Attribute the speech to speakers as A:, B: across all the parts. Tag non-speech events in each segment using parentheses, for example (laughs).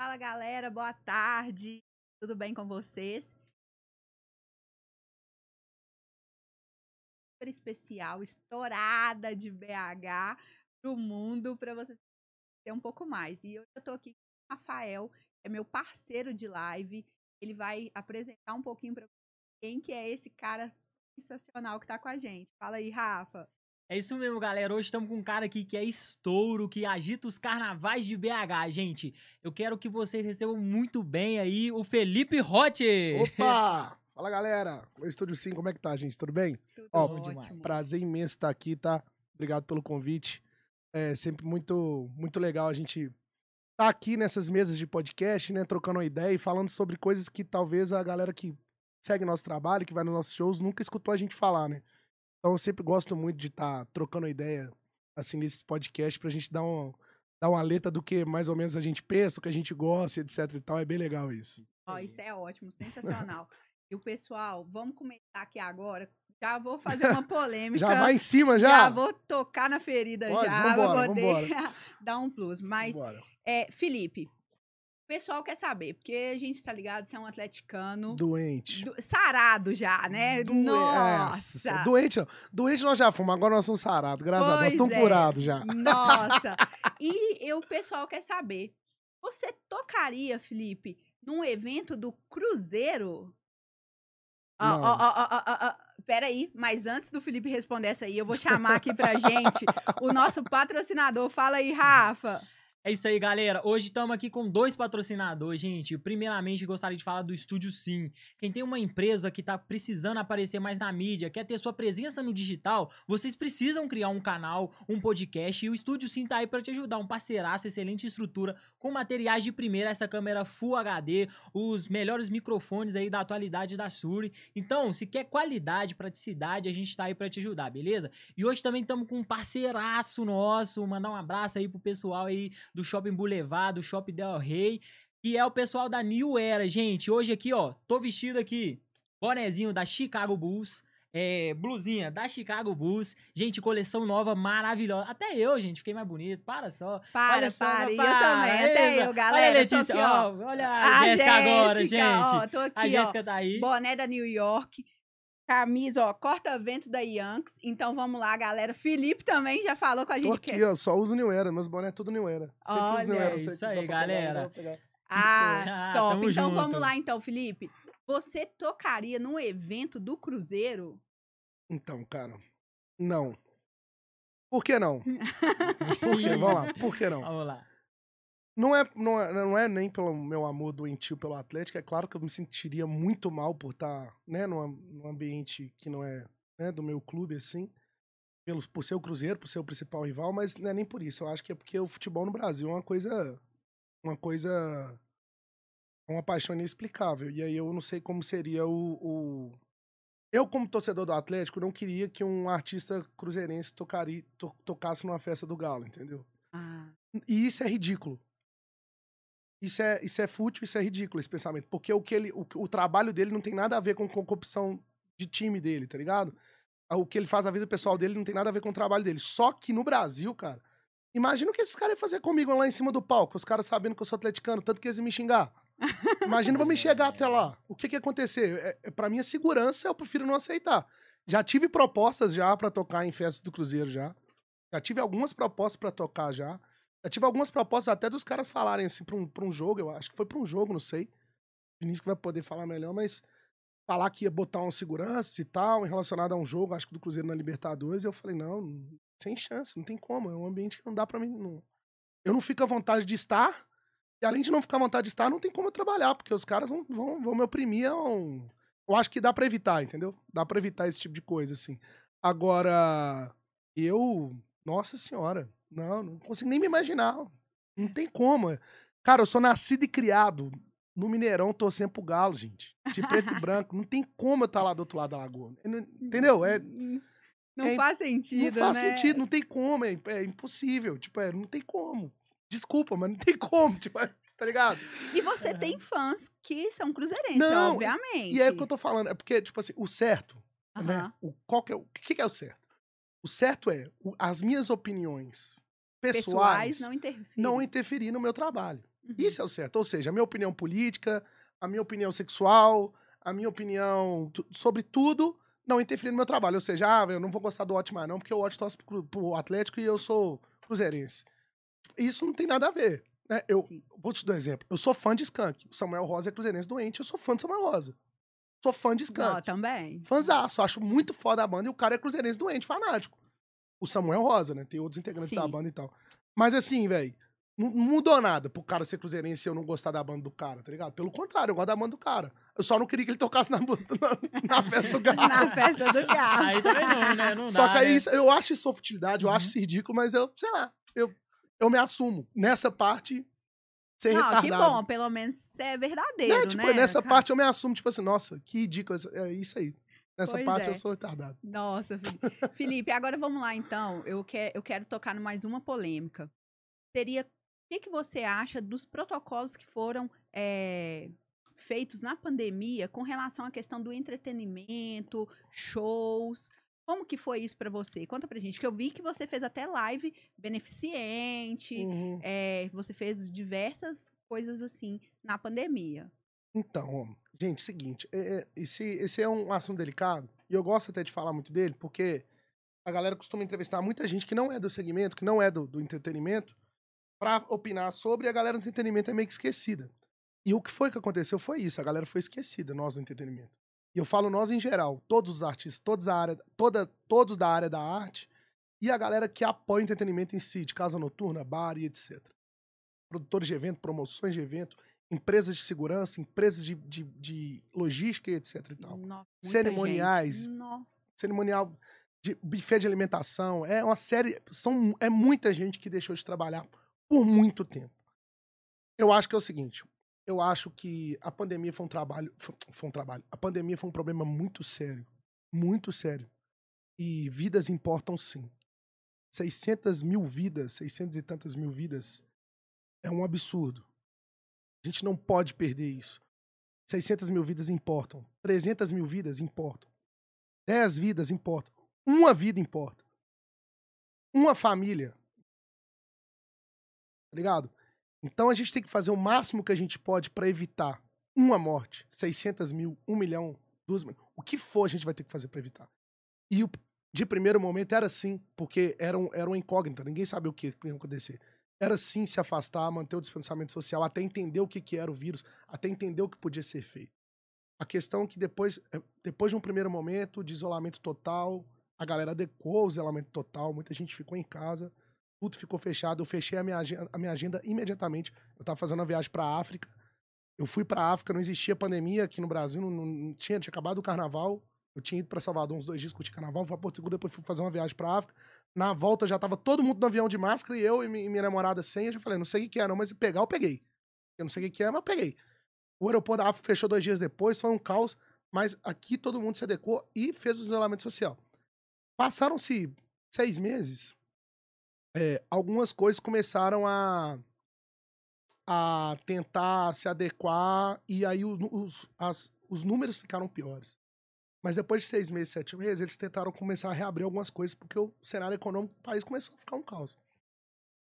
A: Fala galera, boa tarde. Tudo bem com vocês? Super especial, estourada de BH pro mundo para vocês ter um pouco mais. E eu tô aqui com o Rafael, é meu parceiro de live. Ele vai apresentar um pouquinho para quem que é esse cara sensacional que tá com a gente. Fala aí, Rafa.
B: É isso mesmo, galera. Hoje estamos com um cara aqui que é estouro, que agita os carnavais de BH, gente. Eu quero que vocês recebam muito bem aí o Felipe Hot.
C: Opa! (laughs) Fala, galera. O Estúdio Sim, como é que tá, gente? Tudo bem?
A: Tudo
C: Ó,
A: ótimo.
C: Prazer imenso estar aqui, tá? Obrigado pelo convite. É sempre muito, muito legal a gente tá aqui nessas mesas de podcast, né? Trocando uma ideia e falando sobre coisas que talvez a galera que segue nosso trabalho, que vai nos nossos shows, nunca escutou a gente falar, né? Então eu sempre gosto muito de estar tá trocando ideia, assim, nesses podcasts, pra gente dar, um, dar uma letra do que mais ou menos a gente pensa, o que a gente gosta, etc e tal. É bem legal isso.
A: Ó, isso é ótimo, sensacional. e o pessoal, vamos começar aqui agora. Já vou fazer uma (laughs) polêmica.
C: já vai em cima, já?
A: Já vou tocar na ferida
C: Pode,
A: já,
C: vambora,
A: pra poder
C: vambora. (laughs)
A: dar um plus. Mas,
C: Bora.
A: é, Felipe, pessoal quer saber, porque a gente tá ligado, você é um atleticano
C: Doente.
A: do- sarado já, né?
C: Doen-
A: Nossa!
C: Nossa, Doente não. Doente nós já fomos, agora nós somos sarados. Graças a Deus, nós
A: Pois
C: estamos
A: é.
C: curados já.
A: Nossa! (laughs) E eu- o pessoal quer saber, você tocaria, Felipe, num evento do Cruzeiro? Ó,
C: Não.
A: ó, ó, ó, ó, ó, ó, Peraí, mas antes do Felipe responder essa aí, eu vou chamar aqui pra gente o nosso patrocinador. Fala aí, Rafa.
B: É isso aí, galera. Hoje estamos aqui com dois patrocinadores, gente. Primeiramente, gostaria de falar do Estúdio Sim. Quem tem uma empresa que está precisando aparecer mais na mídia, quer ter sua presença no digital, vocês precisam criar um canal, um podcast e o Estúdio Sim tá aí para te ajudar. Um parceiraço, excelente estrutura, com materiais de primeira, essa câmera Full HD, os melhores microfones aí da atualidade da Suri. Então, se quer qualidade, praticidade, a gente tá aí para te ajudar, beleza? E hoje também estamos com um parceiraço nosso, mandar um abraço aí pro pessoal aí do Shopping Boulevard, do Shopping Del Rey, que é o pessoal da New Era, gente. Hoje aqui, ó, tô vestido aqui, bonezinho da Chicago Bulls, é, blusinha da Chicago Bulls. Gente, coleção nova, maravilhosa. Até eu, gente, fiquei mais bonito. Para só.
A: Para,
B: Olha só,
A: para. E eu
B: para,
A: também, até eu, galera.
B: Olha a
A: tô
B: Letícia,
A: aqui, ó.
B: ó, olha a, Jéssica agora, gente.
A: Ó, tô aqui,
B: a
A: ó.
B: Jéssica tá aí.
A: Boné da New York. Camisa, ó, corta-vento da Yankees. Então vamos lá, galera. Felipe também já falou com a
C: Tô
A: gente.
C: aqui,
A: que...
C: ó, só uso New Era. Meus bonés é tudo New Era. Sempre uso New
A: Olha,
C: Era,
B: isso aí, galera.
C: pegar.
A: Ah, (laughs)
B: Ah,
A: top. Então vamos
B: junto.
A: lá, então, Felipe. Você tocaria num evento do Cruzeiro?
C: Então, cara, não. Por que não? (laughs) Por quê? Vamos lá, por que não?
B: Vamos lá.
C: Não é, não, é, não é nem pelo meu amor doentio pelo Atlético, é claro que eu me sentiria muito mal por estar né, num, num ambiente que não é né, do meu clube, assim, pelo, por ser o Cruzeiro, por ser o principal rival, mas não é nem por isso. Eu acho que é porque o futebol no Brasil é uma coisa. Uma coisa. É Uma paixão inexplicável. E aí eu não sei como seria o. o- Eu, como torcedor do Atlético, não queria que um artista cruzeirense tocaria, to- tocasse numa festa do Galo, entendeu?
A: Ah,
C: E isso é ridículo. Isso é, isso é fútil, isso é ridículo, esse pensamento. Porque o, que ele, o, o trabalho dele não tem nada a ver com, com a corrupção de time dele, tá ligado? O que ele faz a vida pessoal dele não tem nada a ver com o trabalho dele. Só que no Brasil, cara, imagina o que esses caras iam fazer comigo lá em cima do palco, os caras sabendo que eu sou atleticano, tanto que eles iam me xingar. Imagina pra me chegar até lá. O que que acontecer? É, é, pra minha segurança, eu prefiro não aceitar. Já tive propostas já pra tocar em festas do Cruzeiro já. Já tive algumas propostas pra tocar já. Já tive algumas propostas até dos caras falarem assim pra um, pra um jogo, eu acho que foi pra um jogo, não sei. O Vinícius vai poder falar melhor, mas falar que ia botar uma segurança e tal, relacionado a um jogo, acho que do Cruzeiro na Libertadores, eu falei, não, sem chance, não tem como. É um ambiente que não dá pra mim. Não... Eu não fico à vontade de estar, e além de não ficar à vontade de estar, não tem como eu trabalhar, porque os caras vão, vão, vão me oprimir. a um- Eu acho que dá pra evitar, entendeu? Dá pra evitar esse tipo de coisa, assim. Agora, eu. Nossa senhora. Não, não consigo nem me imaginar. Não tem como. Cara, eu sou nascido e criado no Mineirão torcendo pro Galo, gente. De preto e (laughs) branco. Não tem como eu estar lá do outro lado da lagoa. Entendeu? É,
A: Não
C: É,
A: faz sentido,
C: não faz
A: né?
C: sentido, não tem como, é, é impossível. Tipo, é, não tem como. Desculpa, mas não tem como, (laughs) tipo, é, tá ligado?
A: E você tem fãs que são cruzeirenses,
C: Não,
A: obviamente.
C: E é o que eu tô falando, é porque, tipo assim, o certo, né? O, qual que é, o que, que é o certo? O certo é o- as minhas opiniões pessoais,
A: Pessoais não interferem.
C: não interferir no meu trabalho.
A: Uhum.
C: Isso é o certo. Ou seja, a minha opinião política, a minha opinião sexual, a minha opinião sobre tudo não interferir no meu trabalho. Ou seja, ah, eu não vou gostar do mais não, porque o Watch torce pro, pro Atlético e eu sou cruzeirense. Isso não tem nada a ver. Né? Eu,
A: Sim.
C: Vou te dar um exemplo. Eu sou fã de Skank. O Samuel Rosa é cruzeirense doente. Eu sou fã do Samuel Rosa. Sou fã de
A: Ó,
C: Skank.
A: também.
C: Fãzaço. Acho muito foda a banda. E o cara é cruzeirense doente, fanático. O Samuel Rosa, né? Tem outros integrantes da
A: Sim.
C: banda e tal. Mas assim, velho, não mudou nada pro cara ser cruzeirense e eu não gostar da banda do cara, tá ligado? Pelo contrário, eu gosto da banda do cara. Eu só não queria que ele tocasse na, na, na festa do galo. (laughs)
A: Na festa do galo.
B: Aí também não, né? Não
C: Só
B: dá,
C: que aí
B: né?
C: isso- eu acho isso uma futilidade, eu acho
B: Uhum.
C: isso ridículo, mas eu, sei lá, eu, eu me assumo. Nessa parte, ser
A: Não,
C: retardado.
A: que bom, pelo menos você é verdadeiro, né?
C: tipo, nessa
A: cara?
C: parte eu me assumo, tipo assim, nossa, que ridículo, é isso aí. Nessa
A: Pois
C: parte
A: é.
C: eu sou retardado.
A: Nossa, Felipe. Felipe, agora vamos lá então. Eu, que, eu quero tocar no mais uma polêmica. Seria o que, que você acha dos protocolos que foram é, feitos na pandemia com relação à questão do entretenimento, shows? Como que foi isso pra você? Conta pra gente, que eu vi que você fez até live beneficente,
C: Uhum.
A: é, você fez diversas coisas assim na pandemia.
C: Então, gente, seguinte, é- é, esse, esse é um assunto delicado, e eu gosto até de falar muito dele, porque a galera costuma entrevistar muita gente que não é do segmento, que não é do, do entretenimento, pra opinar sobre, e a galera do entretenimento é meio que esquecida. E o que foi que aconteceu foi isso, a galera foi esquecida, nós do entretenimento. E eu falo nós em geral, todos os artistas, todos, a área, toda, todos da área da arte, e a galera que apoia o entretenimento em si, de casa noturna, bar e etc. Produtores de evento, promoções de evento, empresas de segurança, empresas de, de, de logística e etc e tal.
A: Nossa,
C: Cerimoniais. Cerimonial de buffet de alimentação, é uma série, são, é muita gente que deixou de trabalhar por muito tempo. Eu acho que é o seguinte, eu acho que a pandemia foi um trabalho, foi, foi um trabalho, a pandemia foi um problema muito sério, muito sério. E vidas importam sim. 600 mil vidas, 600 e tantas mil vidas, é um absurdo. A gente não pode perder isso. 600 mil vidas importam. 300 mil vidas importam. 10 vidas importam. Uma vida importa. Uma família. Tá ligado? Então a gente tem que fazer o máximo que a gente pode pra evitar uma morte, 600 mil, 1 milhão, 2 milhões. O que for a gente vai ter que fazer pra evitar. E de primeiro momento era assim, porque era, um, era uma incógnita, ninguém sabia o que ia acontecer. Era sim se afastar, manter o distanciamento social, até entender o que, que era o vírus, até entender o que podia ser feito. A questão é que depois, eh, depois de um primeiro momento de isolamento total, a galera adequou o isolamento total, muita gente ficou em casa, tudo ficou fechado. Eu fechei a minha agenda, a minha agenda imediatamente. Eu tava fazendo uma viagem pra África. Eu fui pra África, não existia pandemia aqui no Brasil, não, não tinha, tinha acabado o carnaval. Eu tinha ido pra Salvador uns dois dias curtir carnaval, fui pra Porto Seguro, depois fui fazer uma viagem pra África. Na volta já tava todo mundo no avião de máscara e eu e mi- minha namorada sem. Eu já falei, não sei o que, é, não, mas pegar, eu peguei. Eu não sei o que é, mas eu peguei. O aeroporto da África fechou dois dias depois, foi um caos, mas aqui todo mundo se adequou e fez o isolamento social. Passaram-se seis meses, é, algumas coisas começaram a, a tentar se adequar e aí os, as- os números ficaram piores. Mas depois de seis meses, sete meses, eles tentaram começar a reabrir algumas coisas porque o cenário econômico do país começou a ficar um caos.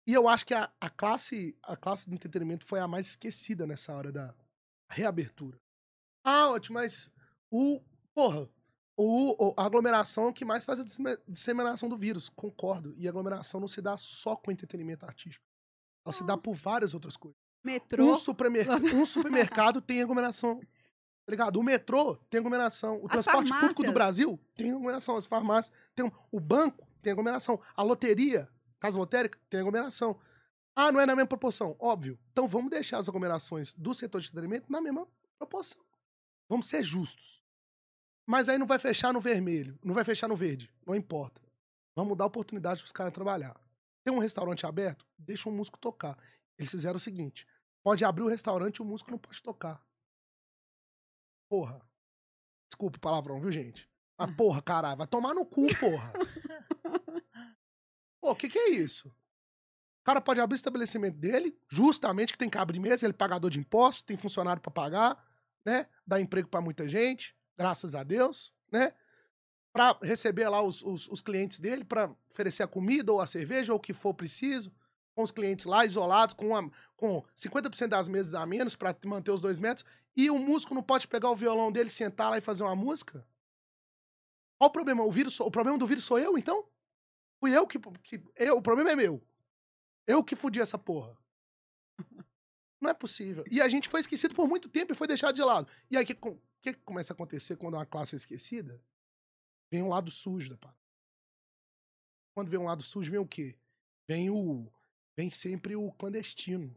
C: E eu acho que a, a classe a classe do entretenimento foi a mais esquecida nessa hora da reabertura. Ah, ótimo, mas o. Porra, o, a aglomeração é o que mais faz a disseminação do vírus. Concordo. E a aglomeração não se dá só com entretenimento artístico. Ela se dá por várias outras coisas.
A: Metrô.
C: Um, um supermercado tem aglomeração. Tá ligado? O metrô tem aglomeração. O
A: As
C: transporte público do
A: farmácias.
C: Brasil tem aglomeração. As farmácias tem. O banco tem aglomeração. A loteria, casa lotérica, tem aglomeração. Ah, não é na mesma proporção. Óbvio. Então vamos deixar as aglomerações do setor de entretenimento na mesma proporção. Vamos ser justos. Mas aí não vai fechar no vermelho, não vai fechar no verde, não importa. Vamos dar oportunidade para os caras trabalhar. Tem um restaurante aberto? Deixa o músico tocar. Eles fizeram o seguinte: pode abrir o restaurante e o músico não pode tocar. Porra. Desculpa o palavrão, viu, gente? Ah, porra, caralho, vai tomar no cu, porra. (laughs) Pô, o que, que é isso? O cara pode abrir o estabelecimento dele, justamente que tem que abrir mesmo, ele é pagador de impostos, tem funcionário pra pagar, né? Dá emprego pra muita gente, graças a Deus, né? Pra receber lá os, os, os clientes dele, pra oferecer a comida ou a cerveja ou o que for preciso. com os clientes lá, isolados, com, uma, com 50% das mesas a menos pra manter os dois metros, e o músico não pode pegar o violão dele, sentar lá e fazer uma música? Qual o problema? O, vírus, o problema do vírus sou eu, então? Fui eu que. que eu, o problema é meu. Eu que fudi essa porra. Não é possível. E a gente foi esquecido por muito tempo e foi deixado de lado. E aí, o que, que, que começa a acontecer quando uma classe é esquecida? Vem um lado sujo da parada. Quando vem um lado sujo, vem o quê? Vem o. Vem sempre o clandestino.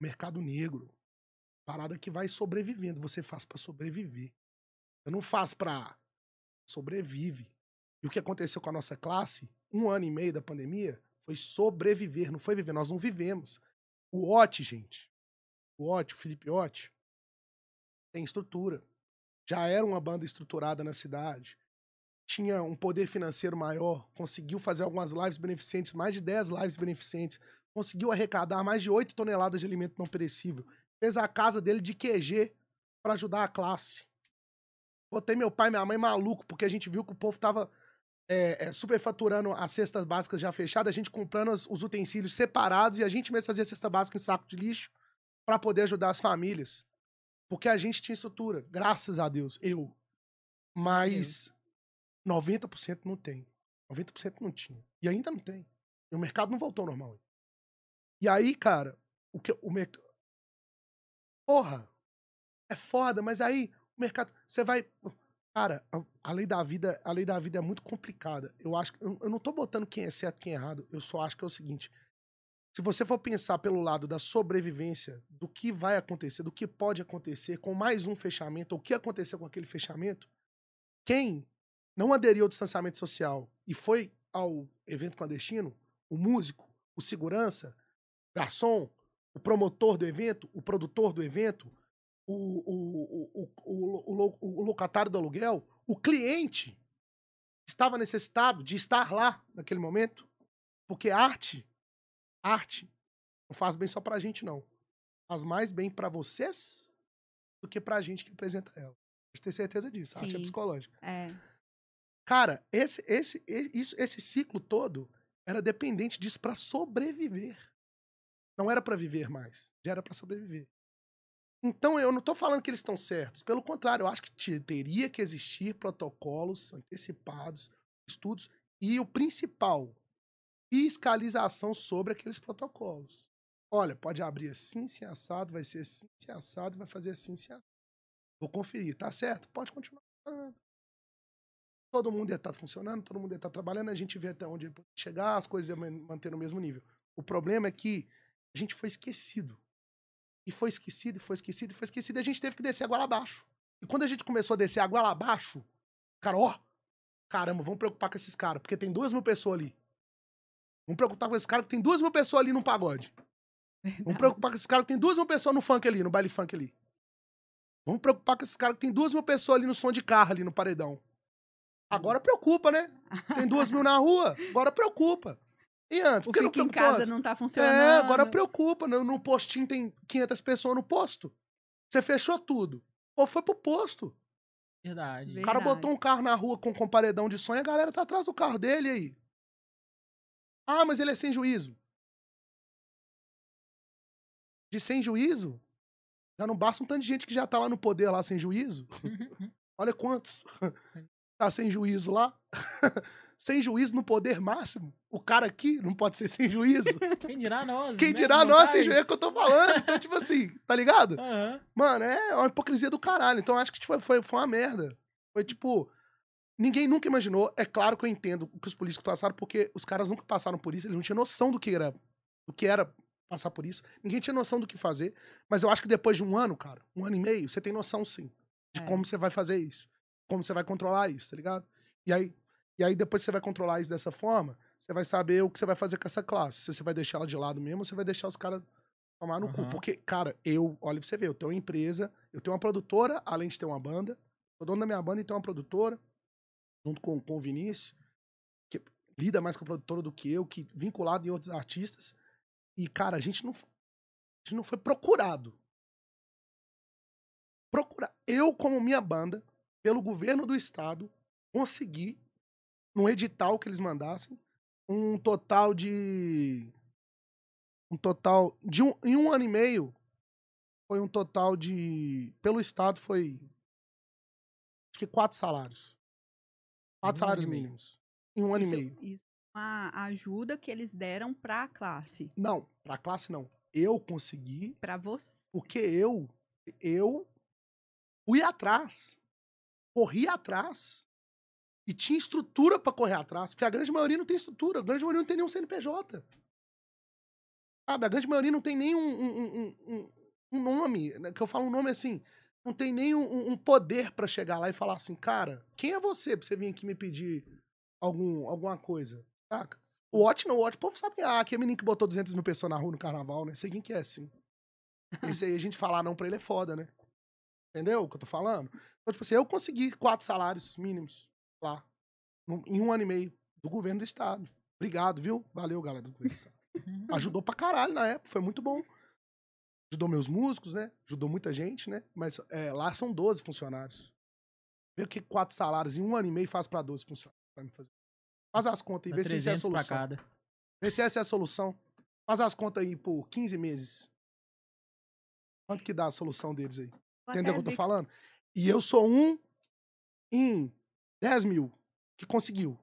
C: Mercado negro. Parada que vai sobrevivendo. Você faz para sobreviver. Você não faz pra. Sobrevive. E o que aconteceu com a nossa classe, um ano e meio da pandemia, foi sobreviver, não foi viver. Nós não vivemos. O Otti, gente, o Otti, o Felipe Otti, tem estrutura. Já era uma banda estruturada na cidade. Tinha um poder financeiro maior, conseguiu fazer algumas lives beneficentes, mais de 10 lives beneficentes, conseguiu arrecadar mais de 8 toneladas de alimento não perecível. Fez a casa dele de QG para ajudar a classe. Botei meu pai e minha mãe maluco, porque a gente viu que o povo tava é, é, superfaturando as cestas básicas já fechadas, a gente comprando os, os utensílios separados e a gente mesmo fazia cesta básica em saco de lixo para poder ajudar as famílias. Porque a gente tinha estrutura, graças a Deus, eu. Mas 90% não tem. 90% não tinha. E ainda não tem. E o mercado não voltou ao normal. E aí, cara, o que o mercado. Porra! É foda, mas aí o mercado. Você vai. Cara, a, a, lei da vida, a lei da vida é muito complicada. Eu acho eu, eu não tô botando quem é certo, quem é errado. Eu só acho que é o seguinte: se você for pensar pelo lado da sobrevivência, do que vai acontecer, do que pode acontecer com mais um fechamento, ou o que aconteceu com aquele fechamento, quem não aderiu ao distanciamento social e foi ao evento clandestino, o músico, o segurança, garçom, o promotor do evento, o produtor do evento, o, o, o, o, locatário do aluguel, o cliente estava necessitado de estar lá naquele momento, porque arte arte não faz bem só pra gente, não. Faz mais bem para vocês do que pra gente que apresenta ela. A gente tem certeza disso. A arte é psicológica.
A: É.
C: Cara, esse, esse, esse, esse ciclo todo era dependente disso para sobreviver. Não era para viver mais, já era para sobreviver. Então eu não tô falando que eles estão certos. Pelo contrário, eu acho que teria que existir protocolos antecipados, estudos e o principal, fiscalização sobre aqueles protocolos. Olha, pode abrir assim, assim, assado, vai ser assim, assim, assado, vai fazer assim, assim, assado. Vou conferir, tá certo? Pode continuar. Todo mundo ia estar tá funcionando, todo mundo ia estar tá trabalhando, a gente vê até onde pode chegar, as coisas iam manter no mesmo nível. O problema é que a gente foi esquecido. E foi esquecido, e foi esquecido, e foi esquecido, e a gente teve que descer a goela abaixo. E quando a gente começou a descer a goela abaixo, cara, ó, caramba, vamos preocupar com esses caras, porque tem duas mil pessoas ali. Vamos preocupar com esse cara que tem duas mil pessoas ali no pagode. Verdade. Vamos preocupar com esse cara que tem duas mil pessoas no funk ali, no baile funk ali. Vamos preocupar com esse cara que tem duas mil pessoas ali no som de carro ali no paredão. Agora preocupa, né? Tem duas mil na rua, agora preocupa. E antes?
A: O que em casa antes? não tá funcionando.
C: É, agora preocupa. No, no postinho tem 500 pessoas no posto. Você fechou tudo. Ou foi pro posto.
B: Verdade.
C: O cara botou um carro na rua com, com paredão de e a galera tá atrás do carro dele aí. Ah, mas ele é sem juízo. De sem juízo? Já não basta um tanto de gente que já tá lá no poder lá sem juízo. (laughs) Olha quantos tá sem juízo lá. (laughs) sem juízo no poder máximo. O cara aqui não pode ser sem juízo. (laughs)
B: Quem dirá nós?
C: Quem
B: né?
C: dirá nós sem juízo? É o que eu tô falando. Então, tipo assim, tá ligado?
B: Uhum.
C: Mano, é uma hipocrisia do caralho. Então acho que tipo, foi, foi uma merda. Foi tipo, Ninguém nunca imaginou. É claro que eu entendo o que os políticos passaram, porque os caras nunca passaram por isso, eles não tinham noção do que era, do que era passar por isso. Ninguém tinha noção do que fazer. Mas eu acho que depois de um ano, cara, um ano e meio, você tem noção sim de é. como você vai fazer isso. Como você vai controlar isso, tá ligado? E aí, e aí depois que você vai controlar isso dessa forma, você vai saber o que você vai fazer com essa classe. Se você vai deixar ela de lado mesmo ou você vai deixar os caras tomar no uhum. cu. Porque, cara, eu, olha pra você ver, eu tenho uma empresa, eu tenho uma produtora, além de ter uma banda. Sou dono da minha banda e tenho uma produtora junto com, com o Vinícius, que lida mais com a produtora do que eu, que vinculado em outros artistas. E, cara, a gente não, a gente não foi procurado. Procurar. Eu, como minha banda, pelo governo do estado, consegui, no edital que eles mandassem, um total de Um total. De um, em um ano e meio, foi um total de. Pelo Estado, foi. Acho que quatro salários. Quatro
B: um
C: salários mínimos. Em um ano
A: isso,
C: e meio.
A: isso é uma ajuda que eles deram pra classe.
C: Não, pra classe não. Eu consegui,
A: Pra você.
C: porque eu. Eu fui atrás. Corri atrás. E tinha estrutura pra correr atrás. Porque a grande maioria não tem estrutura. A grande maioria não tem nenhum CNPJ. Sabe? A grande maioria não tem nem um, um, um- um- um nome. né? Que eu falo um nome assim. Não tem nem um, um poder pra chegar lá e falar assim, cara, quem é você pra você vir aqui me pedir algum, alguma coisa? Saca? O Watch não, o Watch, o povo sabe, ah, aquele menino que botou 200 mil pessoas na rua no carnaval, né? Sei quem que é, sim. Esse aí a gente falar não pra ele é foda, né? Entendeu o que eu tô falando? Então, tipo assim, eu consegui quatro salários mínimos lá, em um ano e meio, do governo do estado. Obrigado, viu? Valeu, galera do governo do estado. (laughs) Ajudou pra caralho na época, foi muito bom. Ajudou meus músicos, né? Ajudou muita gente, né? Mas é, lá são 12 funcionários. Vê o que quatro salários em um ano e meio faz pra 12 funcionários pra me fazer. Faz as contas aí, vê se essa é a
B: 300 pra
C: solução.
B: cada.
C: Vê se essa é a solução. Faz as contas aí por 15 meses. Quanto que dá a solução deles aí? Entendeu o que eu tô falando? E eu sou um em 10 mil que conseguiu.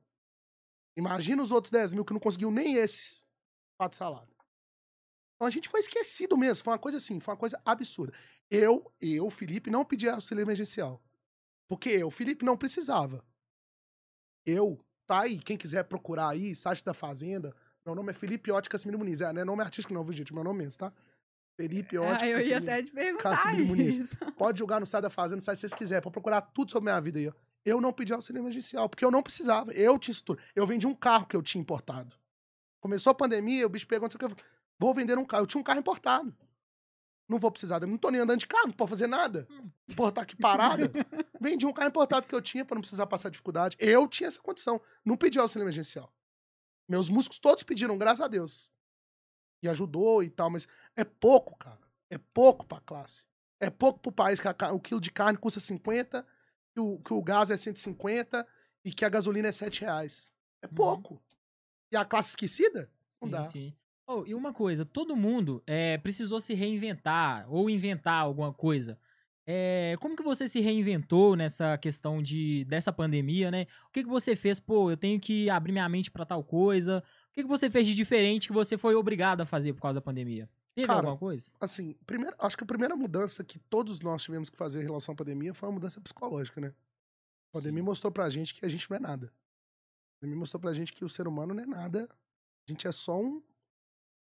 C: Imagina os outros 10 mil que não conseguiu nem esses quatro salários. Então a gente foi esquecido mesmo. Foi uma coisa assim, foi uma coisa absurda. Eu, eu, Felipe, não pedi auxílio emergencial. Porque eu, Felipe, não precisava. Eu, tá aí, quem quiser procurar aí, site da Fazenda. Meu nome é Felipe Otti Cassimiro Muniz. É, não é nome artístico não, viu, gente? Meu nome mesmo, tá? Felipe Otti
A: Ah, eu ia até te perguntar
C: Cassimiro Muniz.
A: isso. (laughs)
C: Pode jogar no site da Fazenda, no site que vocês quiserem, pode procurar tudo sobre minha vida aí, ó. Eu não pedi auxílio emergencial, porque eu não precisava. Eu tinha estrutura. Eu vendi um carro que eu tinha importado. Começou a pandemia, o bicho pergunta, "Você quer- vou vender um carro. Eu tinha um carro importado. Não vou precisar, eu não tô nem andando de carro, não posso fazer nada. Porra, tá aqui parada. (laughs) Vendi um carro importado que eu tinha pra não precisar passar dificuldade. Eu tinha essa condição. Não pedi auxílio emergencial. Meus músicos todos pediram, graças a Deus. E ajudou e tal, mas é pouco, cara. É pouco pra classe. É pouco pro país que a o quilo de carne custa 50, que o, que o gás é 150 e que a gasolina é 7 reais. É
B: Uhum.
C: pouco. E a classe esquecida? Não
B: Sim,
C: dá.
B: sim. Oh, e uma coisa, todo mundo é, precisou se reinventar ou inventar alguma coisa. É, como que você se reinventou nessa questão de dessa pandemia, né? O que, que você fez? Pô, eu tenho que abrir minha mente pra tal coisa. O que, que você fez de diferente que você foi obrigado a fazer por causa da pandemia? Teve
C: Cara,
B: alguma coisa?
C: Assim, primeiro, acho que a primeira mudança que todos nós tivemos que fazer em relação à pandemia foi uma mudança psicológica, né? A pandemia mostrou pra gente que a gente não é nada. A pandemia mostrou pra gente que o ser humano não é nada. A gente é só um,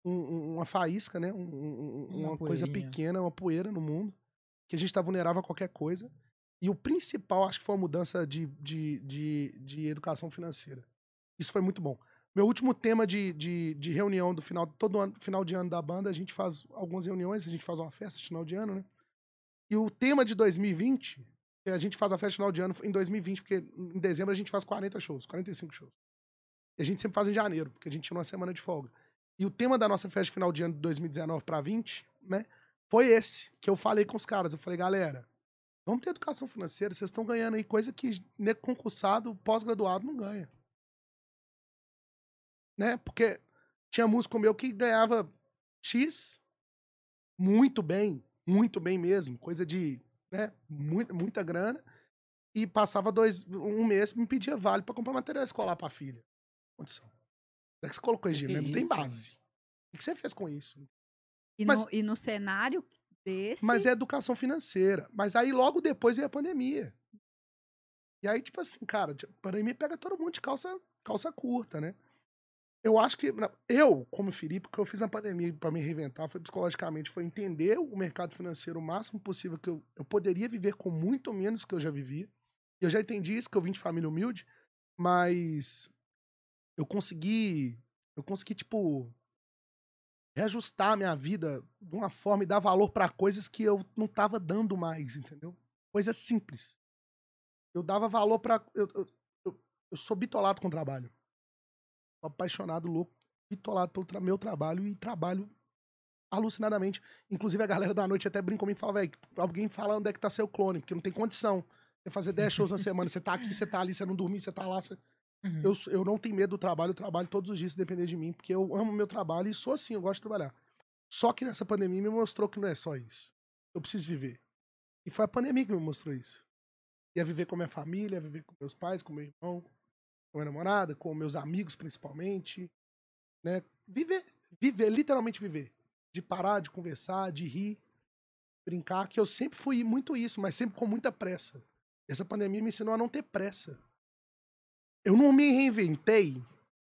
C: um- um- uma faísca, né? Um- um- um-
B: Uma
C: uma coisa pequena, uma poeira no mundo. Que a gente tá vulnerável a qualquer coisa. E o principal, acho que foi a mudança de, de, de, de educação financeira. Isso foi muito bom. Meu último tema de, de, de reunião do final, todo ano, final de ano da banda, a gente faz algumas reuniões, a gente faz uma festa de final de ano, né? E o tema de 2020, é a gente faz a festa de final de ano em 2020, porque em dezembro a gente faz 40 shows, 45 shows. E a gente sempre faz em janeiro, porque a gente tinha uma semana de folga. E o tema da nossa festa final de ano de 2019 para 20, né? Foi esse, que eu falei com os caras. Eu falei, galera, vamos ter educação financeira, vocês estão ganhando aí coisa que concursado, pós-graduado não ganha. Né? Porque tinha músico meu que ganhava X muito bem, muito bem mesmo, coisa de, né, muita, muita grana, e passava dois, um mês me pedia vale pra comprar material escolar pra filha. Condição. Onde é que você colocou dinheiro? Não tem base. O que você fez com isso?
A: E,
C: Mas-
A: no, e no cenário desse.
C: Mas é educação financeira. Mas aí logo depois veio a pandemia. E aí, tipo assim, cara, tipo, a pandemia pega todo mundo de calça, calça curta, né? Eu acho que. na- Eu, como Felipe, o que eu fiz na pandemia pra me reinventar foi psicologicamente, foi entender o mercado financeiro o máximo possível que eu, eu poderia viver com muito menos que eu já vivia. E eu já entendi isso, que eu vim de família humilde, mas eu consegui. Eu consegui, tipo, reajustar a minha vida de uma forma e dar valor pra coisas que eu não tava dando mais, entendeu? Coisas simples. Eu dava valor pra. Eu, eu, eu, eu sou bitolado com o trabalho. Sou apaixonado, louco, bitolado pelo tra- meu trabalho e trabalho alucinadamente. Inclusive a galera da noite até brinca comigo e fala, velho, alguém fala onde é que tá seu clone, porque não tem condição. Você fazer 10 shows na semana, você tá aqui, você tá ali, você não dormir, você tá lá. Você...
B: Uhum.
C: Eu, eu não tenho medo do trabalho, eu trabalho todos os dias se depender de mim, porque eu amo meu trabalho e sou assim, eu gosto de trabalhar. Só que nessa pandemia me mostrou que não é só isso. Eu preciso viver. E foi a pandemia que me mostrou isso. Ia viver com a minha família, ia viver com meus pais, com meu irmão, com minha namorada, com meus amigos principalmente. Né? Viver. Viver, literalmente viver. De parar, de conversar, de rir, brincar, que eu sempre fui muito isso, mas sempre com muita pressa. Essa pandemia me ensinou a não ter pressa. Eu não me reinventei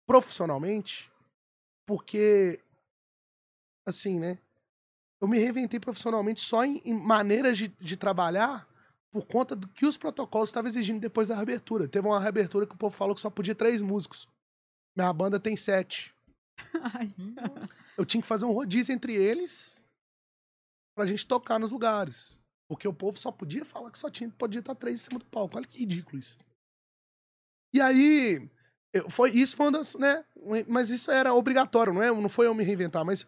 C: profissionalmente porque, assim, né? Eu me reinventei profissionalmente só em, em maneiras de, de, trabalhar por conta do que os protocolos estavam exigindo depois da reabertura. Teve uma reabertura que o povo falou que só podia três músicos. Minha banda tem sete. Ai, eu tinha que fazer um rodízio entre eles pra gente tocar nos lugares. Porque o povo só podia falar que só tinha, podia estar três em cima do palco. Olha que ridículo isso. E aí, eu, foi, isso foi uma das, né? Mas isso era obrigatório, não é? Não foi eu me reinventar, mas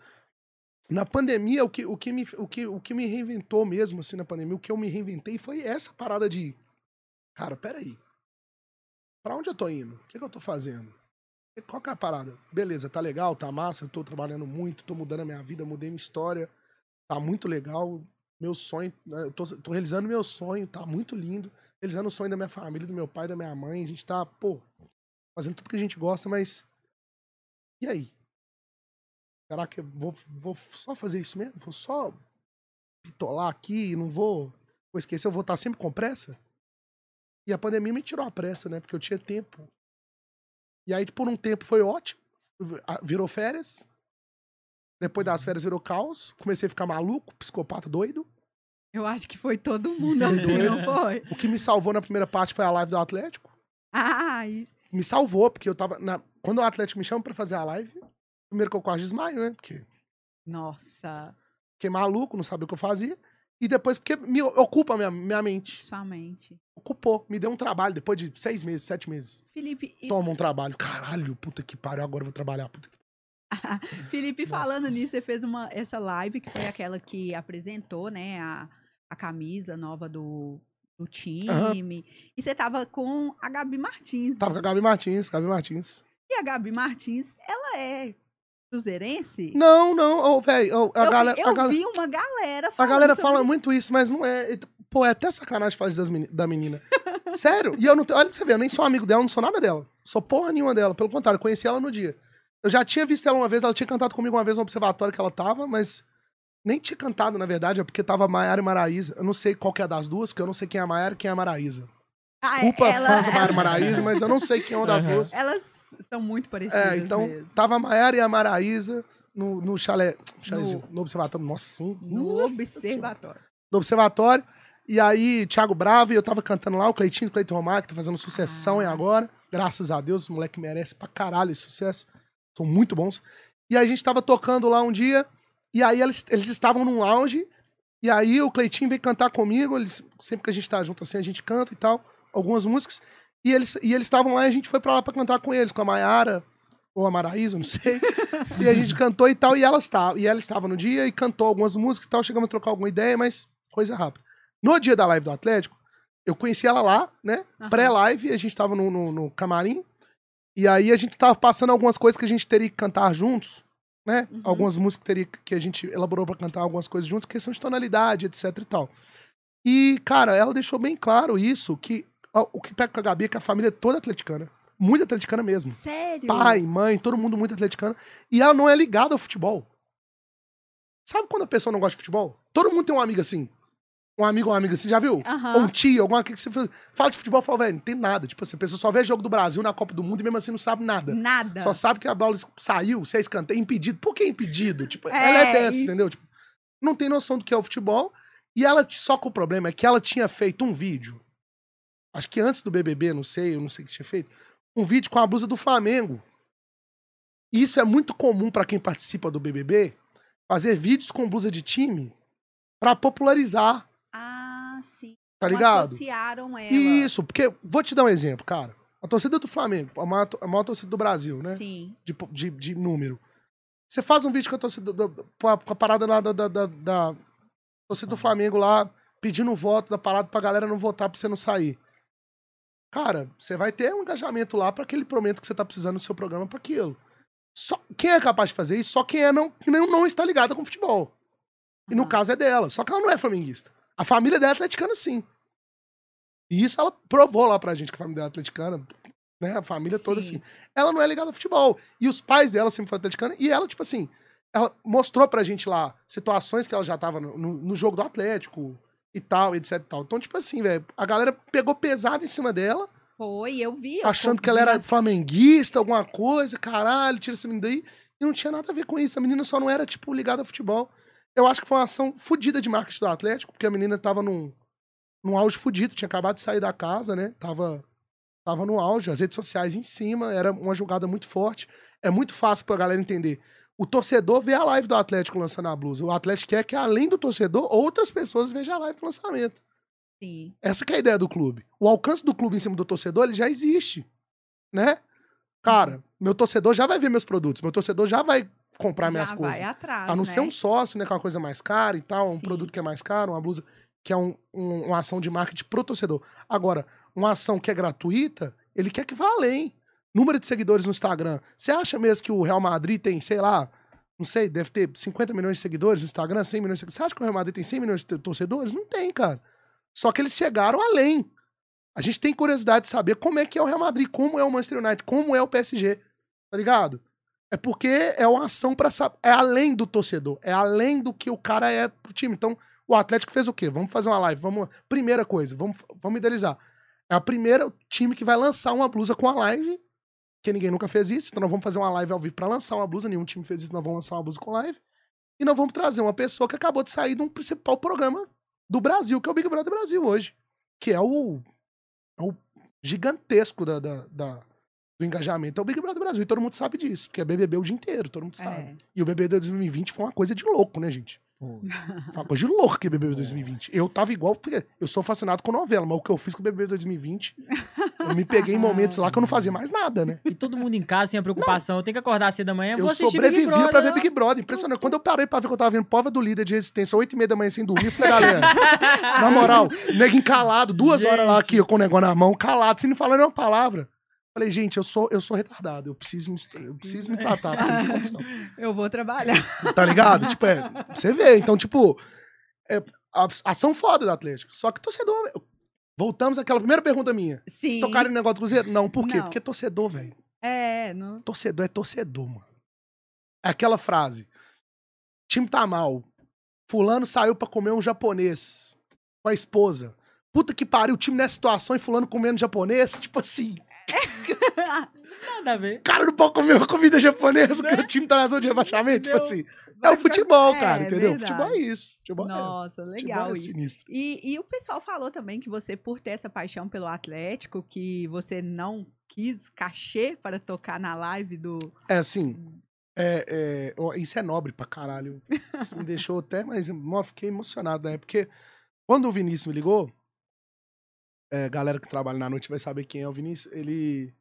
C: na pandemia, o que, o, que me, o, que, o que me reinventou mesmo, assim, na pandemia, o que eu me reinventei foi essa parada de. Cara, peraí. Pra onde eu tô indo? O que, que eu tô fazendo? Qual que é a parada? Beleza, tá legal, tá massa, eu tô trabalhando muito, tô mudando a minha vida, mudei minha história, tá muito legal. Meu sonho, né, eu tô, tô realizando meu sonho, tá muito lindo. Realizando o sonho da minha família, do meu pai, da minha mãe. A gente tá, pô, fazendo tudo que a gente gosta, mas. E aí? Será que eu vou, vou só fazer isso mesmo? Vou só pitolar aqui e não vou, vou esquecer? Eu vou estar sempre com pressa? E a pandemia me tirou a pressa, né? Porque eu tinha tempo. E aí, por um tempo, foi ótimo. Virou férias. Depois das férias virou caos. Comecei a ficar maluco, psicopata doido.
A: Eu acho que foi todo mundo assim, não foi?
C: O que me salvou na primeira parte foi a live do Atlético.
A: Ah,
C: Me salvou, porque eu tava. Na... Quando o Atlético me chama pra fazer a live, Primeiro que eu quase desmaio, né? Porque.
A: Nossa.
C: Fiquei maluco, não sabia o que eu fazia. E depois, porque me ocupa a minha, minha mente.
A: Sua mente.
C: Ocupou. Me deu um trabalho depois de seis meses, sete meses.
A: Felipe.
C: Toma um trabalho. Caralho, puta que pariu, agora eu vou trabalhar. Puta que... (laughs)
A: Felipe, Nossa. falando nisso, você fez uma, essa live que foi aquela que apresentou, né, a, a camisa nova do, do time. Uhum. E você tava com a Gabi Martins.
C: Tava com a Gabi Martins, Gabi Martins.
A: E a Gabi Martins, ela é cruzeirense?
C: Não, não, oh, velho. Oh, a
A: eu
C: galera,
A: vi, eu
C: a
A: vi uma galera
C: A galera fala muito isso, mas não é. Pô, é até sacanagem falar das da menina. (laughs) Sério? E eu não. Olha pra você ver, eu nem sou amigo dela, não sou nada dela. Sou porra nenhuma dela. Pelo contrário, conheci ela no dia. Eu já tinha visto ela uma vez, ela tinha cantado comigo uma vez no observatório que ela tava, mas nem tinha cantado, na verdade, é porque tava Maiara e Maraísa. Eu não sei qual que é das duas, porque eu não sei quem é a Maiara e quem é a Maraísa. Ah, Desculpa, ela, fãs da Maiara e Maraísa, mas eu não sei quem é uma das uhum. duas.
A: Elas são muito parecidas.
C: É, então,
A: mesmo.
C: tava a Maiara e a Maraísa no, no chalé, no, no observatório. Nossa,
A: no
C: nossa
A: observatório.
C: No observatório. E aí, Thiago Bravo, e eu tava cantando lá, o Cleitinho, o Cleiton Romar, que tá fazendo sucessão ah. agora. Graças a Deus, o moleque merece pra caralho esse sucesso. São muito bons. E aí a gente tava tocando lá um dia, e aí eles, eles estavam num lounge, e aí o Cleitinho veio cantar comigo, eles, sempre que a gente tá junto assim, a gente canta e tal, algumas músicas. E eles e eles estavam lá e a gente foi pra lá pra cantar com eles, com a Maiara, ou a Maraísa, não sei. (laughs) e a gente cantou e tal, e ela estava, e ela estava no dia e cantou algumas músicas e tal, chegamos a trocar alguma ideia, mas coisa rápida. No dia da live do Atlético, eu conheci ela lá, né? Uhum. Pré-live, a gente tava no, no, no, camarim, e aí a gente tava passando algumas coisas que a gente teria que cantar juntos, né? Uhum. Algumas músicas que, teria, que a gente elaborou para cantar algumas coisas juntos, questão de tonalidade, etc e tal. E, cara, ela deixou bem claro isso, que o que pega com a Gabi é que a família é toda atleticana muito atleticana mesmo.
A: Sério?
C: Pai, mãe, todo mundo muito atleticano. E ela não é ligada ao futebol. Sabe quando a pessoa não gosta de futebol? Todo mundo tem um amigo assim. Um amigo ou uma amiga, você já viu?
A: Uhum.
C: Ou um tio, alguma coisa que você fala de futebol, fala, velho, não tem nada. Tipo assim, a pessoa só vê jogo do Brasil na Copa do Mundo e mesmo assim não sabe nada.
A: Nada.
C: Só sabe que a bola saiu, se é escanteio, impedido. Por que impedido? Tipo, é, ela é dessa, isso. entendeu? Tipo, não tem noção do que é o futebol. E ela, só que o problema é que ela tinha feito um vídeo. Acho que antes do BBB, não sei, eu não sei o que tinha feito um vídeo com a blusa do Flamengo. Isso é muito comum para quem participa do BBB, fazer vídeos com blusa de time para popularizar.
A: Ah, sim.
C: Tá ligado?
A: associaram ela.
C: Isso, porque vou te dar um exemplo, cara. A torcida do Flamengo, a maior, a maior torcida do Brasil, né?
A: Sim.
C: De, de, de número. Você faz um vídeo com a torcida do, com a parada lá da, da, da, da torcida do Flamengo lá, pedindo voto da parada pra galera não votar pra você não sair. Cara, você vai ter um engajamento lá para aquele momento que você tá precisando do seu programa para aquilo. Só, quem é capaz de fazer isso? Só quem é não, não, não está ligada com futebol. E no caso é dela. Só que ela não é flamenguista. A família dela é atleticana, sim. E isso ela provou lá pra gente que a família dela é atleticana. Né? A família toda,
A: Sim.
C: assim. Ela não é ligada ao futebol. E os pais dela sempre foram atleticanos. E ela, tipo assim, ela mostrou pra gente lá situações que ela já tava no, no- no jogo do Atlético e tal, etc e tal. Então, tipo assim, velho, a galera pegou pesado em cima dela,
A: Foi, eu vi. eu
C: achando que ela era flamenguista, alguma coisa, caralho, tira esse menino daí. E não tinha nada a ver com isso. A menina só não era, tipo, ligada ao futebol. Eu acho que foi uma ação fodida de marketing do Atlético, porque a menina tava num, num auge fudido, tinha acabado de sair da casa, né? Tava, tava no auge, as redes sociais em cima, era uma jogada muito forte. É muito fácil pra galera entender. O torcedor vê a live do Atlético lançando a blusa. O Atlético quer que, além do torcedor, outras pessoas vejam a live do lançamento.
A: Sim.
C: Essa que é a ideia do clube. O alcance do clube em cima do torcedor, ele já existe, né? Cara, meu torcedor já vai ver meus produtos, meu torcedor já vai comprar minhas
A: Já
C: coisas.
A: vai atrás,
C: A não
A: né?
C: ser um sócio, né, que é uma coisa mais cara e tal, um
A: Sim.
C: produto que é mais caro, uma blusa que é um- um- uma ação de marketing pro torcedor. Agora, uma ação que é gratuita, ele quer que vá além. Número de seguidores no Instagram. Você acha mesmo que o Real Madrid tem, sei lá, não sei, deve ter 50 milhões de seguidores no Instagram, 100 milhões de seguidores. Você acha que o Real Madrid tem 100 milhões de torcedores? Não tem, cara. Só que eles chegaram além. A gente tem curiosidade de saber como é que é o Real Madrid, como é o Manchester United, como é o PSG. Tá ligado? É porque é uma ação para é além do torcedor, é além do que o cara é pro time. Então, o Atlético fez o quê? Vamos fazer uma live, vamos, primeira coisa, vamos, vamos idealizar. É a primeira time que vai lançar uma blusa com a live, que ninguém nunca fez isso, então nós vamos fazer uma live ao vivo para lançar uma blusa, nenhum time fez isso, nós vamos lançar uma blusa com live. E nós vamos trazer uma pessoa que acabou de sair de um principal programa do Brasil, que é o Big Brother Brasil hoje, que é o, é o gigantesco da, da- da- do engajamento, é o Big Brother Brasil, e todo mundo sabe disso, porque é BBB o dia inteiro, todo mundo sabe.
A: É.
C: E o BBB 2020 foi uma coisa de louco, né, gente? (laughs) Foi uma coisa de louco que BBB 2020. Eu tava igual, porque eu sou fascinado com novela, mas o que eu fiz com o BBB 2020, eu me peguei em (laughs) momentos lá que eu não fazia mais nada, né?
B: E todo mundo em casa sem a preocupação. Eu tenho que acordar cedo da manhã,
C: Eu
B: vou assistir
C: sobrevivi
B: Big Brother.
C: pra ver Big Brother. Impressionante. Quando eu parei pra ver que eu tava vendo prova do líder de resistência, 8 e meia da manhã sem dormir, eu falei, galera, na moral, (laughs) nego encalado, duas horas lá aqui, eu com o negócio na mão, calado, sem nem falar nenhuma palavra. Falei, gente, eu sou, eu sou retardado, eu preciso me, eu preciso me tratar. (laughs)
A: Eu vou trabalhar.
C: Tá ligado? tipo, é, você vê. Então, tipo, é, a- ação foda do Atlético. Só que torcedor. Voltamos àquela primeira pergunta minha.
A: Sim.
C: Se tocarem no negócio do Cruzeiro? Não, por quê?
A: Não.
C: Porque torcedor, velho.
A: É, não.
C: Torcedor é torcedor, mano. É aquela frase. Time tá mal. Fulano saiu pra comer um japonês com a esposa. Puta que pariu, o time nessa situação e fulano comendo japonês. Tipo assim, (laughs)
B: Nada a ver.
C: o cara não pode comer uma comida japonesa porque o time tá na zona de rebaixamento. Tipo assim, é o futebol,
A: ficar-
C: cara,
A: é,
C: entendeu?
A: verdade.
C: Futebol é isso. Futebol é-
A: Nossa,
C: futebol
A: legal
C: é
A: isso.
C: sinistro.
A: E, e o pessoal falou também que você, por ter essa paixão pelo Atlético, que você não quis cachê para tocar na live do.
C: É assim, é, é, isso é nobre pra caralho. Isso me deixou até, mas eu fiquei emocionado, né? Porque quando o Vinícius me ligou, é, galera que trabalha na noite vai saber quem é o Vinícius, ele,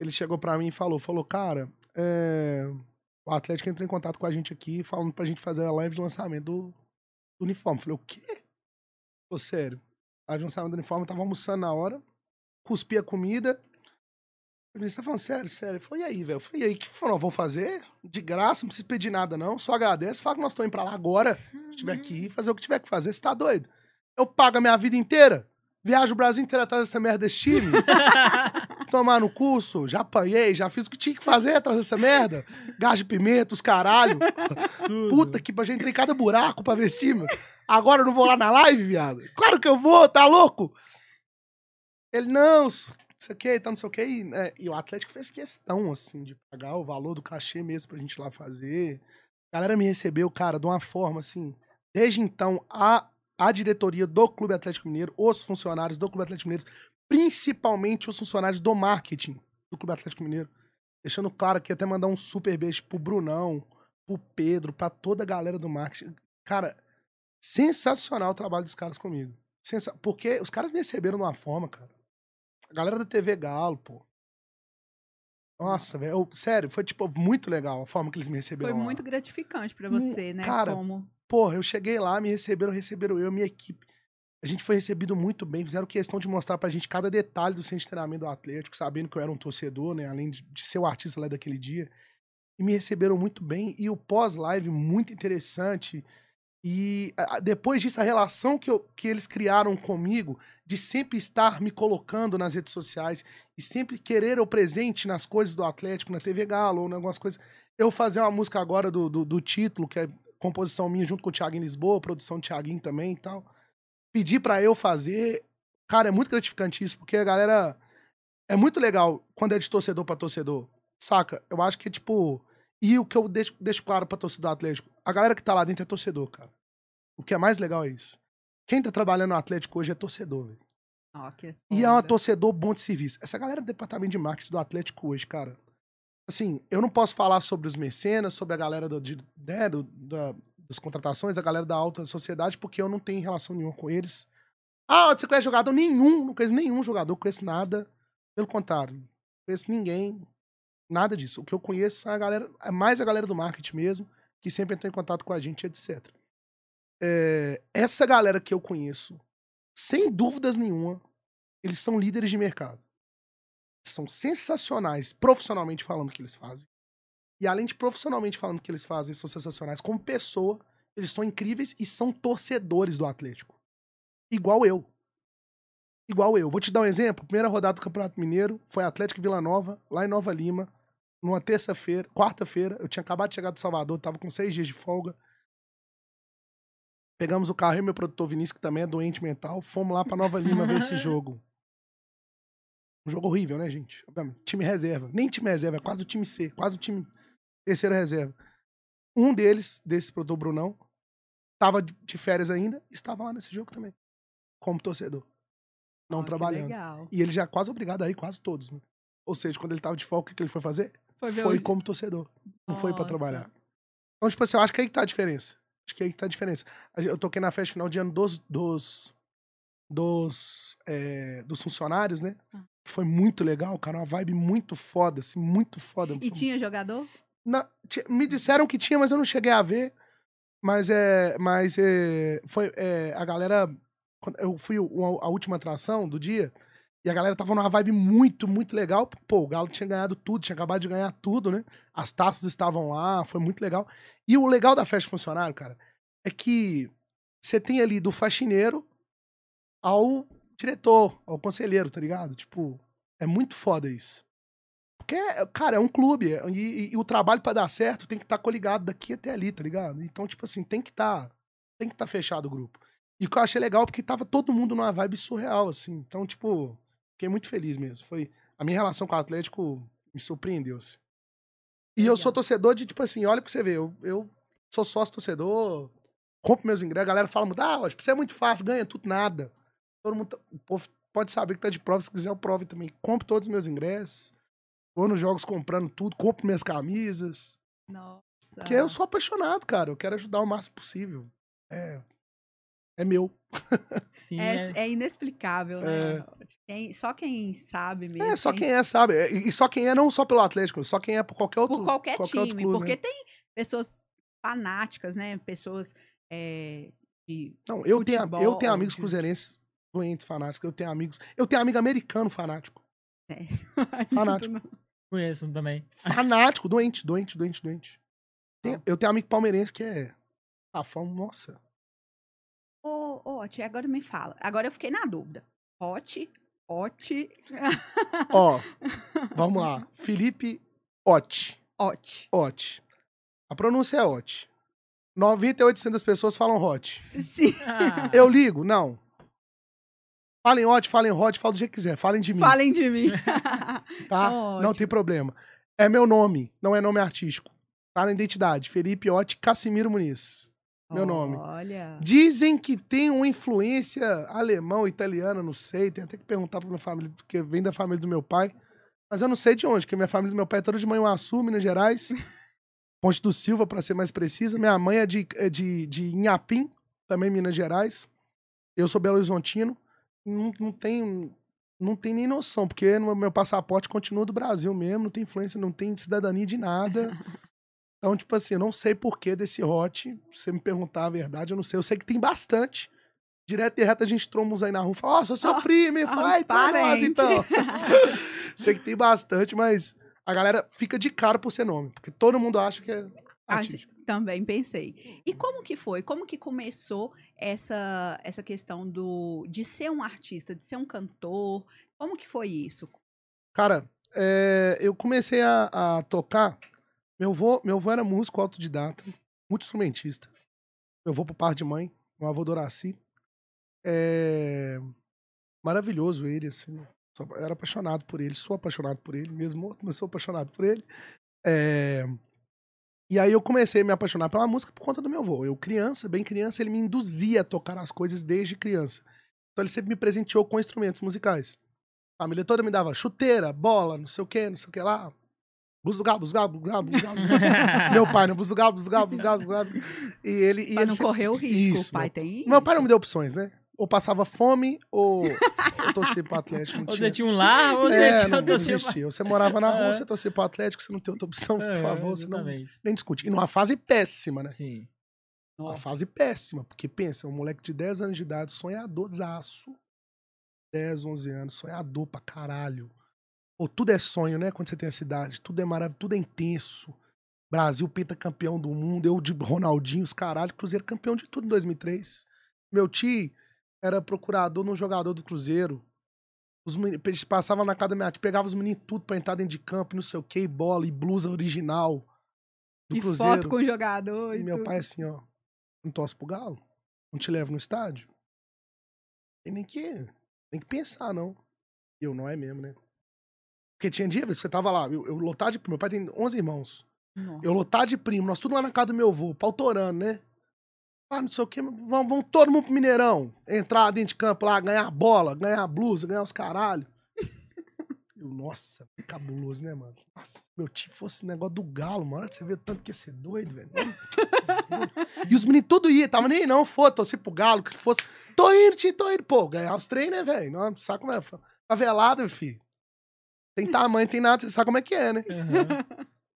C: ele chegou pra mim e falou, falou, cara, é, o Atlético entrou em contato com a gente aqui, falando pra gente fazer a live de lançamento do, do uniforme. Eu falei, o quê? Falou, sério, live de lançamento do uniforme, eu tava almoçando na hora, cuspi a comida, ele tá falando sério, sério. E aí, velho? E aí, que falou? Vou fazer? De graça, não precisa pedir nada, não. Só agradece, fala que nós estamos indo pra lá agora. Se tiver que ir, fazer o que tiver que fazer. Você tá doido? Eu pago a minha vida inteira, viajo o Brasil inteiro atrás dessa merda desse time, (laughs) tomar no curso, já apanhei, já fiz o que tinha que fazer atrás dessa merda. Gás de pimenta, os caralho.
B: Tudo.
C: Puta que já entrei em cada buraco pra ver esse time. Agora eu não vou lá na live, viado. Claro que eu vou, tá louco? Ele, não, isso aqui, tá não sei o que. E, é, e o Atlético fez questão, assim, de pagar o valor do cachê mesmo pra gente ir lá fazer. A galera me recebeu, cara, de uma forma, assim. Desde então, a, a diretoria do Clube Atlético Mineiro, os funcionários do Clube Atlético Mineiro, principalmente os funcionários do marketing do Clube Atlético Mineiro, deixando claro aqui, até mandar um super beijo pro Brunão, pro Pedro, pra toda a galera do marketing. Cara, sensacional o trabalho dos caras comigo. Sensa porque os caras me receberam de uma forma, cara. A galera da TV Galo, pô. Nossa, velho. Sério, foi, tipo, muito legal a forma que eles me receberam.
A: Foi
C: lá.
A: muito gratificante pra
C: Hum,
A: você, né?
C: cara,
A: Como.
C: Porra, eu cheguei lá, me receberam, receberam eu, minha equipe. A gente foi recebido muito bem, fizeram questão de mostrar pra gente cada detalhe do centro de treinamento do Atlético, sabendo que eu era um torcedor, né? Além de, de ser o artista lá daquele dia. e me receberam muito bem. E o pós-live muito interessante. E a- depois disso, a relação que, eu- que eles criaram comigo, de sempre estar me colocando nas redes sociais e sempre querer o presente nas coisas do Atlético, na TV Galo ou em algumas coisas. Eu fazer uma música agora do, do, do título, que é composição minha junto com o Thiago em Lisboa, produção do Thiaguinho também e tal. Pedir pra eu fazer. Cara, é muito gratificante isso, porque a galera. É muito legal quando é de torcedor pra torcedor. Saca? Eu acho que, tipo. E o que eu deixo, deixo claro pra torcedor do Atlético: a galera que tá lá dentro é torcedor, cara. O que é mais legal é isso. Quem tá trabalhando no Atlético hoje é torcedor, velho.
A: Que
C: E é um torcedor bom de serviço. Essa galera do departamento de marketing do Atlético hoje, cara. Assim, eu não posso falar sobre os mecenas, sobre a galera do, de, né, do- da- das contratações, a galera da alta sociedade, porque eu não tenho relação nenhuma com eles. Ah, você conhece jogador? Nenhum. Não conheço nenhum jogador, conheço nada. Pelo contrário, conheço ninguém. Nada disso. O que eu conheço é a galera, é mais a galera do marketing mesmo, que sempre entrou em contato com a gente, etc. É, essa galera que eu conheço, sem dúvidas nenhuma, eles são líderes de mercado. São sensacionais, profissionalmente falando que eles fazem. E além de profissionalmente falando que eles fazem, são sensacionais como pessoa, eles são incríveis e são torcedores do Atlético. Igual eu. Igual eu. Vou te dar um exemplo. Primeira rodada do Campeonato Mineiro foi Atlético Vila Nova, lá em Nova Lima, numa terça-feira, quarta-feira. Eu tinha acabado de chegar de Salvador, tava com seis dias de folga. Pegamos o carro e meu produtor Vinícius, que também é doente mental, fomos lá pra Nova Lima ver esse (laughs) jogo. Um jogo horrível, né, gente? Time reserva. Nem time reserva, é quase o time C, quase o time terceira reserva. Um deles, desse produtor Brunão, tava de- férias ainda, estava lá nesse jogo também. Como torcedor. Não
A: que
C: trabalhando. E ele já é quase obrigado a ir, quase todos, né? Ou seja, quando ele tava de folga, o que ele foi fazer?
A: Foi
C: Foi como torcedor. Não foi pra
A: Nossa.
C: trabalhar. Então, tipo assim, eu acho que aí que tá a diferença. Acho que aí que tá a diferença. Eu toquei na festa final de ano dos. dos. dos, é, dos funcionários, né? Foi muito legal, cara. Uma vibe muito foda, assim, muito foda.
A: E tinha jogador?
C: Na- me disseram que tinha, mas eu não cheguei a ver. Mas é. Mas é. Foi. é, a galera. Eu fui a última atração do dia. E a galera tava numa vibe muito, muito legal. Pô, o Galo tinha ganhado tudo, tinha acabado de ganhar tudo, né? As taças estavam lá, foi muito legal. E o legal da festa funcionário, cara, é que você tem ali do faxineiro ao diretor, ao conselheiro, tá ligado? Tipo, é muito foda isso. Porque, cara, é um clube. é- E, e- e o trabalho pra dar certo tem que estar coligado daqui até ali, tá ligado? Então, tipo assim, tem que estar. tem que estar fechado o grupo. E o que eu achei legal, porque tava todo mundo numa vibe surreal, assim. Então, tipo, fiquei muito feliz mesmo. Foi. A minha relação com o Atlético me surpreendeu. assim. E eu
A: Legal.
C: sou torcedor de, tipo assim, olha pra você ver, eu, eu sou sócio torcedor, compro meus ingressos, a galera fala muito, ah, tipo, isso é muito fácil, ganha tudo, nada. Todo mundo, tá- o povo pode saber que tá de prova, se quiser eu prove também. Compro todos os meus ingressos, vou nos jogos comprando tudo, compro minhas camisas.
A: Nossa.
C: Porque eu sou apaixonado, cara, eu quero ajudar o máximo possível. É, é meu.
B: Sim,
A: É,
B: é-
A: é inexplicável, né? Quem- só quem sabe mesmo.
C: É, só quem é sabe. É, E e só quem é não só pelo Atlético, só quem é por qualquer outro
A: Por qualquer,
C: outro
A: time.
C: clube,
A: porque
C: né?
A: tem pessoas fanáticas, né? Pessoas é, de.
C: Não, eu tenho, eu
A: futebol,
C: tenho amigos
A: de-
C: cruzeirenses doentes, fanáticos. Eu tenho amigos. Eu tenho amigo americano fanático. (laughs) Fanático.
B: conheço também.
C: Fanático, doente, doente, doente, doente. Tem- eu tenho amigo palmeirense que é. Rafão, nossa.
A: Ô, ô, Oti, agora me fala. Agora eu fiquei na dúvida. Oti, Oti,
C: Ó, (laughs) vamos lá. Felipe Ot.
A: Oti.
C: Ot. A pronúncia é Ot. 98% das pessoas falam Hot.
A: Sim.
B: Ah,
C: Eu ligo? Não. Falem Hot, falem Hot, fala do jeito que quiser. Falem de mim.
A: Falem de mim. (laughs)
C: tá?
A: Ótimo.
C: Não tem problema. É meu nome, não é nome artístico. Tá na identidade. Felipe Otti Cassimiro Muniz. Meu nome.
A: Olha.
C: Dizem que tem uma influência alemão, italiana, não sei. Tem até que perguntar pra minha família, porque vem da família do meu pai. Mas eu não sei de onde, porque minha família do meu pai é toda de Manhuaçu, Minas Gerais. (laughs) Ponte do Silva, pra ser mais precisa. Minha mãe é de, é de, de Inhapim, também Minas Gerais. Eu sou Belo Horizontino. Não, não tem não tem nem noção, porque no meu passaporte continua do Brasil mesmo, não tem influência, não tem cidadania de nada. Então, tipo assim, eu não sei porquê desse hot. Se você me perguntar a verdade, eu não sei. Eu sei que tem bastante. Direto e reto a gente tromba uns aí na rua e fala, ó, sou seu
A: Ó,
C: primo,
A: ó,
C: Fala aí pra nós, então. (laughs) (laughs) sei que tem bastante, mas a galera fica de cara por ser nome, porque todo mundo acha que é artista.
A: Também pensei. E como que foi? Como que começou essa, essa questão do de ser um artista, de ser um cantor? Como que foi isso?
C: Cara, é, eu comecei a, a tocar. Meu avô, meu avô era músico autodidata, muito instrumentista. Meu avô por parte de mãe, meu avô Doraci. É, maravilhoso ele, assim. Eu era apaixonado por ele, sou apaixonado por ele, mesmo mas sou apaixonado por ele. É, e aí eu comecei a me apaixonar pela música por conta do meu avô. Eu, criança, bem criança, ele me induzia a tocar as coisas desde criança. Então ele sempre me presenteou com instrumentos musicais. A família toda me dava chuteira, bola, não sei o que, não sei o que lá. Bus do galo, bus do galo, bus do galo, bus do galo. (laughs) meu pai, né? Bus do galo, bus do galo, bus do galo, bus do galo. E ele. E ele
A: não
C: sempre-
A: correr o risco.
C: Isso,
A: o pai
C: meu-
A: tem
C: Meu pai não me deu opções, né? Ou passava fome, ou eu torcia pro Atlético. (laughs) Não
B: Ou
C: tinha.
B: você tinha um lar, ou você
C: é,
B: tinha
C: não
B: outra
C: existia. Você morava na (laughs) rua,
B: É.
C: você torcia pro Atlético, você não tem outra opção, por
B: É,
C: favor, você não
B: exatamente.
C: nem discute. E numa fase péssima, né?
B: Sim.
C: Uma fase péssima, porque pensa, um moleque de 10 anos de idade, sonhadorzaço. 10, 11 anos, sonhador pra caralho. Pô, tudo é sonho, né? Quando você tem essa idade. Tudo é maravilhoso, tudo é intenso. Brasil pentacampeão do mundo, eu de Ronaldinho, os caralho. Cruzeiro campeão de tudo em 2003. Meu tio era procurador no jogador do Cruzeiro. Os meni- eles passavam na casa da minha tia, pegava os meninos tudo pra entrar dentro de campo, e não sei o que, e bola, e blusa original do
A: E
C: Cruzeiro.
A: foto com o jogador.
C: E
A: E
C: meu
A: tudo.
C: pai assim, ó, não torce pro Galo? Não te levo no estádio? Tem nem que, nem que pensar, não. E eu, não é mesmo, né? Porque tinha dia, você tava lá, eu, eu lotado de primo, meu pai tem 11 irmãos.
A: Nossa.
C: Eu lotado de primo, nós tudo lá na casa do meu avô, pautorando, né? Ah, não sei o que, vamos, vamos todo mundo pro Mineirão. Entrar dentro de campo lá, ganhar bola, ganhar blusa, ganhar os caralho. (laughs) Eu, nossa, cabuloso, né, mano? Nossa, meu tio fosse negócio do galo, mano. Você vê o tanto que ia ser doido, velho. e os meninos tudo ia, tava nem não, foda, torcer pro galo, que fosse. Tô indo, tio, tô indo. Pô, ganhar os trem, né, velho? Não, Sabe como é? Favelado, filho. Tem tamanho, tem nada, você sabe como é que é, né?
B: Aham.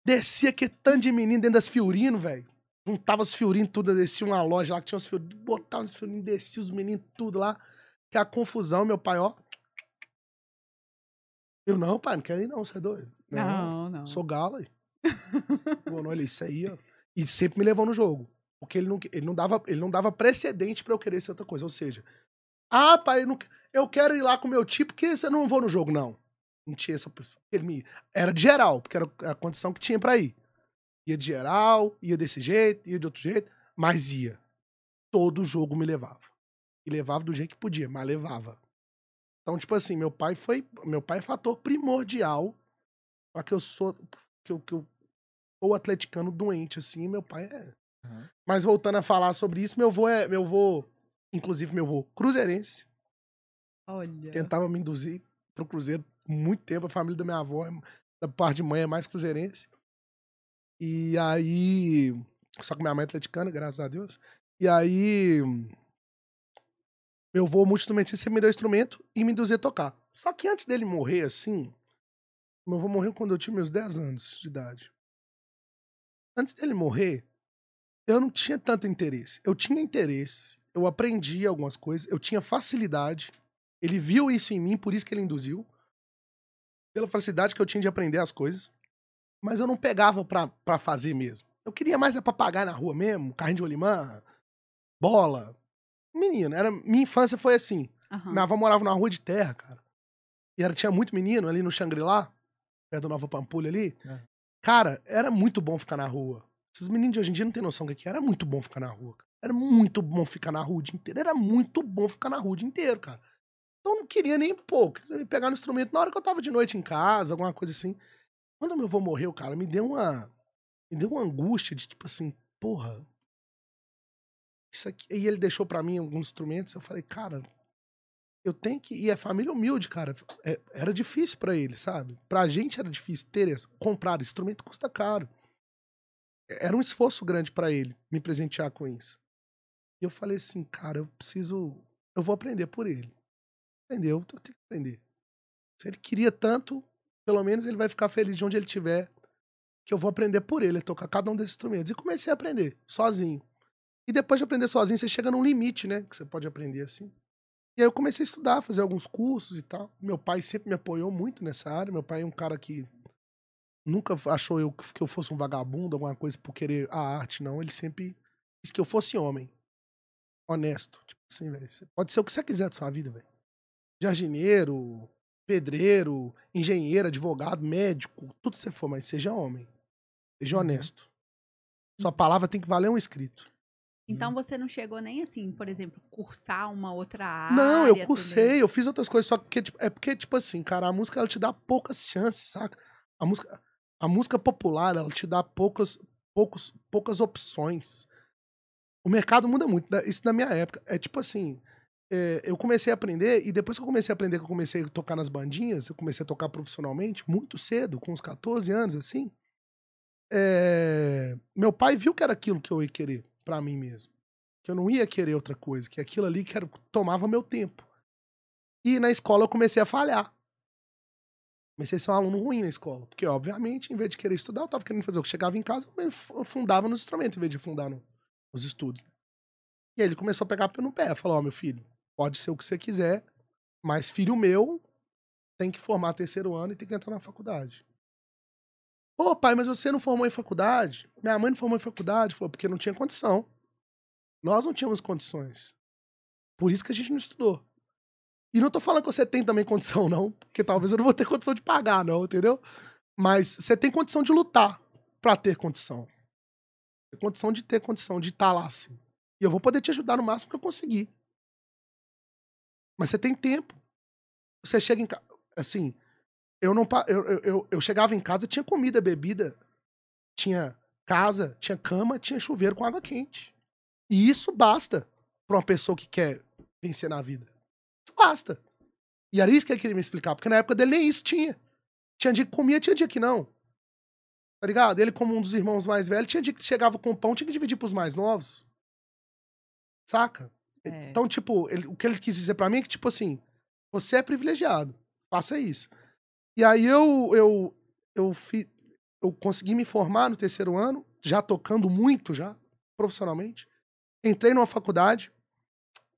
C: Descia que tanto de menino dentro das Fiorino, velho. Juntava os Fiorino tudo, descia uma loja lá que tinha os Fiorino, botava os Fiorino, descia os meninos tudo lá. Que a confusão, meu pai, ó. Eu, não, pai, não quero ir não, você é doido.
A: Não, não.
C: Sou galo aí. (laughs) Pô, não, ele, isso aí, ó. E sempre me levou no jogo. Porque ele não, ele não, dava, ele não dava precedente pra eu querer ser outra coisa. Ou seja, ah, pai, eu, não, eu quero ir lá com o meu tio porque você não vou no jogo, não. Não tinha essa. Ele me, era de geral, porque era a condição que tinha pra ir. Ia de geral, ia desse jeito, ia de outro jeito, mas ia. Todo jogo me levava. E levava do jeito que podia, mas levava. Então, tipo assim, meu pai foi. Meu pai é fator primordial pra que eu sou. Que eu, que eu sou atleticano doente, assim, meu pai é.
B: Uhum.
C: Mas voltando a falar sobre isso, meu avô é. Meu avô, inclusive, meu avô cruzeirense,
A: Olha.
C: tentava me induzir pro Cruzeiro por muito tempo. A família da minha avó, é- da parte de mãe, é mais cruzeirense. E aí. Só que minha mãe é atleticana, graças a Deus. E aí. Meu avô, muito instrumentista, sempre me deu instrumento e me induzia a tocar. Só que antes dele morrer, assim. Meu avô morreu quando eu tinha meus 10 anos de idade. Antes dele morrer, eu não tinha tanto interesse. Eu tinha interesse, eu aprendi algumas coisas, eu tinha facilidade. Ele viu isso em mim, por isso que ele induziu. Pela facilidade que eu tinha de aprender as coisas. Mas eu não pegava pra, pra fazer mesmo. Eu queria mais é pra pagar na rua mesmo, carrinho de rolimã, bola. Menino, era, minha infância foi assim.
A: Aham.
C: Minha avó morava na rua de terra, cara. E era, tinha muito menino ali no Xangri-Lá, perto do Nova Pampulha ali.
B: É.
C: Cara, era muito bom ficar na rua. Esses meninos de hoje em dia não tem noção do que é. Era muito bom ficar na rua. cara. Era muito bom ficar na rua o dia inteiro. Era muito bom ficar na rua o dia inteiro, cara. Então eu não queria nem, queria pegar no instrumento na hora que eu tava de noite em casa, alguma coisa assim. Quando meu avô morreu, cara, me deu uma. Me deu uma angústia de tipo assim, porra. Isso aqui. E ele deixou pra mim alguns instrumentos. Eu falei, cara, eu tenho que. E a família humilde, cara. é- era difícil pra ele, sabe? Pra gente era difícil ter comprar. Instrumento custa caro. Era um esforço grande pra ele me presentear com isso. E eu falei assim, cara, eu preciso. Eu vou aprender por ele. Entendeu? Eu tenho que aprender. Se ele queria tanto, pelo menos ele vai ficar feliz de onde ele estiver. Que eu vou aprender por ele, tocar cada um desses instrumentos. E comecei a aprender, sozinho. E depois de aprender sozinho, você chega num limite, né? Que você pode aprender assim. E aí eu comecei a estudar, fazer alguns cursos e tal. Meu pai sempre me apoiou muito nessa área. Meu pai é um cara que nunca achou eu que eu fosse um vagabundo, alguma coisa por querer a arte, não. Ele sempre quis que eu fosse homem. Honesto. Tipo assim, velho. Pode ser o que você quiser da sua vida, velho. Jardineiro, pedreiro, engenheiro, advogado, médico, tudo que você for, mas seja homem. Seja
B: Uhum.
C: honesto. Sua palavra tem que valer um escrito.
A: Então
B: Uhum.
A: você não chegou nem assim, por exemplo, cursar uma outra área.
C: Não, eu
A: também?
C: cursei, eu fiz outras coisas, só que tipo, é porque, tipo assim, cara, a música ela te dá poucas chances, saca? A música, a música popular, ela te dá poucas, poucos, poucas opções. O mercado muda muito, da- isso na minha época. É tipo assim, é, eu comecei a aprender, e depois que eu comecei a aprender, que eu comecei a tocar nas bandinhas, eu comecei a tocar profissionalmente, muito cedo, com uns 14 anos, assim. é, meu pai viu que era aquilo que eu ia querer pra mim mesmo. Que eu não ia querer outra coisa, que aquilo ali que era, tomava meu tempo. E na escola eu comecei a falhar. Comecei a ser um aluno ruim na escola. Porque, obviamente, em vez de querer estudar, eu tava querendo fazer o que chegava em casa, eu fundava nos instrumentos, em vez de fundar no- nos estudos. E aí ele começou a pegar no pé. Falou, ó, meu filho, pode ser o que você quiser, mas filho meu tem que formar terceiro ano e tem que entrar na faculdade. Pô, pai, mas você não formou em faculdade? Minha mãe não formou em faculdade. Falou, porque não tinha condição. Nós não tínhamos condições. Por isso que a gente não estudou. E não tô falando que você tem também condição, (laughs) não. Porque talvez eu não vou ter condição de pagar, não, entendeu? Mas você tem condição de lutar pra ter condição. Tem condição de ter condição, de estar lá, assim. E eu vou poder te ajudar no máximo que eu conseguir. Mas você tem tempo. Você chega em casa. Assim, eu não. Eu, eu, eu, chegava em casa, tinha comida, bebida, tinha casa, tinha cama, tinha chuveiro com água quente. E isso basta pra uma pessoa que quer vencer na vida. Isso basta. E era isso que ele queria me explicar, porque na época dele nem isso tinha. Tinha dia que comia, tinha dia que não. Tá ligado? Ele, como um dos irmãos mais velhos, tinha dia que chegava com pão, tinha que dividir pros mais novos. Saca?
A: É.
C: Então, tipo, ele- o que ele quis dizer pra mim é que, tipo assim, você é privilegiado. Faça isso. E aí eu, eu, eu, fi, eu consegui me formar no terceiro ano, já tocando muito já, profissionalmente. Entrei numa faculdade.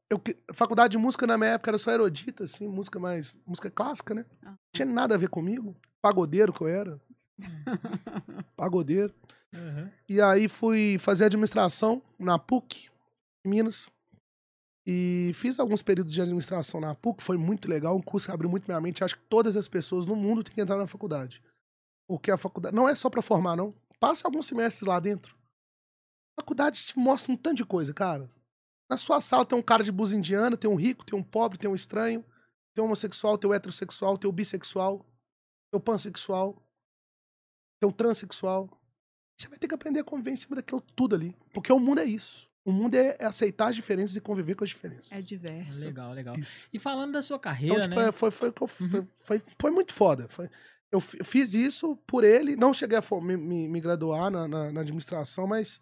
C: Eu, faculdade de música na minha época era só erudita, assim, música mais. música clássica, né?
A: Ah.
C: Não tinha nada a ver comigo. Pagodeiro que eu era. (laughs) Pagodeiro.
B: Uhum.
C: E aí fui fazer administração na PUC, em Minas. E fiz alguns períodos de administração na PUC, foi muito legal, um curso que abriu muito minha mente. Acho que todas as pessoas no mundo têm que entrar na faculdade. Porque a faculdade não é só pra formar, não. Passa alguns semestres lá dentro. A faculdade te mostra um tanto de coisa, cara. Na sua sala tem um cara de blusa indiana, tem um rico, tem um pobre, tem um estranho, tem um homossexual, tem um heterossexual, tem um bissexual, tem um pansexual, tem um transexual. Você vai ter que aprender a conviver em cima daquilo tudo ali. Porque o mundo é isso. O mundo é, é aceitar as diferenças e conviver com as diferenças.
A: É diverso.
B: Legal, legal.
C: Isso.
B: E falando da sua
C: Então,
B: carreira,
C: tipo,
B: né?
C: é, foi, foi, o que eu f-
B: Uhum.
C: foi, foi muito foda. Foi, eu fi- fiz isso por ele, não cheguei a for- me, me- me graduar na, na- na administração, mas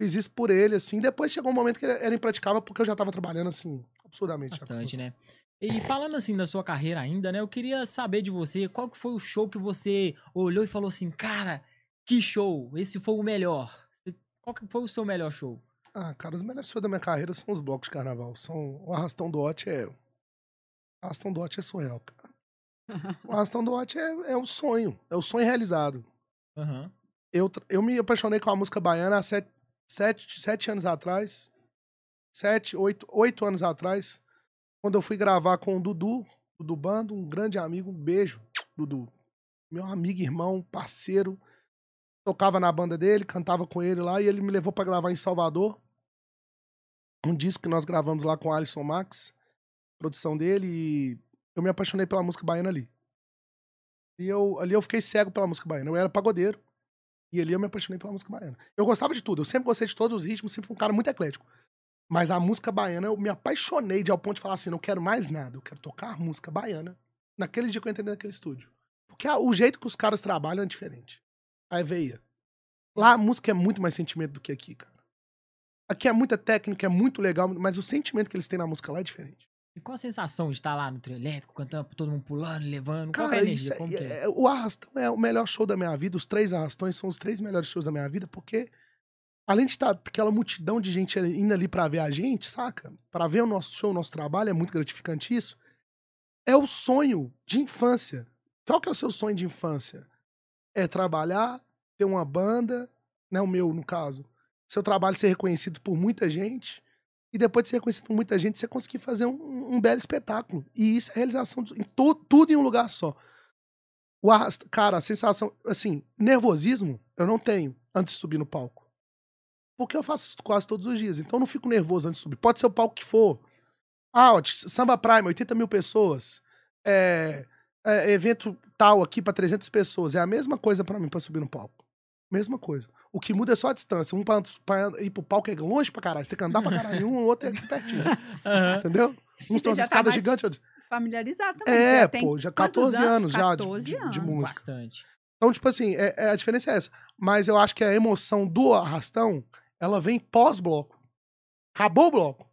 C: fiz isso por ele, assim. Depois chegou um momento que era impraticável, porque eu já tava trabalhando, assim, absurdamente.
B: Bastante, né? E falando assim da sua carreira ainda, né? Eu queria saber de você, qual que foi o show que você olhou e falou assim, cara, que show! Esse foi o melhor. Qual que foi o seu melhor show?
C: Ah, cara, os melhores shows da minha carreira são os blocos de carnaval. São, o Arrastão do Ote é... O Arrastão do Ote é surreal, cara. O (laughs) Arrastão do Ote é, é um sonho. É o sonho realizado.
B: Aham.
C: eu, eu me apaixonei com a música baiana há sete, sete, sete anos atrás. Sete, oito, oito anos atrás. Quando eu fui gravar com o Dudu, Dudu Bando, um grande amigo. Um beijo, Dudu. Meu amigo, irmão, parceiro. Tocava na banda dele, cantava com ele lá. E ele me levou pra gravar em Salvador. Um disco que nós gravamos lá com o Alisson Max. Produção dele. E eu me apaixonei pela música baiana ali. E eu, ali eu fiquei cego pela música baiana. Eu era pagodeiro. E ali eu me apaixonei pela música baiana. Eu gostava de tudo, eu sempre gostei de todos os ritmos, sempre fui um cara muito eclético. Mas a música baiana eu me apaixonei de ao ponto de falar assim: não quero mais nada, eu quero tocar música baiana naquele dia que eu entrei naquele estúdio. Porque a- o jeito que os caras trabalham é diferente. Aí veia. Lá a música é muito mais sentimento do que aqui, cara. Aqui é muita técnica, é muito legal, mas o sentimento que eles têm na música lá é diferente.
B: E qual a sensação de estar lá no trio elétrico, cantando, todo mundo pulando, levando? qual que é a
C: Cara,
B: energia? Como
C: é,
B: que é?
C: é- o Arrastão é o melhor show da minha vida. Os três Arrastões são os três melhores shows da minha vida, porque além de estar aquela multidão de gente indo ali pra ver a gente, saca? Pra ver o nosso show, o nosso trabalho, é muito gratificante isso. É o sonho de infância. Qual que é o seu sonho de infância? é trabalhar, ter uma banda, né? O meu, no caso. Seu trabalho ser reconhecido por muita gente. E depois de ser reconhecido por muita gente, você conseguir fazer um, um belo espetáculo. E isso é realização de, tudo em um lugar só. O cara, a sensação, assim, nervosismo eu não tenho antes de subir no palco. Porque eu faço isso quase todos os dias. Então eu não fico nervoso antes de subir. Pode ser o palco que for. Ah, Samba Prime, 80 mil pessoas. É, é, evento tal aqui para 300 pessoas. É a mesma coisa para mim para subir no palco. Mesma coisa. O que muda é só a distância. Um pra, pra ir pro palco é longe pra caralho. Você tem que andar pra caralho. Um, o outro é aqui pertinho. (laughs)
B: Aham.
C: Entendeu? Uns estão as
A: já tá
C: escadas
A: mais
C: gigantes.
A: Familiarizado também.
C: É,
A: já
C: pô, já
A: quantos
C: 14 anos, já de-
A: 14
C: de, de
A: anos.
C: música.
B: Bastante.
C: Então, tipo assim, é, é- a diferença é essa. Mas eu acho que a emoção do arrastão, ela vem pós-bloco. Acabou o bloco.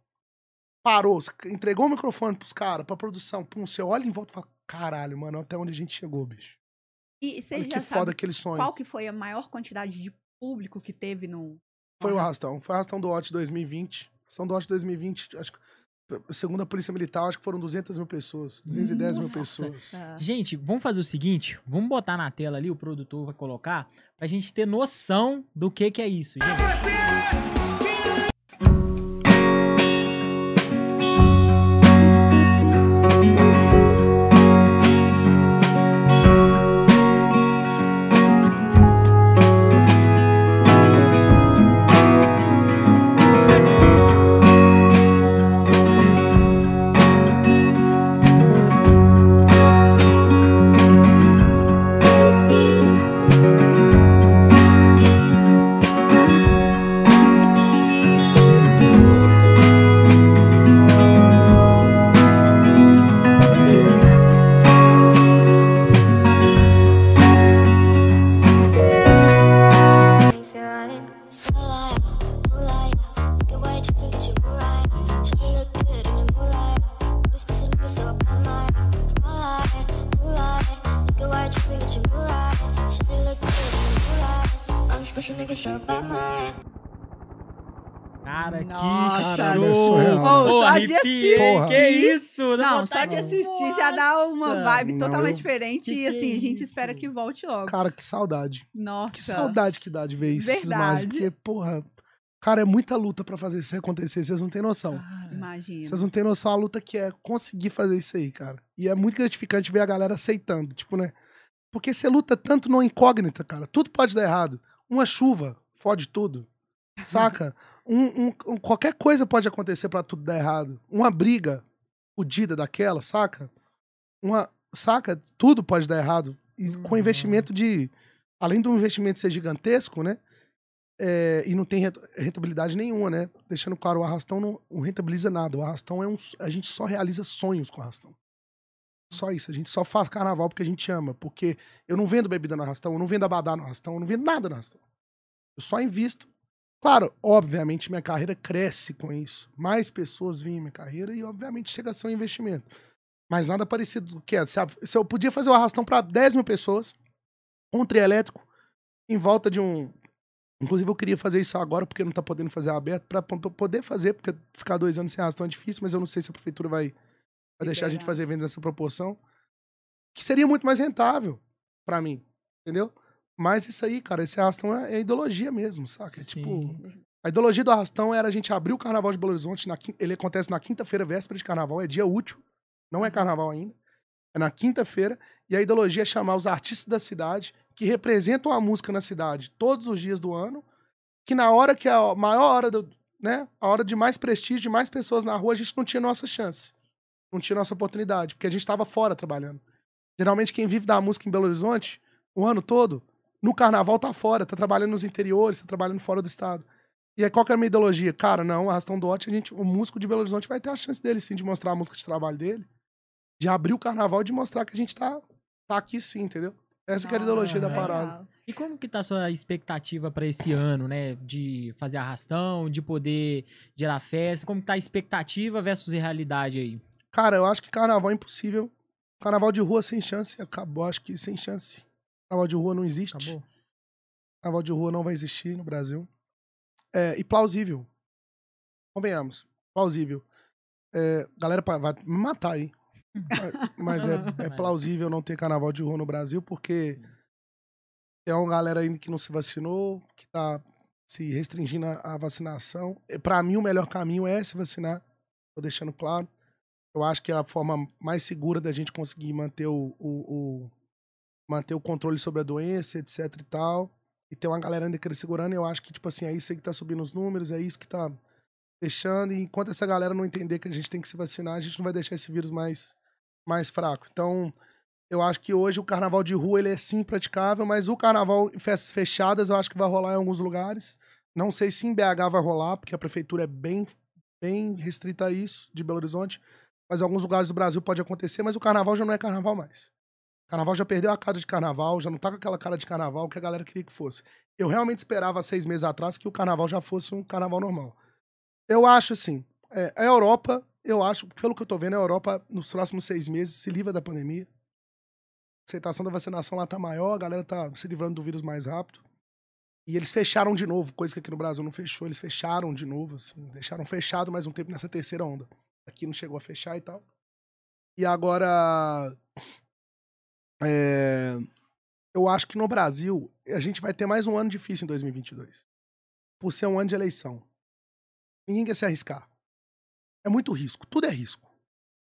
C: Parou, você entregou o microfone pros caras, pra produção. Pum, você olha em volta e fala, caralho, mano, até onde a gente chegou, bicho.
A: E você
C: Olha
A: já
C: que foda
A: sabe
C: aquele sonho.
A: qual que foi a maior quantidade de público que teve no...
C: Foi o arrastão. Foi o arrastão do OT 2020. Arrastão do OT 2020, acho que, segundo a Polícia Militar, acho que foram 200 mil pessoas. 210 mil
B: Nossa.
C: pessoas.
A: Arrasta?
B: Gente, vamos fazer o seguinte, vamos botar na tela ali, o produtor vai colocar, pra gente ter noção do que que é isso, gente.
A: Vibe
C: Não,
A: totalmente
C: eu-
A: diferente.
B: Que
A: e assim,
B: é
A: a gente
B: isso?
A: espera que volte logo.
C: Cara, que saudade.
A: Nossa.
C: Que saudade que dá de ver isso.
A: Verdade.
C: Porque, porra, cara, é muita luta pra fazer isso acontecer. Vocês não têm noção.
B: Cara,
A: Imagina.
C: Vocês não têm noção a luta que é conseguir fazer isso aí, cara. E é muito gratificante ver a galera aceitando. Tipo, né? Porque você luta tanto no incógnita, cara. Tudo pode dar errado. Uma chuva fode tudo. (laughs) Saca? Um, um- um- qualquer coisa pode acontecer pra tudo dar errado. Uma briga fodida daquela, saca? Uma. Saca? Tudo pode dar errado. E com
B: Uhum.
C: investimento de. Além do investimento ser gigantesco, né? É, e não tem rentabilidade nenhuma, né? Deixando claro, o arrastão não, não rentabiliza nada. O arrastão é um. A gente só realiza sonhos com o arrastão. Só isso. A gente só faz carnaval porque a gente ama. Porque eu não vendo bebida no arrastão, eu não vendo abadá no arrastão, eu não vendo nada no arrastão. Eu só invisto. Claro, obviamente minha carreira cresce com isso. Mais pessoas vêm em minha carreira e, obviamente, chega a ser um investimento. Mas nada parecido do que é. Se, eu podia fazer o arrastão para 10 mil pessoas, um trielétrico, em volta de um. Inclusive, eu queria fazer isso agora, porque não tá podendo fazer aberto, pra poder fazer, porque ficar dois anos sem arrastão é difícil, mas eu não sei se a prefeitura vai, vai deixar a gente fazer evento nessa proporção. Que seria muito mais rentável para mim, entendeu? Mas isso aí, cara, esse arrastão é, é ideologia mesmo, saca? É tipo.
B: Sim.
C: A ideologia do arrastão era a gente abrir o carnaval de Belo Horizonte. Na, ele acontece na quinta-feira, véspera de carnaval, é dia útil. Não é carnaval ainda. É na quinta-feira. E a ideologia é chamar os artistas da cidade, que representam a música na cidade todos os dias do ano, que na hora que é a maior hora do. Né, a hora de mais prestígio, de mais pessoas na rua, a gente não tinha nossa chance. Não tinha nossa oportunidade, porque a gente estava fora trabalhando. Geralmente, quem vive da música em Belo Horizonte, o ano todo, no carnaval tá fora, tá trabalhando nos interiores, tá trabalhando fora do estado. E aí, qual que é a minha ideologia? Cara, não, arrastão do Ote, a gente, o músico de Belo Horizonte vai ter a chance dele, sim, de mostrar a música de trabalho dele, de abrir o carnaval e de mostrar que a gente tá, tá aqui sim, entendeu? Essa que é a ideologia da
B: Legal.
C: parada.
B: E como que tá a sua expectativa pra esse ano, né? De fazer arrastão, de poder gerar festa? Como que tá a expectativa versus realidade aí?
C: Cara, eu acho que carnaval é impossível. Carnaval de rua sem chance, acabou, acho que sem chance. Carnaval de rua não existe.
B: Acabou?
C: Carnaval de rua não vai existir no Brasil. É, e plausível. Convenhamos. Plausível. É, galera vai me matar aí. Mas é, (laughs) é plausível não ter carnaval de rua no Brasil, porque Tem uma galera ainda que não se vacinou, que tá se restringindo a, a vacinação. E Pra mim, o melhor caminho é se vacinar. Tô deixando claro. Eu acho que é a forma mais segura da gente conseguir manter o, o- o- manter o controle sobre a doença, etc e tal. E tem uma galera ainda querendo segurando, e eu acho que, tipo assim, é isso que tá subindo os números, é isso que tá deixando. E enquanto essa galera não entender que a gente tem que se vacinar, a gente não vai deixar esse vírus mais, mais fraco. Então, eu acho que hoje o carnaval de rua ele é sim praticável, mas o carnaval em festas fechadas eu acho que vai rolar em alguns lugares. Não sei se em BH vai rolar, porque a prefeitura é bem, bem restrita a isso, de Belo Horizonte. Mas em alguns lugares do Brasil pode acontecer, mas o carnaval já não é carnaval mais. O carnaval já perdeu a cara de carnaval, já não tá com aquela cara de carnaval que a galera queria que fosse. Eu realmente esperava seis meses atrás que o carnaval já fosse um carnaval normal. Eu acho assim, é, a Europa, eu acho, pelo que eu tô vendo, a Europa, nos próximos seis meses, se livra da pandemia. A aceitação da vacinação lá tá maior, a galera tá se livrando do vírus mais rápido. E eles fecharam de novo, coisa que aqui no Brasil não fechou, eles fecharam de novo, assim, deixaram fechado mais um tempo nessa terceira onda. Aqui não chegou a fechar e tal. E agora. é, eu acho que no Brasil a gente vai ter mais um ano difícil em 2022. Por ser um ano de eleição. Ninguém quer se arriscar. É muito risco. Tudo é risco.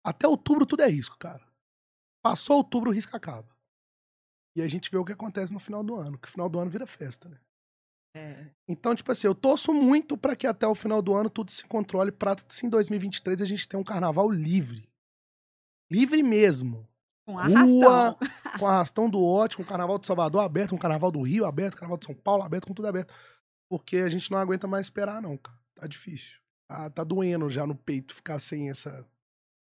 C: Até outubro tudo é risco, cara. Passou outubro, o risco acaba. E a gente vê o que acontece no final do ano. Que o final do ano vira festa, né?
A: É.
C: Então, tipo assim, eu torço muito pra que até o final do ano tudo se controle pra se em 2023 a gente tenha um carnaval livre. Livre mesmo.
A: Com
C: Rua,
A: arrastão.
C: com arrastão do ótimo, um carnaval de Salvador aberto, um carnaval do Rio aberto, um carnaval de São Paulo aberto, com tudo aberto. Porque a gente não aguenta mais esperar, não, cara. Tá difícil. Tá, tá doendo já no peito ficar sem essa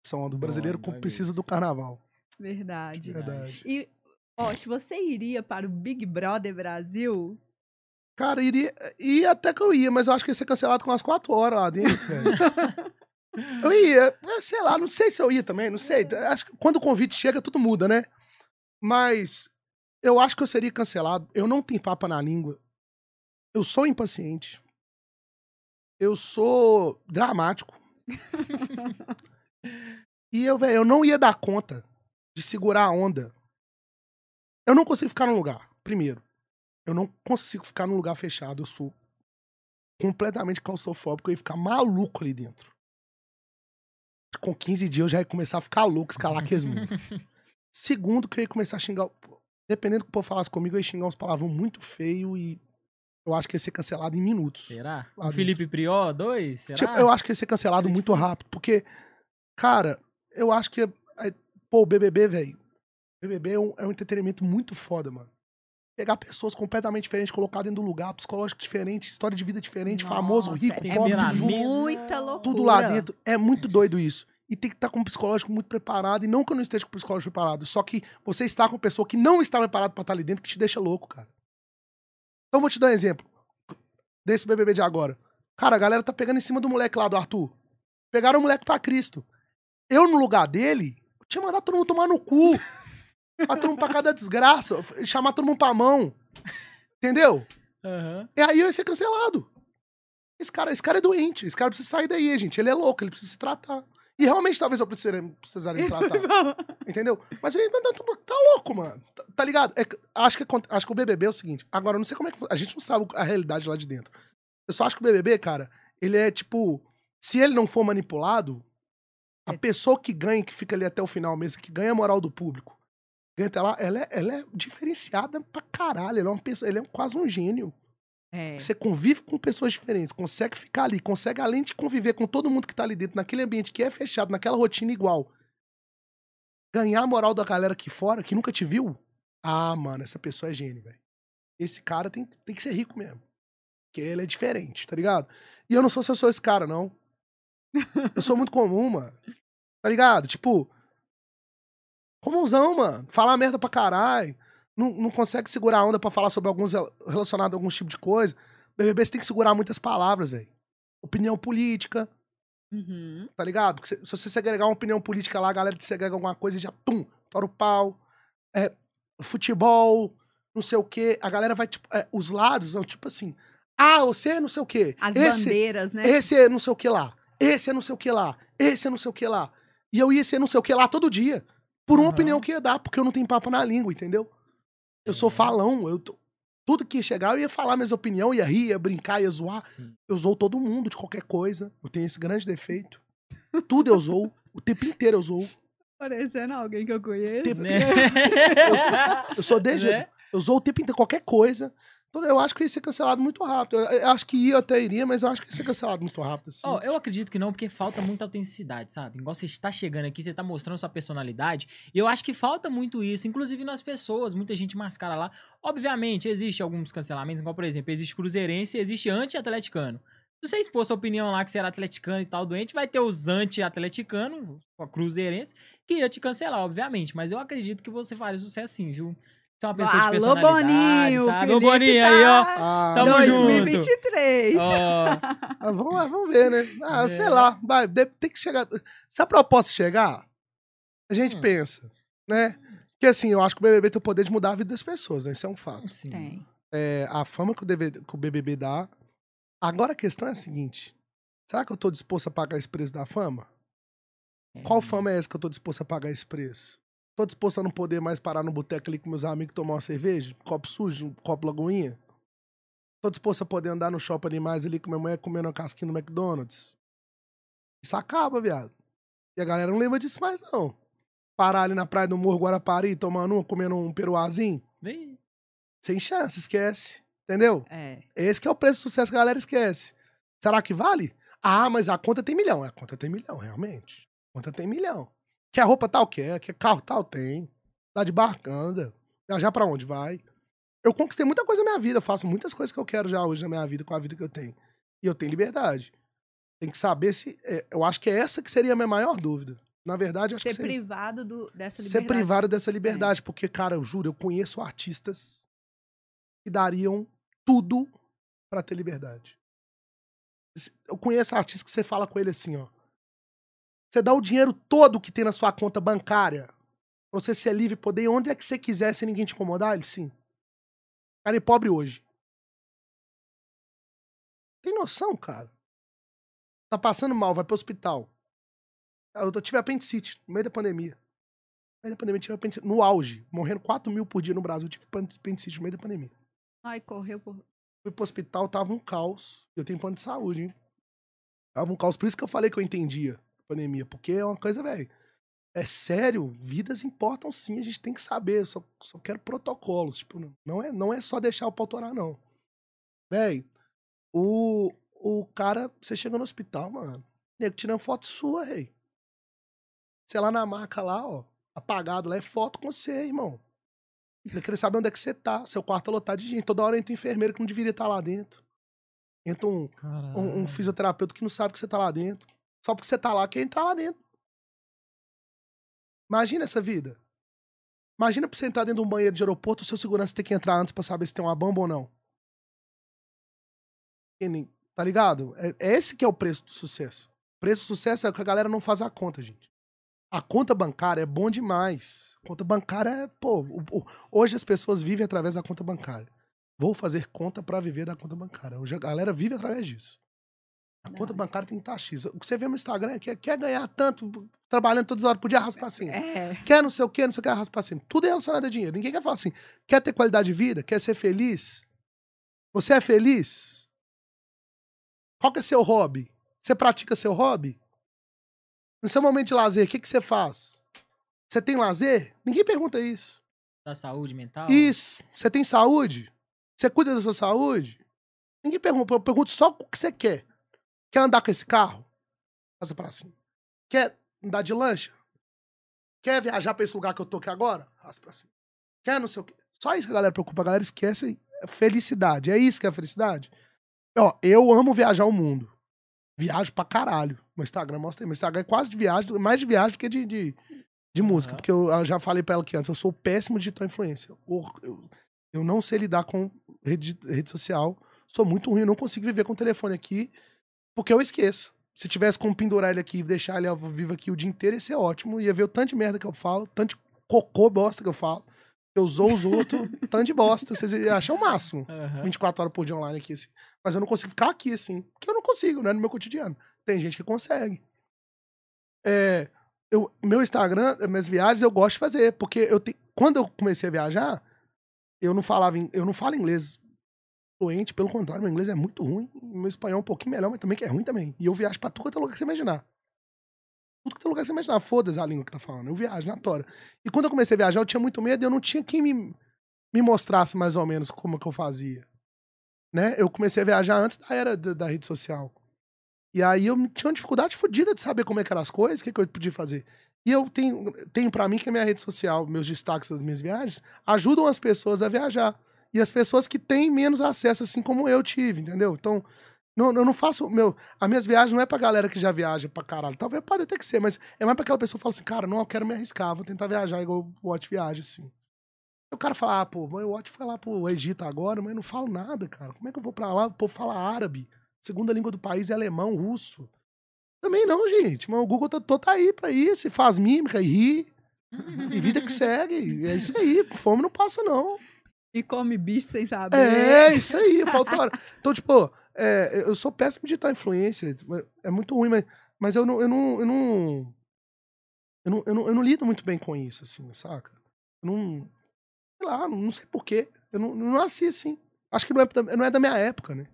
C: essa onda. O brasileiro
B: dói
C: precisa do carnaval.
A: Verdade.
C: Verdade.
A: E, ó, se você iria para o Big Brother Brasil?
C: Cara, iria, ia até que eu ia, mas eu acho que ia ser cancelado com umas quatro horas lá dentro, velho. (laughs) Eu ia, eh, sei lá, não sei se eu ia também, não sei. Acho que quando o convite chega, tudo muda, né? Mas eu acho que eu seria cancelado. Eu não tenho papa na língua. Eu sou impaciente. Eu sou dramático. e eu, velho, eu não ia dar conta de segurar a onda. Eu não consigo ficar num lugar, primeiro. Eu não consigo ficar num lugar fechado. Eu sou completamente claustrofóbico. Eu ia ficar maluco ali dentro. Com 15 dias eu já ia começar a ficar louco, escalar aqueles muros. (laughs) Segundo, que eu ia começar a xingar. Dependendo do que o povo falasse comigo, eu ia xingar uns palavrões muito feio e eu acho que ia ser cancelado em minutos.
B: Será? O. Felipe Prió, dois? Será?
C: Tipo, eu acho que ia ser cancelado
B: Seria
C: muito
B: difícil.
C: rápido, porque, cara, eu acho que. é, Pô, o BBB, velho. BBB é um, é um entretenimento muito foda, mano. Pegar pessoas completamente diferentes, colocar dentro do lugar, psicológico diferente, história de vida diferente, famoso,
A: Nossa,
C: rico,
B: tem
C: pobre, tudo junto.
A: Muita loucura.
C: Tudo lá dentro. É muito doido isso. E tem que estar com um psicológico muito preparado. E não que eu não esteja com o psicológico preparado. Só que você está com uma pessoa que não está preparada pra estar ali dentro, que te deixa louco, cara. Então vou te dar um exemplo. Desse BBB de agora. Cara, a galera tá pegando em cima do moleque lá, do Arthur. Pegaram o moleque pra Cristo. Eu, no lugar dele, eu tinha mandado todo mundo tomar no cu. pra todo mundo pra cada desgraça. Chamar todo mundo pra mão. Entendeu?
B: Aham.
C: E aí eu ia ser cancelado. Esse cara, esse cara é doente. Esse cara precisa sair daí, gente. Ele é louco, ele precisa se tratar. E realmente talvez eu precisaria, precisaria me tratar. (laughs) entendeu? Mas aí, mas tá, tá louco, mano. Tá, tá ligado? É acho, que, acho que o BBB é o seguinte. Agora, eu não sei como é que. A gente não sabe a realidade lá de dentro. Eu só acho que o BBB, cara, ele é tipo. Se ele não for manipulado, a
A: É.
C: pessoa que ganha, que fica ali até o final mesmo, que ganha a moral do público, ganha até lá, ela é, ela é diferenciada pra caralho. Ele é, uma pessoa, ele é quase um gênio.
A: É.
C: Você convive com pessoas diferentes, consegue ficar ali, consegue, além de conviver com todo mundo que tá ali dentro, naquele ambiente que é fechado, naquela rotina igual, ganhar a moral da galera aqui fora, que nunca te viu. Ah, mano, essa pessoa é gênio, velho. Esse cara tem, tem que ser rico mesmo. Porque ele é diferente, tá ligado? E eu não sou se eu sou esse cara, não. (laughs) Eu sou muito comum, mano. Tá ligado? Tipo. Comunzão, mano. Falar merda pra caralho. Não, não consegue segurar a onda pra falar sobre alguns rel- relacionado a algum tipo de coisa. BBB você tem que segurar muitas palavras, velho. Opinião política,
A: Uhum.
C: tá ligado? Porque se, se você segregar uma opinião política lá, a galera te segrega alguma coisa e já, pum, tora o pau. É, futebol, não sei o quê. A galera vai, tipo, é, os lados, tipo assim. Ah, você é não sei o quê.
A: As
C: Esse,
A: bandeiras, né?
C: esse é não sei o que lá. Esse é não sei o que lá. Esse é não sei o que lá. E eu ia ser não sei o que lá todo dia. Por uma
B: Aham.
C: opinião que ia dar, porque eu não tenho papo na língua, entendeu? Eu sou falão. Eu tô- Tudo que ia chegar, eu ia falar minhas opiniões, ia rir, ia brincar, ia zoar.
B: Sim.
C: Eu zoo todo mundo de qualquer coisa. Eu tenho esse grande defeito. Tudo eu zoo. O tempo inteiro eu zoo.
A: Parecendo alguém que eu conheço.
C: Tempo (laughs)
B: Né?
C: Eu sou desde.
B: Né?
C: Eu zoo o tempo inteiro qualquer coisa. Eu acho que ia ser cancelado muito rápido. Eu, acho que ia, até iria, mas eu acho que ia ser cancelado muito rápido. Assim.
B: Ó, eu acredito que não, porque falta muita autenticidade, sabe? Igual você está chegando aqui, você está mostrando sua personalidade. E eu acho que falta muito isso, inclusive nas pessoas. Muita gente mascara lá. Obviamente, existe alguns cancelamentos, igual, por exemplo, existe cruzeirense e existe anti-atleticano. Se você expor sua opinião lá que você era atleticano e tal doente, vai ter os anti-atleticanos, cruzeirense, que ia te cancelar, obviamente. Mas eu acredito que você faria sucesso sim, viu? Você é uma pessoa de
A: Alô,
B: personalidade,
A: Boninho!
B: sabe?
A: Felipe
B: Ô, Boninho, aí, ó.
A: tá
C: Ah,
B: Tamo
C: mas-
B: junto.
A: 2023.
B: Ó,
C: ah, vamos lá, vamos ver, né? Ah,
B: É.
C: sei lá. Vai, de- tem que chegar. Se a proposta chegar, a gente
B: Hum.
C: pensa, né? Porque assim, eu acho que o BBB tem o poder de mudar a vida das pessoas, né? Isso é um fato.
B: sim.
A: Tem.
C: É, a fama que o, DV que o BBB dá. Agora a questão é a seguinte: será que eu tô disposto a pagar esse preço da fama?
B: É.
C: Qual fama é essa que eu tô disposto a pagar esse preço? Tô disposto a não poder mais parar no boteco ali com meus amigos tomar uma cerveja? Copo sujo, um copo lagoinha? Tô disposto a poder andar no shopping animais ali com minha mulher comendo uma casquinha no McDonald's? Isso acaba, viado. E a galera não lembra disso mais, não. Parar ali na praia do Morro Guarapari, tomando um, comendo um peruazinho?
B: Vem.
C: Sem chance, esquece. Entendeu?
A: É.
C: Esse que é o preço do sucesso que a galera esquece. Será que vale? Ah, mas a conta tem milhão. É, A conta tem milhão, realmente. A conta tem milhão. Quer roupa tal? Quer. Quer carro tal? Tem. Dá de barca? Anda. Viajar pra onde? Vai. Eu conquistei muita coisa na minha vida. Eu faço muitas coisas que eu quero já hoje na minha vida, com a vida que eu tenho. E eu tenho liberdade. Tem que saber se... é, eu acho que é essa que seria a minha maior dúvida. Na verdade, acho
A: Ser
C: que seria
A: privado do, dessa
C: ser
A: liberdade.
C: privado dessa liberdade. Porque, cara, eu juro, eu conheço artistas que dariam tudo pra ter liberdade. Eu conheço artistas que você fala com ele assim, ó. Você dá o dinheiro todo que tem na sua conta bancária pra você ser livre e poder ir onde é que você quiser sem ninguém te incomodar? Ele sim. Cara, é pobre hoje. Tem noção, cara? Tá passando mal, vai pro hospital. Eu tive apendicite no meio da pandemia. No meio da pandemia, tive apendicite. No auge. Morrendo 4 mil por dia no Brasil. Tive apendicite no meio da pandemia.
A: Ai, correu por.
C: Fui pro hospital, tava um caos. Eu tenho plano de saúde, hein? Tava um caos. Por isso que eu falei que eu entendia pandemia. Porque é uma coisa, velho. É sério, vidas importam sim, a gente tem que saber. Só, só quero protocolos. Tipo, não- é, não é só deixar o pau torar, não. Véi, o, o cara, você chega no hospital, mano. Nego tirando foto sua, rei. Você lá na maca lá, ó, apagado lá, é foto com você, irmão. Ele queria saber onde é que você tá. Seu quarto é lotado de gente. Toda hora entra um enfermeiro que não deveria estar lá dentro. Entra um, um, um fisioterapeuta que não sabe que você tá lá dentro. Só porque você tá lá, quer entrar lá dentro. Imagina essa vida. Imagina pra você entrar dentro de um banheiro de aeroporto, o seu segurança tem que entrar antes pra saber se tem uma bomba ou não. Tá ligado? É, é esse que é o preço do sucesso. O preço do sucesso é que a galera não faz a conta, gente. A conta bancária é bom demais. A conta bancária é, pô, o- o- hoje as pessoas vivem através da conta bancária. Vou fazer conta pra viver da conta bancária. Hoje a galera vive através disso. A conta bancária tem que estar X. O que você vê no Instagram é que quer ganhar tanto, trabalhando todas as horas por dia, arrasta pra cima.
A: É.
C: Quer não sei o que, não sei o que, arrasta pra cima. Tudo é relacionado a dinheiro. Ninguém quer falar assim, quer ter qualidade de vida? Quer ser feliz? Você é feliz? Qual que é seu hobby? Você pratica seu hobby? No seu momento de lazer, o que, que você faz? Você tem lazer? Ninguém pergunta isso.
B: Da saúde mental?
C: Isso. Você tem saúde? Você cuida da sua saúde? Ninguém pergunta. Eu pergunto só o que você quer. Quer andar com esse carro? Passa pra cima. Quer andar de lancha? Quer viajar pra esse lugar que eu tô aqui agora? Passa pra cima. Quer não sei o quê. Só isso que a galera preocupa. A galera esquece felicidade. É isso que é a felicidade? Ó, eu amo viajar o mundo. Viajo pra caralho. Meu Instagram mostra aí. Meu Instagram é quase de viagem, mais de viagem do que de, de, de música.
B: Aham.
C: Porque eu, eu já falei pra ela aqui antes, eu sou péssimo digital influência. Eu, eu, eu não sei lidar com rede, rede social. Sou muito ruim, eu não consigo viver com o telefone aqui, porque eu esqueço. Se tivesse como pendurar ele aqui e deixar ele ao vivo aqui o dia inteiro, ia ser ótimo. Ia ver o tanto de merda que eu falo, tanto de cocô bosta que eu falo. Eu usou os outros, (laughs) tanto de bosta. Vocês iam achar o máximo.
B: Aham.
C: 24 horas por dia online aqui, assim. Mas eu não consigo ficar aqui, assim. Porque eu não consigo, não é no meu cotidiano. Tem gente que consegue. É, eu, meu Instagram, minhas viagens, eu gosto de fazer. Porque eu te, quando eu comecei a viajar, eu não falava, eu não falo inglês fluente, pelo contrário, meu inglês é muito ruim, meu espanhol é um pouquinho melhor, mas também que é ruim também. E eu viajo pra tudo quanto é lugar que você imaginar. Tudo que é lugar que você imaginar, foda-se a língua que tá falando, eu viajo na tora. E quando eu comecei a viajar, eu tinha muito medo e eu não tinha quem me, me mostrasse mais ou menos como que eu fazia. Né? Eu comecei a viajar antes da era da, da rede social. E aí eu tinha uma dificuldade fodida de saber como é que eram as coisas, o que, que eu podia fazer. E eu tenho, tenho para mim que a minha rede social, meus destaques das minhas viagens, ajudam as pessoas a viajar. E as pessoas que têm menos acesso, assim como eu tive, entendeu? Então, não, eu não faço. Meu, as minhas viagens não é pra galera que já viaja pra caralho. Talvez pode até que ser, mas é mais pra aquela pessoa que fala assim, cara, não, eu quero me arriscar, vou tentar viajar igual o Watch viaja, assim. Aí O cara fala, ah, pô, o Watch foi lá pro Egito agora, mas eu não falo nada, cara. Como é que eu vou pra lá? O povo fala árabe. Segunda língua do país é alemão, russo. Também não, gente. Mas o Google tá, tô- tá aí pra isso. E faz mímica e ri. E vida que (laughs) segue. E É isso aí. Fome não passa, não.
A: E come bicho sem saber.
C: É, isso aí, (laughs) falta hora. Então, tipo, é, eu sou péssimo de digital influência. É muito ruim, mas, mas eu, não, eu, não, eu, não, eu não. Eu não. Eu não lido muito bem com isso, assim, saca? Eu não. Sei lá, não, não sei porquê. Eu não, não nasci assim. Acho que não é, da- não é da minha época, né?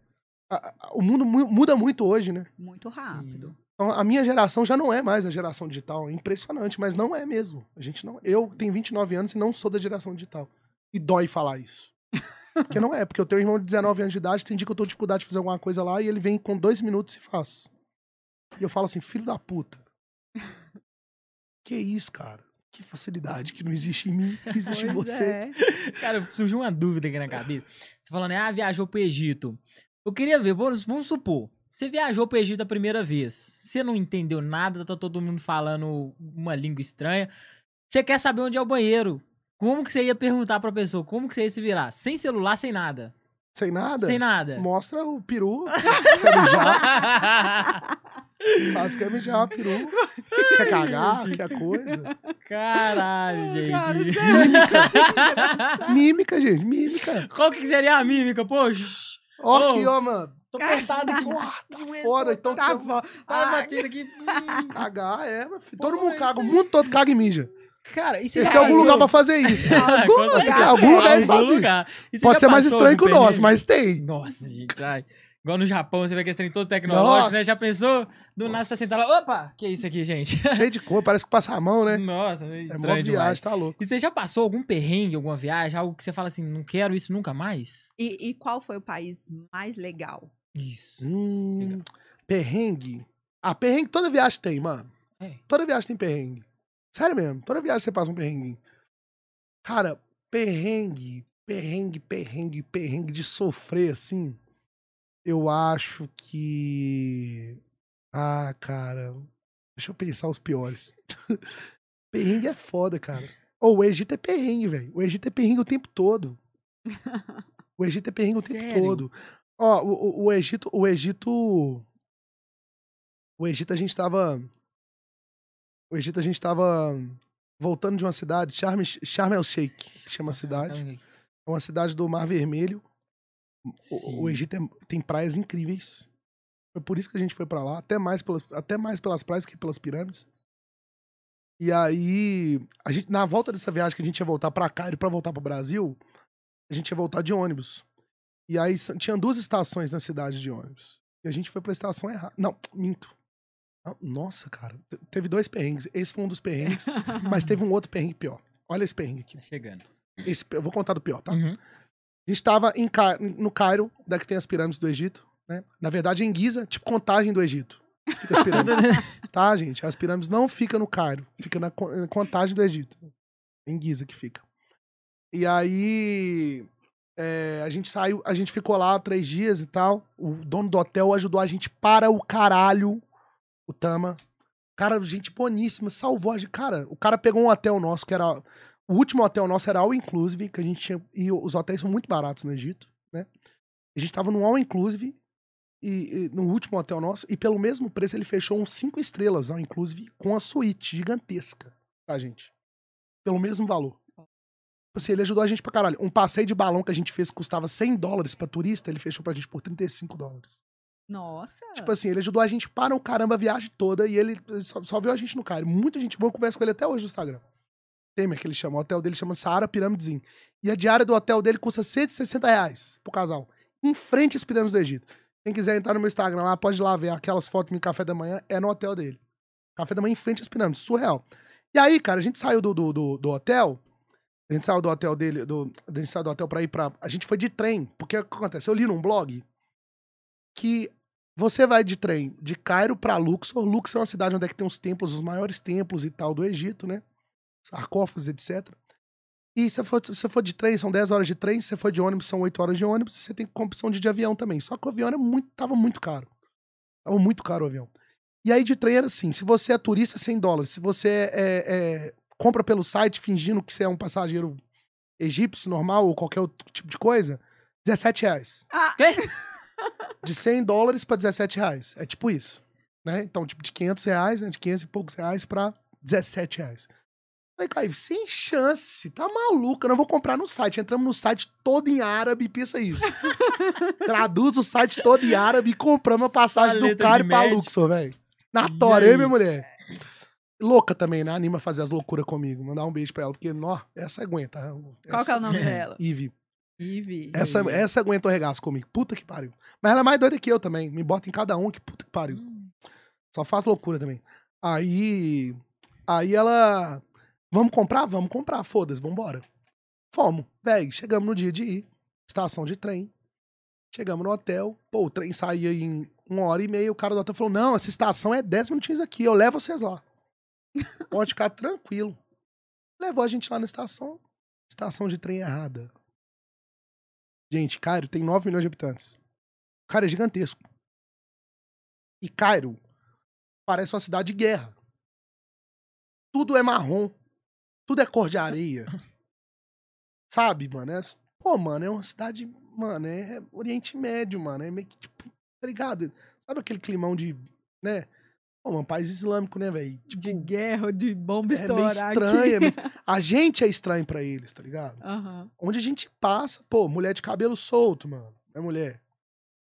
C: A- a- o mundo mu- muda muito hoje, né?
A: Muito rápido.
C: Então, a minha geração já não é mais a geração digital. É impressionante, mas não é mesmo. A gente não. Eu tenho 29 anos e não sou da geração digital. E dói falar isso. (laughs) Porque não é, porque eu tenho um irmão de 19 anos de idade, tem dia que eu tô com dificuldade de fazer alguma coisa lá e ele vem com dois minutos e faz. E eu falo assim, filho da puta. (laughs) Que isso, cara? Que facilidade que não existe em mim, que existe em
A: Pois
C: você.
A: é.
B: Cara, surgiu uma dúvida aqui na cabeça. Você falando, ah, viajou pro Egito. Eu queria ver, vamos, vamos supor, você viajou pro Egito a primeira vez. Você não entendeu nada, tá todo mundo falando uma língua estranha. Você quer saber onde é o banheiro. Como que você ia perguntar pra pessoa? Como que você ia se virar? Sem celular, sem nada.
C: Sem nada?
B: Sem nada.
C: Mostra o peru. (laughs) Quer mijar? Faz quer mijar o peru. Quer cagar? Quer coisa?
B: Caralho, gente.
A: Cara, (laughs)
C: Mímica, gente, mímica.
B: Qual que seria a mímica, pô? Shhh,
C: Ó, aqui, ó, mano.
B: Tô cortado aqui.
C: Tá foda. Então,
A: Tá.
B: Tá batido aqui. Hum. (laughs)
C: Cagar, é, meu filho. Todo
B: Pô,
C: mundo
B: isso
C: caga, o
B: aí.
C: mundo todo caga e mija.
B: Cara, e
C: Vocês
B: já
C: têm algum lugar pra fazer isso. (laughs)
B: Algum
A: lugar
C: Algum lugar eles
B: Algum
C: fazem.
B: lugar. E você
C: Pode ser mais estranho que o nosso, mas tem.
B: Nossa, gente, ai. Igual no Japão, você vê que esse trem todo tecnológico, né?
C: Nossa.
B: Já pensou? Do nada você tá sentado lá. Opa! Que é isso aqui, gente? (laughs)
C: Cheio de cor, parece que passa a mão, né?
B: Nossa,
C: É
B: estranho
C: mó viagem,
B: demais.
C: tá louco.
B: E você já passou algum perrengue, alguma viagem, algo que você fala assim, não quero isso nunca mais?
A: E, e qual foi o país mais legal?
B: Isso.
C: Hum,
B: Legal.
C: perrengue. Ah, perrengue toda viagem tem, mano.
B: É.
C: Toda viagem tem perrengue. Sério mesmo, toda viagem você passa um perrengue. Cara, perrengue, perrengue, perrengue, perrengue de sofrer assim. Eu acho que. Ah, cara. Deixa eu pensar os piores. (laughs) perrengue é foda, cara. Ou o Egito é perrengue, velho. O Egito é perrengue o tempo todo. O Egito é perrengue o tempo todo. Ó, o, o- o Egito, o Egito. O Egito a gente tava. O Egito a gente tava voltando de uma cidade, Sharm, Sharm el Sheikh, que chama a cidade. É uma cidade do Mar Vermelho. O, o Egito é- tem praias incríveis. Foi por isso que a gente foi pra lá, até mais pelas, até mais pelas praias que pelas pirâmides. E aí, a gente, na volta dessa viagem que a gente ia voltar pra cá e pra voltar pro Brasil, a gente ia voltar de ônibus. E aí tinha duas estações na cidade de ônibus. E a gente foi pra estação errada. Não, minto. Ah, Nossa, cara. te- Teve dois perrengues. Esse foi um dos perrengues, (laughs) mas teve um outro perrengue pior. Olha esse perrengue aqui.
B: Tá chegando.
C: Esse, eu vou contar do pior, tá?
B: Uhum.
C: A gente tava em no Cairo, da que tem as pirâmides do Egito, né? Na verdade, em Giza, tipo contagem do Egito. Fica as pirâmides. (laughs) tá, gente? As pirâmides não ficam no Cairo, fica na contagem do Egito. Em Giza que fica. E aí. é, a gente saiu, a gente ficou lá três dias e tal. O dono do hotel ajudou a gente para o caralho. O Tama. Cara, gente boníssima, salvou a gente. Cara, o cara pegou um hotel nosso que era. O último hotel nosso era All Inclusive, que a gente tinha. E os hotéis são muito baratos no Egito, né? A gente tava no All Inclusive, e, e no último hotel nosso, e pelo mesmo preço ele fechou uns cinco estrelas All Inclusive com a suíte gigantesca pra gente. Pelo mesmo valor. Tipo Assim, ele ajudou a gente pra caralho. Um passeio de balão que a gente fez que custava 100 dólares pra turista, ele fechou pra gente por 35 dólares.
A: Nossa.
C: Tipo assim, ele ajudou a gente para o caramba a viagem toda e ele só, só viu a gente no Cairo. Muita gente boa, eu converso com ele até hoje no Instagram. Temer, que ele chama. O hotel dele chama Saara Pirâmides Inn. E a diária do hotel dele custa 160 reais pro casal. Em frente às pirâmides do Egito. Quem quiser entrar no meu Instagram lá, pode ir lá ver aquelas fotos do café da manhã. É no hotel dele. Café da manhã em frente às pirâmides. Surreal. E aí, cara, a gente saiu do, do, do, do hotel. A gente saiu do hotel dele. Do, a gente saiu do hotel pra ir pra. A gente foi de trem. Porque o que acontece? Eu li num blog que você vai de trem de Cairo pra Luxor. Luxor é uma cidade onde é que tem os templos, os maiores templos e tal do Egito, né? Sarcófagos, etc. E se for, se for de trem, são 10 horas de trem. Se você for de ônibus, são 8 horas de ônibus. Você tem opção de, de avião também. Só que o avião era muito, tava muito caro. Tava muito caro o avião. E aí de trem era assim: se você é turista, 100 dólares. Se você é, é, compra pelo site fingindo que você é um passageiro egípcio, normal ou qualquer outro tipo de coisa, 17 reais.
B: Quê? (laughs)
C: De 100 dólares pra 17 reais. É tipo isso. Né? Então, tipo, de 500 reais, né? de 500 e poucos reais pra 17 reais. Falei, Caio, sem chance, tá maluco, eu não vou comprar no site. Entramos no site todo em árabe, pensa isso. (laughs) Traduz o site todo em árabe e compramos a passagem do cara pra. Luxor, velho. Na
B: E
C: tora, eu e minha mulher. Louca também, né? Anima a fazer as loucuras comigo. Mandar um beijo pra ela, porque, nó, essa aguenta.
A: Qual que é o nome
B: É.
A: dela?
C: Ivy.
A: Ivy.
C: Essa, essa aguenta o regaço comigo. Puta que pariu. Mas ela é mais doida que eu também. Me bota em cada um, que puta que pariu. Só faz loucura também. Aí. Aí ela. Vamos comprar? Vamos comprar, foda-se, vambora. Fomos. Véi, chegamos no dia de ir. Estação de trem. Chegamos no hotel. Pô, o trem saía em uma hora e meia. O cara do hotel falou: Não, essa estação é 10 minutinhos aqui. Eu levo vocês lá. (laughs) Pode ficar tranquilo. Levou a gente lá na estação. Estação de trem errada. Gente, Cairo tem 9 milhões de habitantes. Cara, é gigantesco. E Cairo parece uma cidade de guerra. Tudo é marrom. Tudo é cor de areia. (laughs) Sabe, mano? É, pô, mano, é uma cidade. Mano, é Oriente Médio, mano. É meio que, tipo, tá ligado? Sabe aquele climão de. né? Pô, mano, país islâmico, né, velho? Tipo,
A: De guerra, de bomba
C: é meio
A: estourar
C: estranho. é
A: aqui.
C: meio- (laughs) A gente é estranho pra eles, tá ligado?
A: Aham.
C: Onde a gente passa, pô, mulher de cabelo solto, mano. É mulher.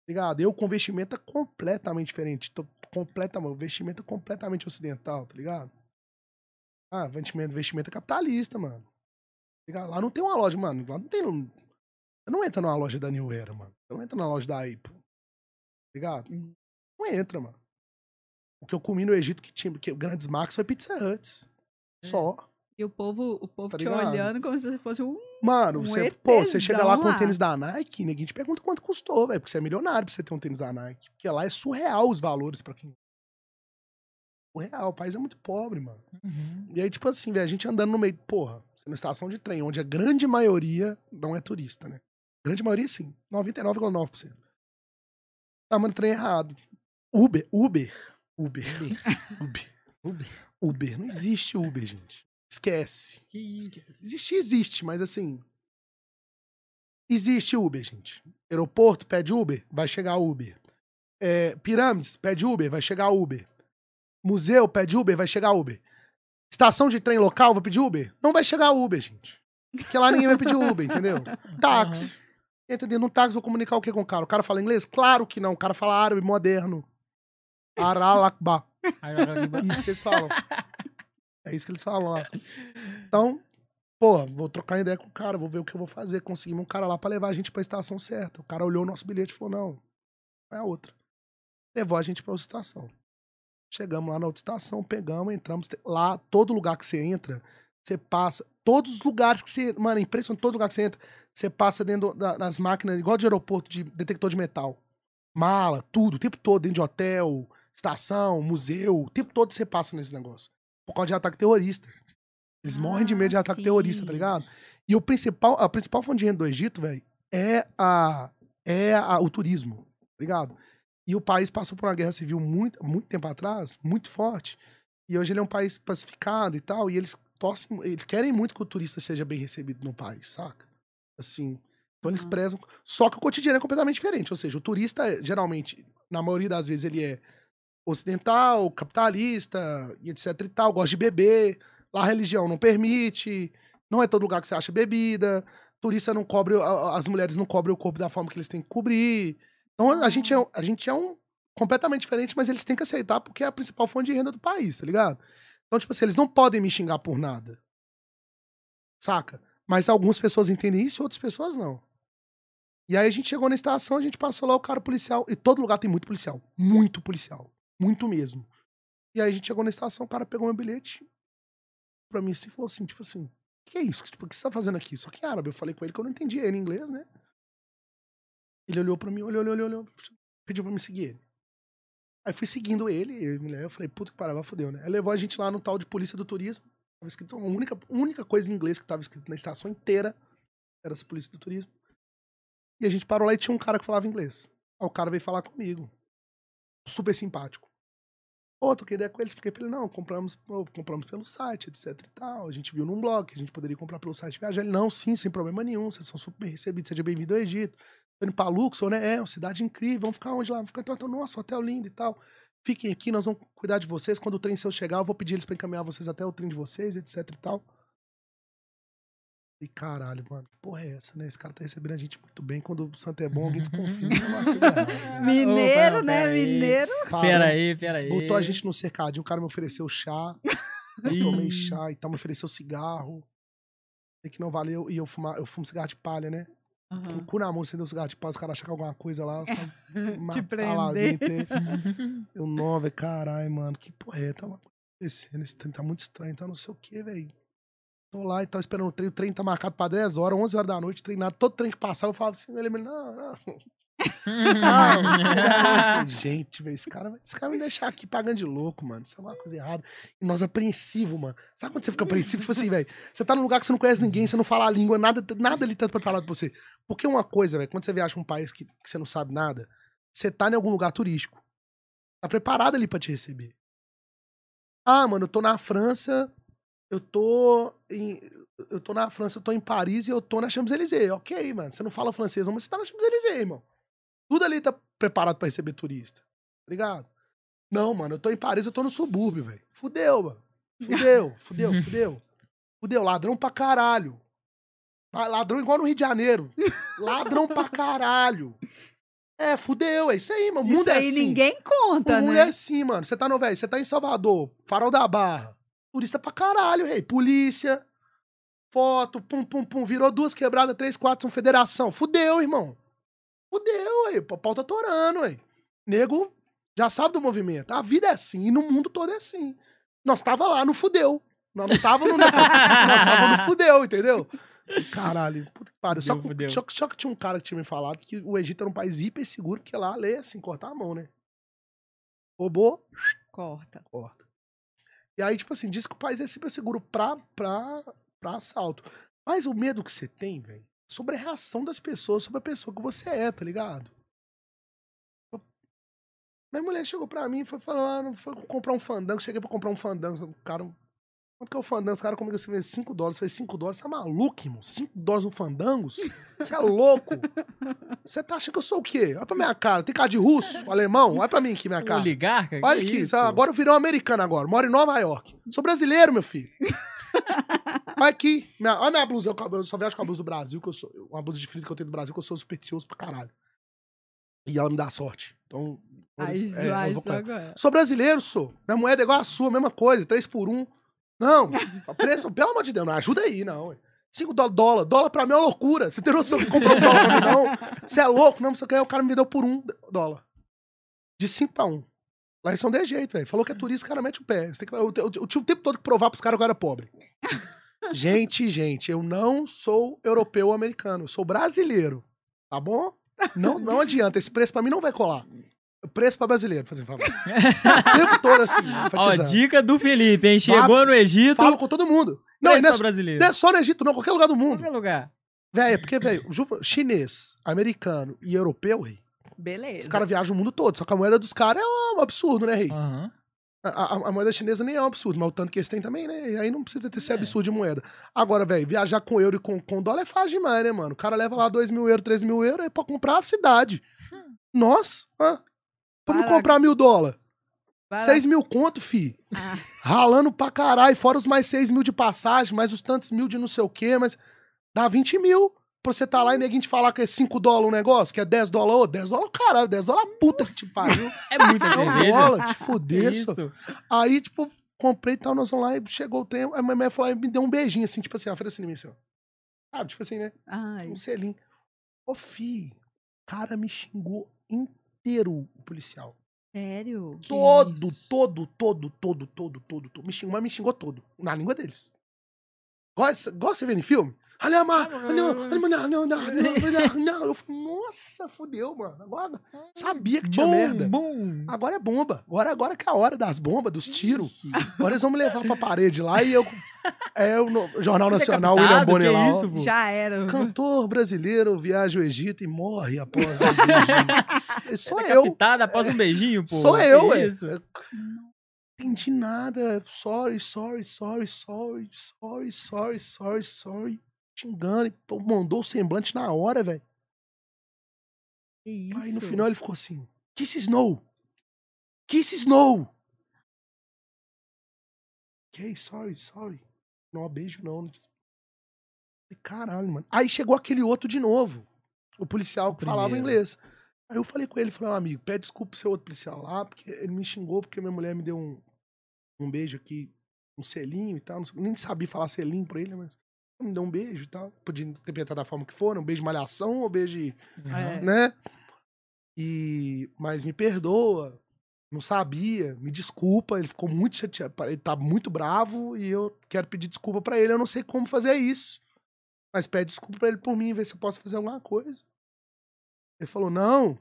C: Ligado? Eu com vestimenta completamente diferente. Tô completamente, vestimenta completamente ocidental, tá ligado? Ah, vestimenta, vestimenta capitalista, mano. Ligado? Lá não tem uma loja, mano. Lá não tem. Você não entra numa loja da New Era, mano. Você não entra na loja da Apple. Ligado?
A: Uhum.
C: Não entra, mano. O que eu comi no Egito que tinha que grandes marcas foi Pizza Huts. Só.
A: E o povo, o povo
C: Tá
A: te
C: ligado?
A: olhando como se fosse um.
C: Mano,
A: Um
C: você, pô, você chega lá com o tênis da Nike, ninguém te pergunta quanto custou, velho, porque você é milionário pra você ter um tênis da Nike. Porque lá é surreal os valores pra quem. Surreal, o país é muito pobre, mano.
B: Uhum.
C: E aí, tipo assim, velho, a gente andando no meio, porra, você na estação de trem, onde a grande maioria não é turista, né? Grande maioria, sim. 99,9%. Tá, mano, trem errado. Uber, Uber, Uber, (laughs) Uber,
B: Uber.
C: Uber. Não existe Uber, gente. Esquece.
B: Que isso?
C: Esquece. Existir, existe, mas assim. Existe Uber, gente. Aeroporto, pede Uber, vai chegar Uber. É, pirâmides, pede Uber, vai chegar Uber. Museu, pede Uber, vai chegar Uber. Estação de trem local, vai pedir Uber? Não vai chegar Uber, gente. Porque lá ninguém vai pedir Uber, entendeu? (laughs) Táxi. Entra dentro de um táxi, vou comunicar o que com o cara? O cara fala inglês? Claro que não. O cara fala árabe moderno. Aralakba. Isso que eles falam. É isso que eles falam lá. Então, pô, vou trocar ideia com o cara, vou ver o que eu vou fazer. Conseguimos um cara lá pra levar a gente pra estação certa. O cara olhou o nosso bilhete e falou: não, é a outra. Levou a gente pra outra estação. Chegamos lá na outra estação, pegamos, entramos. Lá, todo lugar que você entra, você passa. Todos os lugares que você. Mano, é impressionante, todo lugar que você entra, você passa dentro da- das máquinas, igual de aeroporto, de detector de metal. Mala, tudo, o tempo todo, dentro de hotel, estação, museu, o tempo todo você passa nesse negócio. Por causa de ataque terrorista. Eles morrem de medo de
A: Ah,
C: ataque terrorista, tá
A: sim.
C: ligado? E o principal, a principal fonte de renda do Egito, velho, é a é a- o turismo, tá ligado? E o país passou por uma guerra civil muito, muito tempo atrás, muito forte. E hoje ele é um país pacificado e tal, e eles torcem, eles querem muito que o turista seja bem recebido no país, saca? Assim, então eles
A: Uhum.
C: prezam, só que o cotidiano é completamente diferente, ou seja, o turista geralmente, na maioria das vezes ele é ocidental, capitalista e etc e tal, gosta de beber, lá a religião não permite, não é todo lugar que você acha bebida, turista não cobre, as mulheres não cobrem o corpo da forma que eles têm que cobrir. Então a gente é, a gente é um completamente diferente, mas eles têm que aceitar porque é a principal fonte de renda do país, tá ligado? Então, tipo assim, eles não podem me xingar por nada. Saca? Mas algumas pessoas entendem isso e outras pessoas não. E aí a gente chegou na estação, a gente passou lá o cara policial. E todo lugar tem muito policial. Muito policial. Muito mesmo. E aí a gente chegou na estação, o cara pegou meu bilhete pra mim assim e falou assim, tipo assim, o que é isso? Tipo, o que você tá fazendo aqui? Só que em árabe. Eu falei com ele que eu não entendia ele em inglês, né? Ele olhou pra mim, olhou, olhou, olhou, olhou. Pediu pra me seguir ele. Aí fui seguindo ele, eu, e eu falei, puta que pariu, fodeu, né? Aí levou a gente lá no tal de polícia do turismo. Tava escrito, a única, única coisa em inglês que tava escrito na estação inteira era essa polícia do turismo. E a gente parou lá e tinha um cara que falava inglês. Aí o cara veio falar comigo. Super simpático. Pô, troquei ideia com ele, expliquei pra ele, não, compramos, compramos pelo site, etc e tal. A gente viu num blog que a gente poderia comprar pelo site viajar. Ele, não, sim, sem problema nenhum, vocês são super recebidos, seja bem-vindo ao Egito. Pra Luxor, né? É, uma cidade incrível, vamos ficar onde lá? Vamos ficar, então, então, nossa, hotel lindo e tal. Fiquem aqui, nós vamos cuidar de vocês. Quando o trem seu chegar, eu vou pedir eles pra encaminhar vocês até o trem de vocês, etc e tal. E caralho, mano, que porra é essa, né? Esse cara tá recebendo a gente muito bem. Quando o santo é bom, alguém desconfia. errada, né? (laughs)
A: Mineiro,
B: Opa,
A: né?
B: pera aí.
A: Mineiro.
B: Pera aí, pera aí.
C: Botou a gente no cercadinho, o cara me ofereceu chá. Eu tomei chá e tal, me ofereceu cigarro. E que não valeu. E eu, fumar, eu fumo cigarro de palha, né? Com o cu na mão, acendeu o cigarro de palha, os caras acham que é alguma coisa lá, os caras (laughs)
A: Te
C: matar lá dentro. (laughs) Eu, não, velho, caralho, mano, que porra é? Tá acontecendo, esse trem tá muito estranho, tá não sei o que, velho. Tô lá e tal, esperando o trem, o trem tá marcado pra 10 horas, 11 horas da noite, treinado, todo trem que passava, eu falava assim, ele, não, não, (laughs) não. Gente, velho, esse cara, vai- esse cara vai me deixar aqui pagando de louco, mano. Isso é uma coisa errada. E nós apreensivo, mano. Sabe quando você fica apreensivo? Tipo assim, velho, você tá num lugar que você não conhece ninguém, você não fala a língua, nada, nada ali tá preparado pra você. Porque uma coisa, velho, quando você viaja pra um país que, que você não sabe nada, você tá em algum lugar turístico. Tá preparado ali pra te receber. Ah, mano, eu tô na França, eu tô em. Eu tô na França, eu tô em Paris e eu tô na Champs-Élysées. Ok, mano. Você não fala francês, não, mas você tá na Champs-Élysées, irmão. Tudo ali tá preparado pra receber turista. Tá ligado? Não, mano, eu tô em Paris, eu tô no subúrbio, velho. Fudeu, mano. Fudeu, (laughs) fudeu, fudeu. Fudeu, ladrão pra caralho. Ladrão igual no Rio de Janeiro. Ladrão pra caralho. É, fudeu, é isso aí, mano. O mundo
A: Isso
C: é
A: aí
C: assim.
A: ninguém conta,
C: o mundo
A: né?
C: é assim, mano. Você tá no, velho, você tá em Salvador, Farol da Barra. Turista pra caralho, rei. Polícia, foto, pum, pum, pum. Virou duas quebradas, três, quatro, são federação. Fudeu, irmão. Fudeu, aí. O pau tá torando, aí. Nego já sabe do movimento. A vida é assim, e no mundo todo é assim. Nós tava lá no fudeu. Nós não tava no. nós tava no fudeu, entendeu? Caralho, puta que pariu. Só, que- só, que- só que tinha um cara que tinha me falado que o Egito era um país hiper seguro, porque lá a lei é assim, cortar a mão, né? Roubou,
A: Corta.
C: corta. E aí, tipo assim, diz que o país é seguro pra, pra, pra assalto. Mas o medo que você tem, velho, sobre a reação das pessoas, sobre a pessoa que você é, tá ligado? Minha mulher chegou pra mim e foi falando, foi comprar um fandango, cheguei pra comprar um fandango, o cara, quanto que é o fandango? Os caras comigo assim, 5 dólares, eu falei, 5 dólares, você é maluco, irmão? 5 dólares no fandangos? Você é louco? (laughs) Você tá achando que eu sou o quê? Olha pra minha cara, tem cara de russo, alemão? Olha pra mim aqui, minha cara.
B: Oligarca?
C: Olha
B: Que
C: aqui,
B: isso?
C: agora eu virei um americano agora. Moro em Nova York. Sou brasileiro, meu filho. (laughs) Olha aqui. Minha, olha minha blusa. Eu, eu só viajo com a blusa do Brasil, que eu sou. Uma blusa de frio que eu tenho do Brasil, que eu sou supersticioso pra caralho. E ela me dá sorte. Então. eu-
A: Aí,
C: é, eu
A: aí,
C: vou. Sou brasileiro, sou. Minha moeda é igual a sua, mesma coisa, 3 por 1. Não, preço, pelo amor de Deus, não ajuda aí, não. ué. 5 dólares, dólar. Dólar pra mim é uma loucura. Você tem noção que comprou um dólar pra mim, não? Você é louco? Não, não sei o cara me deu por um dólar. De 5 pra 1. Um. Lá são de jeito, velho. Falou que é turista, o cara mete o pé. Você tem que, eu, eu- eu tinha o tempo todo que provar pros caras que eu era pobre. gente, gente, eu não sou europeu ou americano. Eu sou brasileiro. Tá bom? Não, não adianta. Esse preço pra mim não vai colar. Preço pra brasileiro, fazendo favor. o tempo todo assim, (laughs)
B: Ó, dica do Felipe, hein? Chegou no Egito,
C: Falo com todo mundo. Não,
B: preço
C: não, é,
B: pra brasileiro.
C: não é só no Egito, não. Qualquer lugar do mundo.
B: Qualquer lugar.
C: Velho, é porque, velho, chinês, americano e europeu, rei,
A: Beleza.
C: os caras viajam o mundo todo. Só que a moeda dos caras é um absurdo, né, rei?
B: Aham.
C: A, a- a moeda chinesa nem é um absurdo, mas o tanto que eles têm também, né? E aí não precisa ter esse absurdo de moeda. Agora, velho, viajar com euro e com, com dólar é fácil demais, né, mano? O cara leva lá 2 mil euros, 3 mil euros aí pra comprar a cidade. Nossa, hã? Não
A: Caraca.
C: comprar mil dólares.
A: Para-
C: 6 mil conto, fi.
A: Ah,
C: Ralando pra caralho, fora os mais 6 mil de passagem, mais os tantos mil de não sei o quê, mas dá 20 mil. Pra você tá lá e ninguém te falar que é 5 dólares um negócio, que é 10 dólares, ô, 10 dólares, caralho, 10 dólares puta que te pariu.
B: É muita cerveja.
C: dólar, te fuder, só.
B: isso?
C: Aí, tipo, comprei e tal, nós vamos lá e chegou o trem. A minha mãe falou, me deu um beijinho, assim, tipo assim, ela fez assim em mim, assim, ó. Sabe, tipo assim, né?
A: Ai,
C: Um selinho. Ô, fi, o cara me xingou inteiro, o policial.
A: sério?
C: Todo, todo, todo, todo, todo, todo, todo. Me xingou, mas me xingou todo. Na língua deles. Igual, essa- igual você vê em filme. Alema, não, não, não, (laughs) não, não, não, não. Eu falei, nossa, fodeu, mano. Agora sabia que tinha
B: Bum,
C: merda.
B: bum.
C: Agora é bomba. Agora, agora que é a hora das bombas, dos tiros. Agora eles vão me levar pra parede lá e eu. É o no- Jornal
B: Você é
C: Nacional? William Bonner lá. ó.
B: isso?
A: Já era.
C: Cantor brasileiro viaja ao Egito e morre após beijinho. (laughs) Sou eu.
B: Decapitada após um beijinho, pô.
C: Sou eu, ué.
B: isso?
A: Não.
C: Entendi nada. Sorry, sorry, sorry, sorry, sorry, sorry, sorry, sorry. Xingando. E pô, mandou o semblante na hora, velho. Aí no final ele ficou assim: Kiss Snow! Kiss Snow! Ok, sorry, sorry. Não, beijo não. Falei, Caralho, mano. Aí chegou aquele outro de novo. O policial que falava inglês. Aí eu falei com ele, falei, "Ó, amigo, pede desculpa pro seu outro policial lá, porque ele me xingou porque minha mulher me deu um, um beijo aqui, um selinho e tal. não sei- nem sabia falar selinho pra ele, mas me deu um beijo e tal. Podia interpretar da forma que for, um beijo de malhação ou beijo de
A: É.
C: né? E mas me perdoa, não sabia, me desculpa, ele ficou muito chateado, ele tá muito bravo e eu quero pedir desculpa pra ele, eu não sei como fazer isso. Mas pede desculpa pra ele por mim, ver se eu posso fazer alguma coisa. Ele falou: "Não.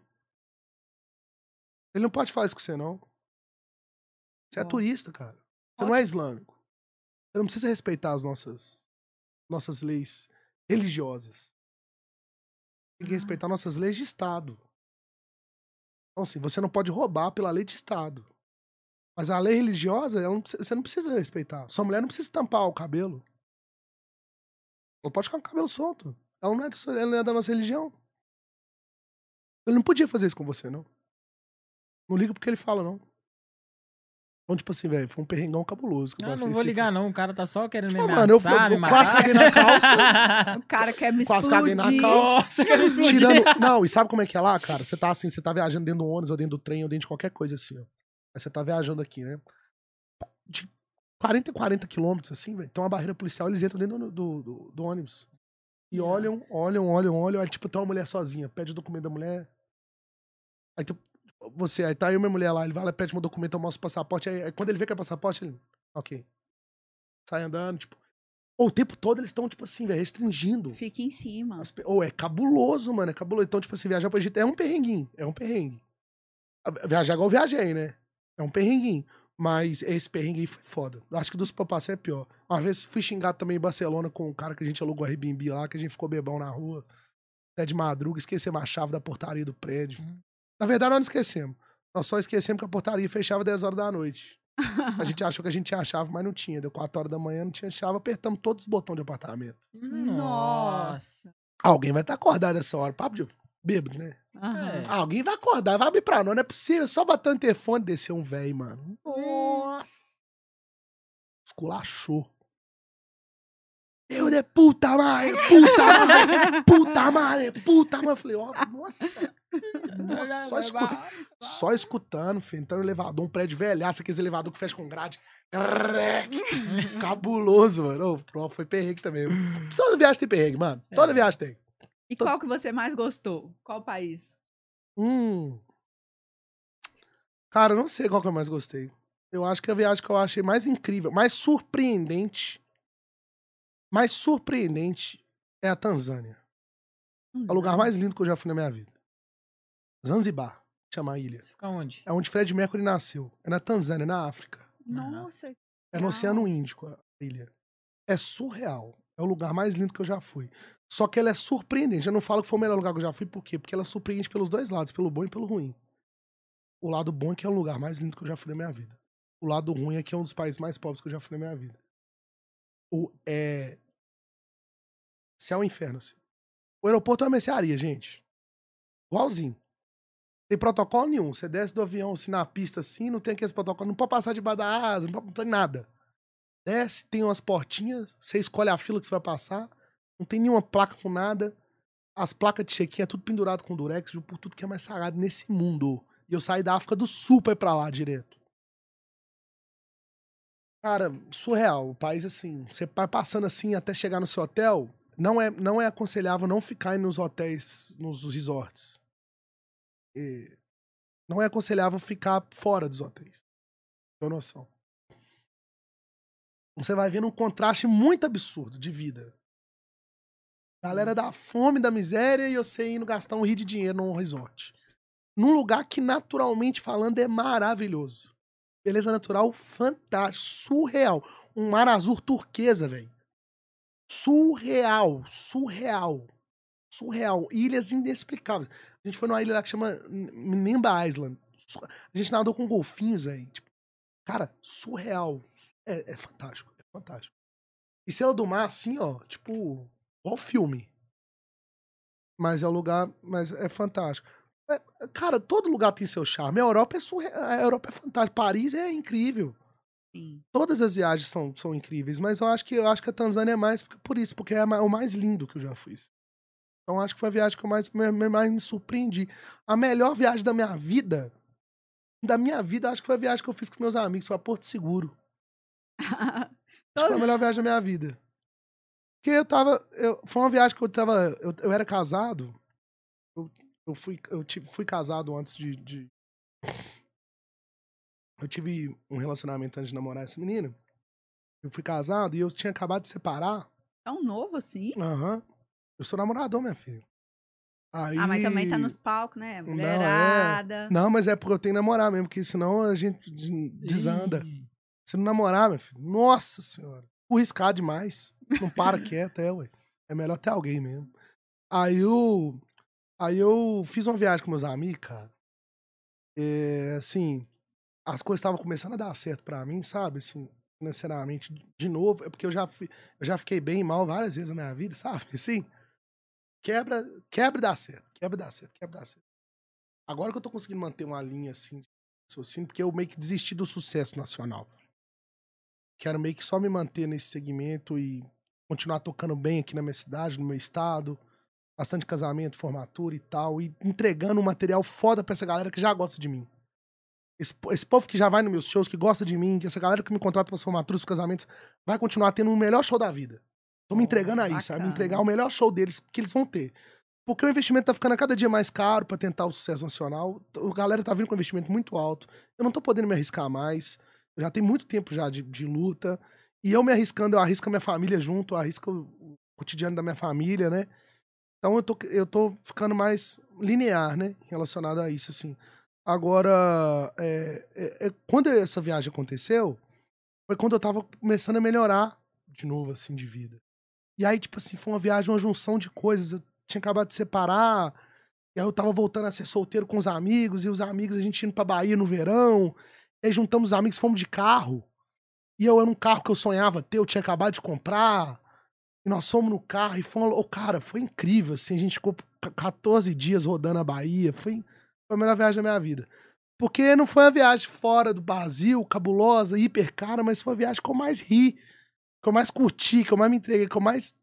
C: Ele não pode fazer isso com você não. Você é turista, cara. Você não é islâmico. Você não precisa respeitar as nossas nossas leis religiosas. Tem que
A: Ah.
C: respeitar nossas leis de Estado. Então, assim, você não pode roubar pela lei de Estado. Mas a lei religiosa, não você não precisa respeitar. Sua mulher não precisa tampar o cabelo. Ela pode ficar com o cabelo solto. Ela não é, ela não é da nossa religião. Ele não podia fazer isso com você, não. Não liga porque ele fala, não. Então, tipo assim, velho, foi um perrengão cabuloso. que eu
B: Não, não vou ligar, não. O cara tá só querendo me
C: Pô, mano, eu-
B: ameaçar,
C: eu-
B: me
C: eu
B: matar.
C: quase caguei na calça. (laughs)
A: O cara quer me
C: Quase
A: explodir.
C: caguei na calça.
B: Nossa, quero explodir.
C: Tirando... Não, e sabe como é que é lá, cara? Você tá assim, você tá viajando dentro do ônibus, ou dentro do trem, ou dentro de qualquer coisa assim, ó. Aí você tá viajando aqui, né? De 40 e 40 quilômetros, assim, velho, tem uma barreira policial, eles entram dentro do, do, do- do ônibus. E
B: Yeah.
C: olham, olham, olham, olham. Aí, tipo, tem uma mulher sozinha, pede o documento da mulher. Aí, tipo, você, aí tá eu e minha mulher lá, ele vai lá, pede meu documento, eu mostro o passaporte. Aí, aí quando ele vê que é passaporte, ele. Ok. Sai andando, tipo. Ou o tempo todo eles estão, tipo assim, velho, restringindo.
A: Fica em cima.
C: As Ou é cabuloso, mano. É cabuloso. Então, tipo assim, viajar pro Egito é um perrenguinho. É um perrengue. A- Viajar igual eu viajei, né? É um perrenguinho. Mas esse perrengue aí foi foda. Acho que dos papassé é pior. Uma vez fui xingado também em Barcelona com um cara que a gente alugou a Airbnb lá, que a gente ficou bebão na rua. Até de madruga, esquecemos a chave da portaria do prédio.
B: Uhum.
C: Na verdade, nós não esquecemos. Nós só esquecemos que a portaria fechava 10 horas da noite. A gente (laughs) achou que a gente tinha a chave, mas não tinha. Deu 4 horas da manhã, não tinha chave, apertamos todos os botões de apartamento.
B: Nossa.
C: Alguém vai estar acordado essa hora. Papo de bêbado, né?
B: É.
C: Alguém vai acordar, vai abrir pra nós. Não é possível. Só bater no telefone e descer um velho, mano. Nossa. Esculachou. Eu de puta madre, puta madre, puta madre, puta madre. Eu falei, ó, nossa. Nossa, só, escu- só escutando, filho. Entrando no elevador, um prédio velhaço, aqueles elevador que fecha com grade. Cabuloso, mano. Ô, pronto, foi perrengue também. Toda viagem tem perrengue, mano. Toda
B: É.
C: viagem tem.
A: E qual que você mais gostou? Qual país?
C: Hum. Cara, eu não sei qual que eu mais gostei. Eu acho que a viagem que eu achei mais incrível, mais surpreendente, mais surpreendente é a Tanzânia. É o lugar mais lindo que eu já fui na minha vida. Zanzibar, chama a ilha.
B: Você fica onde?
C: É onde Fred Mercury nasceu. É na Tanzânia, na África.
A: Nossa.
C: É no Oceano Índico, a ilha. É surreal. É o lugar mais lindo que eu já fui. Só que ela é surpreendente. Eu não falo que foi o melhor lugar que eu já fui, por quê? Porque ela surpreende pelos dois lados, pelo bom e pelo ruim. O lado bom é que é o lugar mais lindo que eu já fui na minha vida. O lado ruim é que é um dos países mais pobres que eu já fui na minha vida. O é. Céu inferno, assim. O aeroporto é uma mercearia, gente. Igualzinho. Tem protocolo nenhum. Você desce do avião assim na pista assim, não tem aqueles protocolos, não pode passar debaixo da asa, não, pode, não tem nada. Desce, tem umas portinhas, você escolhe a fila que você vai passar, não tem nenhuma placa com nada. As placas de check-in é tudo pendurado com durex, por tudo que é mais sagrado nesse mundo. E eu saí da África do Sul pra ir pra lá direto. Cara, surreal. O país, assim, você vai passando assim até chegar no seu hotel, não é, não é aconselhável não ficar nos hotéis, nos resorts. E não é aconselhável ficar fora dos hotéis. Tem noção. Você vai vendo um contraste muito absurdo de vida. Galera da fome, da miséria e você indo gastar um rio de dinheiro num resort. Num lugar que, naturalmente falando, é maravilhoso. Beleza natural fantástica, surreal. Um mar azul turquesa, velho. Surreal, surreal. Surreal. Ilhas inexplicáveis. A gente foi numa ilha lá que chama Nimba Island. A gente nadou com golfinhos, velho. Tipo, cara, surreal. É, é fantástico, é fantástico. E céu do mar, assim, ó, tipo, igual filme. Mas é um lugar, mas é fantástico. É, cara, todo lugar tem seu charme. A Europa é surre... a Europa é fantástica. Paris é incrível.
A: Sim.
C: Todas as viagens são, são incríveis, mas eu acho que eu acho que a Tanzânia é mais por- isso, porque é o mais lindo que eu já fiz. Então acho que foi a viagem que eu mais, mais me surpreendi. A melhor viagem da minha vida, da minha vida, acho que foi a viagem que eu fiz com meus amigos, foi a Porto Seguro. (laughs) Acho que foi a melhor viagem da minha vida. Porque eu tava. Eu, foi uma viagem que eu tava. Eu, eu era casado. Eu, fui, eu tive, fui casado antes de, de- Eu tive um relacionamento antes de namorar essa menina. Eu fui casado e eu tinha acabado de separar.
A: Tão novo assim?
C: Aham. Eu sou namorador, minha filha. Aí...
A: Ah, mas também tá nos palcos, né? Mulherada.
C: Não, mas é porque eu tenho que namorar mesmo, porque senão a gente de- desanda.
B: Ih,
C: Se não namorar, meu filho, nossa senhora. Por riscar demais. Não para (laughs) quieto, é, ué. É melhor ter alguém mesmo. Aí eu. Aí eu fiz uma viagem com meus amigos, cara. É, assim, as coisas estavam começando a dar certo pra mim, sabe? Assim, financeiramente, de novo. É porque eu já, eu já fiquei bem mal várias vezes na minha vida, (laughs) sabe? Assim, quebra, quebra dá certo. Quebra dá certo, quebra dá certo. Agora que eu tô conseguindo manter uma linha assim raciocínio, porque eu meio que desisti do sucesso nacional. Quero meio que só me manter nesse segmento e continuar tocando bem aqui na minha cidade, no meu estado. Bastante casamento, formatura e tal. E entregando um material foda pra essa galera que já gosta de mim. Esse, esse povo que já vai nos meus shows, que gosta de mim, que essa galera que me contrata pras formaturas, pros casamentos, vai continuar tendo o melhor show da vida. Tô me
A: Oh,
C: entregando a isso, sabe? Me entregar o melhor show deles que eles vão ter. Porque o investimento tá ficando a cada dia mais caro pra tentar o sucesso nacional. A galera tá vindo com um investimento muito alto. Eu não tô podendo me arriscar mais. Eu já tenho muito tempo já de, de luta. E eu me arriscando, eu arrisco a minha família junto, eu arrisco o cotidiano da minha família, né? Então eu tô, eu tô ficando mais linear, né? Relacionado a isso, assim. Agora, é, é- é- quando essa viagem aconteceu, foi quando eu tava começando a melhorar de novo, assim, de vida. E aí, tipo assim, foi uma viagem, uma junção de coisas. Eu tinha acabado de separar, e aí eu tava voltando a ser solteiro com os amigos, e os amigos, a gente indo pra Bahia no verão. E aí juntamos os amigos, fomos de carro. E eu era um carro que eu sonhava ter, eu tinha acabado de comprar. E nós fomos no carro e fomos. Oh, cara, foi incrível, assim. A gente ficou ca- 14 dias rodando a Bahia. Foi, foi a melhor viagem da minha vida. Porque não foi uma viagem fora do Brasil, cabulosa, hiper cara, mas foi a viagem que eu mais ri, que eu mais curti, que eu mais me entreguei, que eu mais.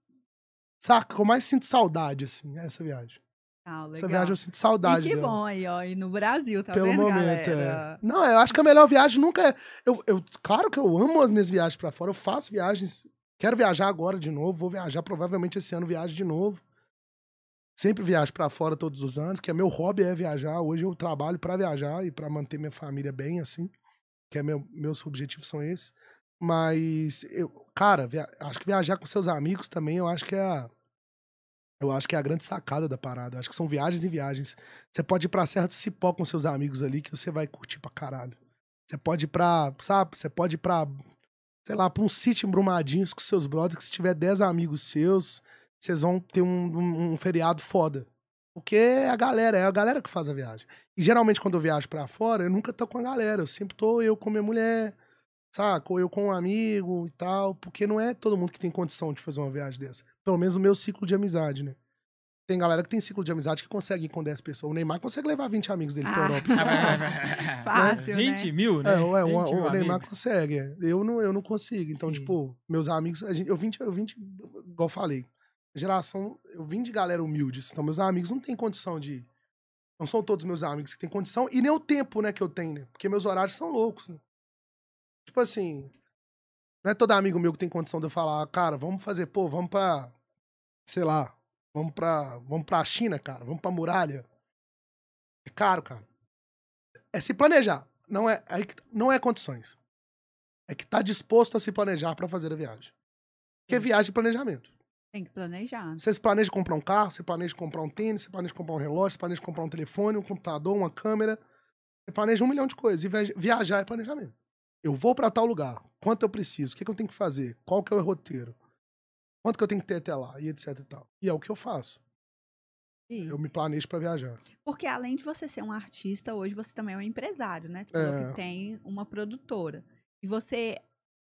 C: Saca? Que eu mais sinto saudade, assim, essa viagem.
A: Ah,
C: Essa
A: legal.
C: viagem eu sinto saudade.
A: E que
C: dela.
A: bom aí, ó. E no Brasil, tá
C: Pelo
A: vendo,
C: momento,
A: galera?
C: é. Não, eu acho que a melhor viagem nunca é. Eu, eu, claro que eu amo as minhas viagens pra fora. Eu faço viagens. Quero viajar agora de novo. Vou viajar provavelmente esse ano, viajo de novo. Sempre viajo pra fora todos os anos, que é meu hobby é viajar. Hoje eu trabalho pra viajar e pra manter minha família bem, assim. Que é meu, meus objetivos são esses. Mas, eu, cara, via- acho que viajar com seus amigos também, eu acho que é a. Eu acho que é a grande sacada da parada. Acho que são viagens e viagens. Você pode ir pra Serra do Cipó com seus amigos ali, que você vai curtir pra caralho. Você pode ir pra, sabe? Você pode ir pra, sei lá, pra um sítio em Brumadinhos com seus brothers, que se tiver 10 amigos seus, vocês vão ter um, um- um feriado foda. Porque é a galera, é a galera que faz a viagem. E geralmente quando eu viajo pra fora, eu nunca tô com a galera. Eu sempre tô eu com minha mulher, saca? Ou eu com um amigo e tal. Porque não é todo mundo que tem condição de fazer uma viagem dessa. Pelo menos o meu ciclo de amizade, né? Tem galera que tem ciclo de amizade que consegue ir com 10 pessoas. O Neymar consegue levar 20 amigos dele pra
A: Ah.
C: Europa. (laughs) (laughs)
A: Fácil, né?
B: 20 mil, né?
C: É, ué,
B: 20
C: uma-
B: mil
C: o Neymar
B: amigos.
C: consegue. é. Eu não, eu não consigo. Então,
B: Sim.
C: tipo, meus amigos, a gente, eu vim, de- eu vim, de- igual eu falei, geração, eu vim de galera humildes. Então, meus amigos não têm condição de. Não são todos meus amigos que têm condição, e nem o tempo, né, que eu tenho, né? Porque meus horários são loucos, né? Tipo assim, Não é todo amigo meu que tem condição de eu falar, cara, vamos fazer, pô, vamos pra, sei lá, vamos pra, vamos pra China, cara, vamos pra muralha. É caro, cara. É se planejar. Não é, aí que- não é condições. É que tá disposto a se planejar pra fazer a viagem. Porque viagem é planejamento.
A: Tem que planejar.
C: Você se planeja comprar um carro, você planeja comprar um tênis, você planeja comprar um relógio, você planeja comprar um telefone, um computador, uma câmera. Você planeja um milhão de coisas. E viaja- viajar é planejamento. Eu vou pra tal lugar. Quanto eu preciso? O que, que eu tenho que fazer? Qual que é o roteiro? Quanto que eu tenho que ter até lá? E etc e tal. E é o que eu faço.
A: E-
C: Eu me planejo pra viajar.
A: Porque além de você ser um artista, hoje você também é um empresário, né? Você falou
C: É.
A: que tem uma produtora. E você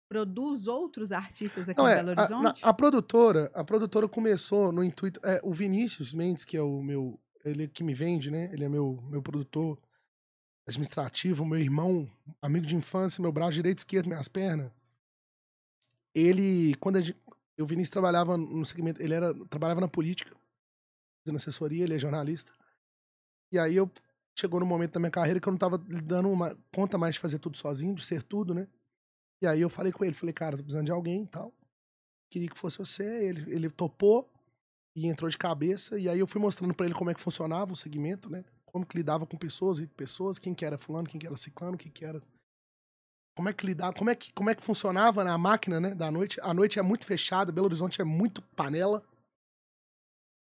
A: produz outros artistas aqui
C: Não,
A: em
C: é,
A: Belo
C: a,
A: Horizonte?
C: a produtora, a produtora começou no intuito. É, o Vinícius Mendes, que é o meu. Ele que me vende, né? Ele é meu, meu produtor administrativo, meu irmão, amigo de infância, meu braço direito, esquerdo, minhas pernas. Ele, quando a gente, o Vinícius trabalhava no segmento, ele era, trabalhava na política, fazendo assessoria, ele é jornalista. E aí eu chegou no momento da minha carreira que eu não tava dando uma conta mais de fazer tudo sozinho, de ser tudo, né? E aí eu falei com ele, falei, cara, tô precisando de alguém e tal. Queria que fosse você. Ele, ele topou e entrou de cabeça. E aí eu fui mostrando pra ele como é que funcionava o segmento, né? Como que lidava com pessoas e pessoas, quem que era fulano, quem que era ciclano, quem que era... Como é que lidava, como é que, como é que funcionava na máquina, né, da noite. A noite é muito fechada, Belo Horizonte é muito panela.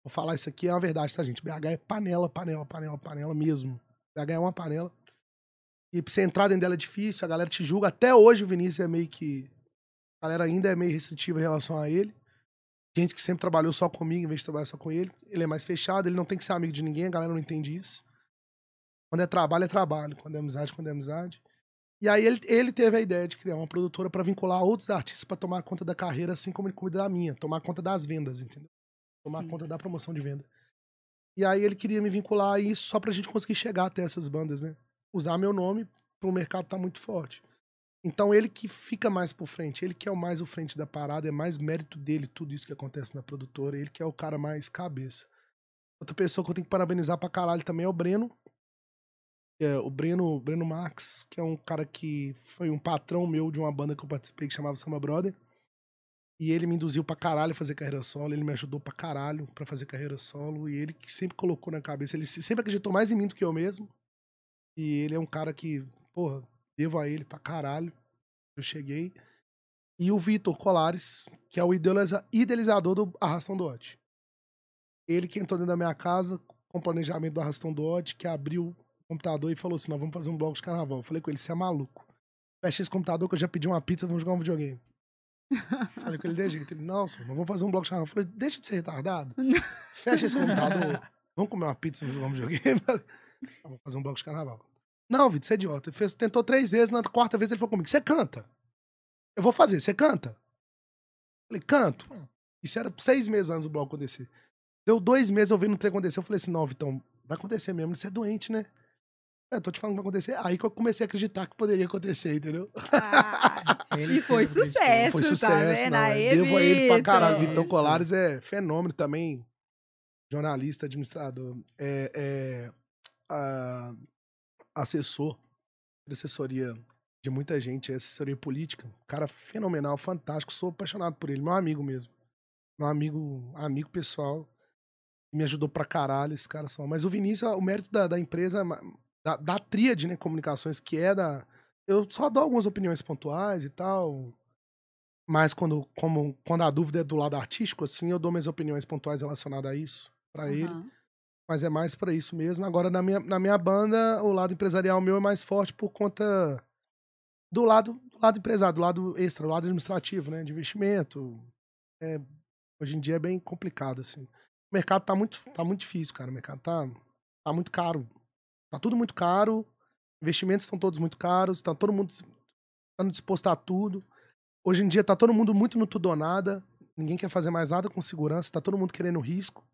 C: Vou falar isso aqui, é uma verdade, tá, gente? BH é panela, panela, panela, panela mesmo. BH é uma panela. E pra você entrar dentro dela é difícil, a galera te julga. Até hoje o Vinícius é meio que. A galera ainda é meio restritiva em relação a ele. Gente que sempre trabalhou só comigo em vez de trabalhar só com ele. Ele é mais fechado, ele não tem que ser amigo de ninguém, a galera não entende isso. Quando é trabalho, é trabalho. Quando é amizade, quando é amizade. E aí ele, ele teve a ideia de criar uma produtora pra vincular outros artistas pra tomar conta da carreira, assim como ele cuida da minha. Tomar conta das vendas, entendeu? Tomar
A: Sim.
C: conta da promoção de venda. E aí ele queria me vincular a isso só pra gente conseguir chegar até essas bandas, né? Usar meu nome pro mercado tá muito forte. Então ele que fica mais por frente, ele que é o mais o frente da parada, é mais mérito dele tudo isso que acontece na produtora, ele que é o cara mais cabeça. Outra pessoa que eu tenho que parabenizar pra caralho também é o Breno. É, o Breno, Breno Max, que é um cara que foi um patrão meu de uma banda que eu participei que chamava Samba Brother. E ele me induziu pra caralho a fazer carreira solo, ele me ajudou pra caralho pra fazer carreira solo, e ele que sempre colocou na cabeça, ele se- sempre acreditou mais em mim do que eu mesmo. E ele é um cara que, porra, devo a ele pra caralho. Eu cheguei. E o Vitor Colares, que é o idealiza- idealizador do Arrastão do. Ele que entrou dentro da minha casa com o planejamento do Arrastão do que abriu computador e falou assim: nós vamos fazer um bloco de carnaval. Eu falei com ele, você é maluco. Fecha esse computador que eu já pedi uma pizza, vamos jogar um videogame. (laughs) Falei com ele de jeito. Ele, não, senhor, nós vamos fazer um bloco de carnaval. Eu falei, deixa de ser retardado. (laughs) Fecha esse computador. Vamos comer uma pizza, vamos jogar um videogame. "Ah, (laughs) Vamos fazer um bloco de carnaval. Não, Vitor, você é idiota. Ele fez, tentou três vezes, na quarta vez ele falou comigo: você canta. Eu vou fazer, você canta? Falei, canto. Isso era seis meses antes do bloco acontecer. Deu dois meses eu vendo o trem acontecer. Eu falei assim: não, Vitão, vai acontecer mesmo, você é doente, né? É, eu tô te falando que vai acontecer. Aí que eu comecei a acreditar que poderia acontecer, entendeu?
A: Ah, e foi sucesso,
C: Foi
A: tá
C: sucesso,
A: vendo?
C: não.
A: Aí,
C: é. Devo a ele pra caralho.
A: Vitor.
C: Vitão. Colares é fenômeno também. Jornalista, administrador. É, é, ah, assessor de assessoria de muita gente, é assessoria política. Cara fenomenal, fantástico. Sou apaixonado por ele. Meu amigo mesmo. Meu amigo, amigo pessoal. Me ajudou pra caralho esse cara só. Mas o Vinícius, o mérito da, da empresa, da, da tríade, né? Comunicações, que é da. Eu só dou algumas opiniões pontuais e tal. Mas quando, como, quando a dúvida é do lado artístico, assim, eu dou minhas opiniões pontuais relacionadas a isso pra ele.
A: Aham.
C: Mas é mais pra isso mesmo. Agora, na minha, na minha banda, o lado empresarial meu é mais forte por conta do lado, do lado empresário, do lado extra, do lado administrativo, né? De investimento. É, hoje em dia é bem complicado, assim. O mercado tá muito, tá muito difícil, cara. O mercado tá, tá muito caro. Tá tudo muito caro. Investimentos estão todos muito caros. Tá todo mundo estando disposto a tudo. Hoje em dia tá todo mundo muito no tudo ou nada. Ninguém quer fazer mais nada com segurança. Tá todo mundo querendo risco.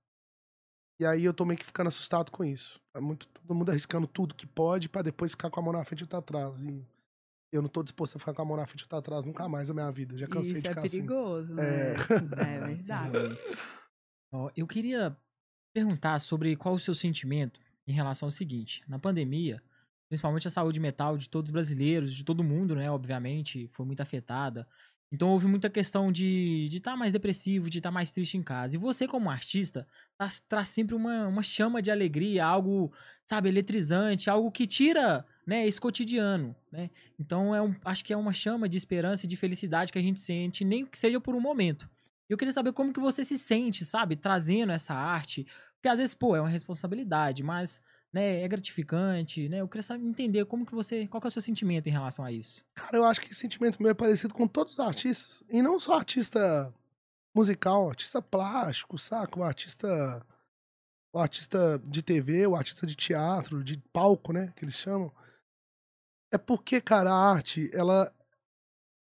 C: E aí eu tô meio que ficando assustado com isso. Tá muito, todo mundo arriscando tudo que pode pra depois ficar com a mão na frente e outra atrás. E eu não tô disposto a ficar com a mão na frente e outra atrás nunca mais na minha vida. Já cansei
A: Isso
C: de
A: é
C: ficar assim.
A: perigoso,
C: É.
A: né? É (laughs) verdade.
B: Ó, eu queria perguntar sobre qual o seu sentimento em relação ao seguinte: na pandemia, principalmente a saúde mental de todos os brasileiros, de todo mundo, né? Obviamente, foi muito afetada. Então houve muita questão de estar mais depressivo, de estar mais triste em casa. E você, como artista, traz, traz sempre uma, uma chama de alegria, algo, sabe, eletrizante, algo que tira né, esse cotidiano. Né? Então é um, acho que é uma chama de esperança e de felicidade que a gente sente, nem que seja por um momento. Eu queria saber como que você se sente, sabe, trazendo essa arte. Porque às vezes, pô, é uma responsabilidade, mas né, é gratificante, né? Eu queria saber, entender como que você, qual que é o seu sentimento em relação a isso.
C: Cara, eu acho que esse sentimento meu é parecido com todos os artistas. E não só artista musical, artista plástico, saca? O artista. O artista de TV, o artista de teatro, de palco, né? Que eles chamam. É porque, cara, a arte, ela.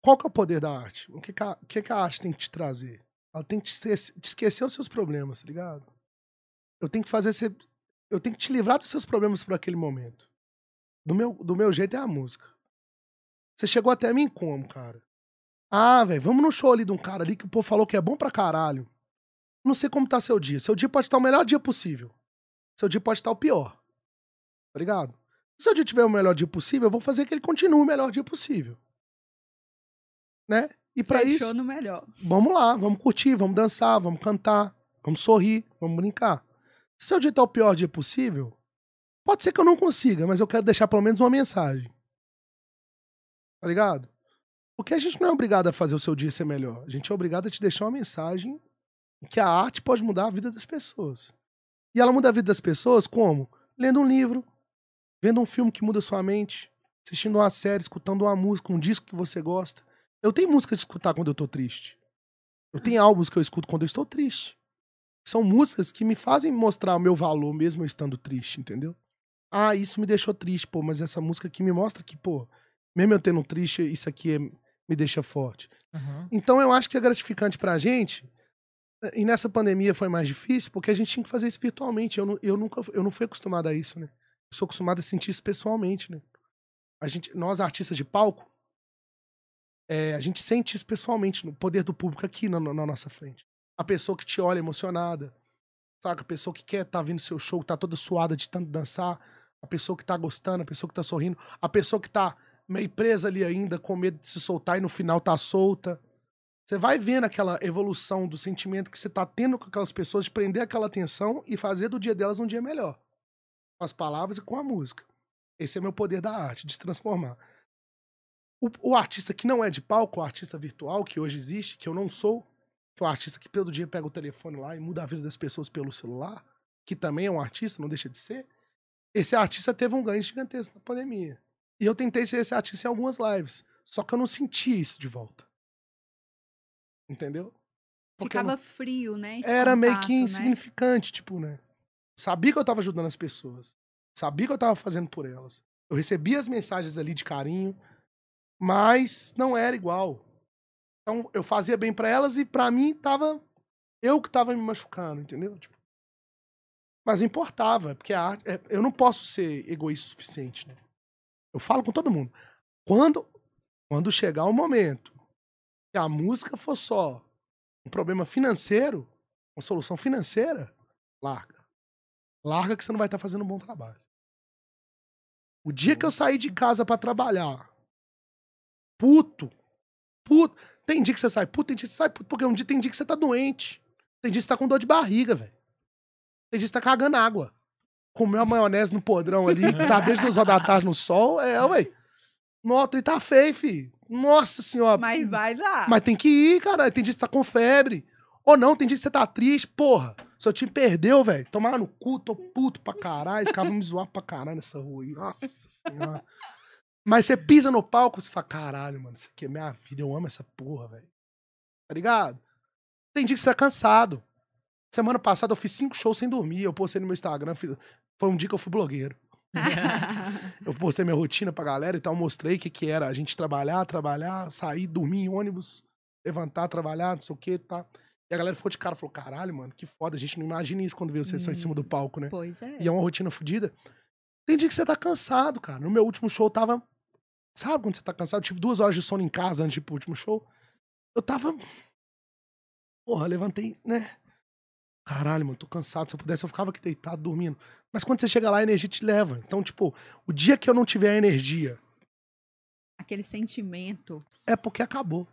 C: Qual que é o poder da arte? O que, que, a, o que, que a arte tem que te trazer? Ela tem que te esquecer, te esquecer os seus problemas, tá ligado? Eu tenho que fazer você. Eu tenho que te livrar dos seus problemas por aquele momento. Do meu, do meu jeito é a música. Você chegou até mim como, cara? Ah, velho, vamos no show ali de um cara ali que o povo falou que é bom pra caralho. Não sei como tá seu dia. Seu dia pode estar o melhor dia possível. Seu dia pode estar o pior. Tá ligado? Se seu dia tiver o melhor dia possível, eu vou fazer que ele continue o melhor dia possível. Né? E pra
A: Fechou
C: isso,
A: no melhor.
C: vamos lá, vamos curtir, vamos dançar, vamos cantar, vamos sorrir, vamos brincar. Se seu dia tá o pior dia possível, pode ser que eu não consiga, mas eu quero deixar pelo menos uma mensagem. Tá ligado? Porque a gente não é obrigado a fazer o seu dia ser melhor. A gente é obrigado a te deixar uma mensagem que a arte pode mudar a vida das pessoas. E ela muda a vida das pessoas como? Lendo um livro, vendo um filme que muda sua mente, assistindo uma série, escutando uma música, um disco que você gosta. Eu tenho música de escutar quando eu tô triste. Eu tenho álbuns que eu escuto quando eu estou triste. São músicas que me fazem mostrar o meu valor mesmo eu estando triste, entendeu? Ah, isso me deixou triste, pô, mas essa música aqui me mostra que, pô, mesmo eu tendo triste, isso aqui é- me deixa forte. Então eu acho que é gratificante pra gente. E nessa pandemia foi mais difícil porque a gente tinha que fazer isso virtualmente. Eu, nu- eu nunca eu não fui acostumado a isso, né? Eu sou acostumado a sentir isso pessoalmente, né? A gente, nós artistas de palco, é, a gente sente isso pessoalmente no poder do público aqui na, na nossa frente. A pessoa que te olha emocionada, saca? A pessoa que quer estar tá vindo seu show, tá toda suada de tanto dançar, a pessoa que tá gostando, a pessoa que tá sorrindo, a pessoa que tá meio presa ali ainda, com medo de se soltar e no final tá solta. Você vai vendo aquela evolução do sentimento que você tá tendo com aquelas pessoas, de prender aquela atenção e fazer do dia delas um dia melhor. Com as palavras e com a música. Esse é meu poder da arte, de se transformar. O, o artista que não é de palco, o artista virtual que hoje existe, que eu não sou, que é o artista que todo dia pega o telefone lá e muda a vida das pessoas pelo celular, que também é um artista, não deixa de ser. Esse artista teve um ganho gigantesco na pandemia. E eu tentei ser esse artista em algumas lives. Só que eu não senti isso de volta. Entendeu? Porque
A: Ficava
C: não-
A: frio, né? esse
C: era meio
A: contato,
C: que
A: né?
C: insignificante, tipo, né? Sabia que eu tava ajudando as pessoas. Sabia que eu tava fazendo por elas. Eu recebia as mensagens ali de carinho, mas não era igual. Então eu fazia bem pra elas e pra mim tava eu que tava me machucando, entendeu? Tipo, mas importava, porque a arte, é, eu não posso ser egoísta o suficiente, né? Eu falo com todo mundo. Quando quando chegar o momento que a música for só um problema financeiro, uma solução financeira, larga. Larga que você não vai estar fazendo um bom trabalho. O dia que eu sair de casa pra trabalhar, puto, puto, tem dia que você sai puto, tem dia que você sai puto, porque um dia tem dia que você tá doente. Tem dia que você tá com dor de barriga, velho. Tem dia que você tá cagando água. Comeu a maionese no podrão ali, (laughs) tá desde as horas da tarde no sol, é, ué. Nossa, ele tá feio, fi. Nossa senhora.
A: Mas vai lá.
C: Mas tem que ir, cara. Tem dia que você tá com febre. Ou não, tem dia que você tá triste. Porra, seu time perdeu, velho. Tomar no cu, tô puto pra caralho. Esse cara vai me zoar pra caralho nessa rua aí. Nossa senhora. Mas você pisa no palco, você fala, caralho, mano, isso aqui é minha vida, eu amo essa porra, velho. Tá ligado? Tem dia que você tá cansado. Semana passada eu fiz cinco shows sem dormir. Eu postei no meu Instagram. fiz- Foi um dia que eu fui blogueiro. (laughs) Eu postei minha rotina pra galera e tal, mostrei o que, que era a gente trabalhar, trabalhar, sair, dormir em ônibus, levantar, trabalhar, não sei o que, tá. E a galera ficou de cara, falou, caralho, mano, que foda, a gente não imagina isso quando vê vocês só em cima do palco, né?
A: Pois é.
C: E é uma rotina fodida. Tem dia que você tá cansado, cara. No meu último show eu tava. Sabe quando você tá cansado? Eu tive duas horas de sono em casa antes de ir pro último show. Eu tava. Porra, levantei, né? Caralho, mano, tô cansado. Se eu pudesse, eu ficava aqui deitado, dormindo. Mas quando você chega lá, a energia te leva. Então, tipo, o dia que eu não tiver energia,
A: Aquele sentimento.
C: é porque acabou.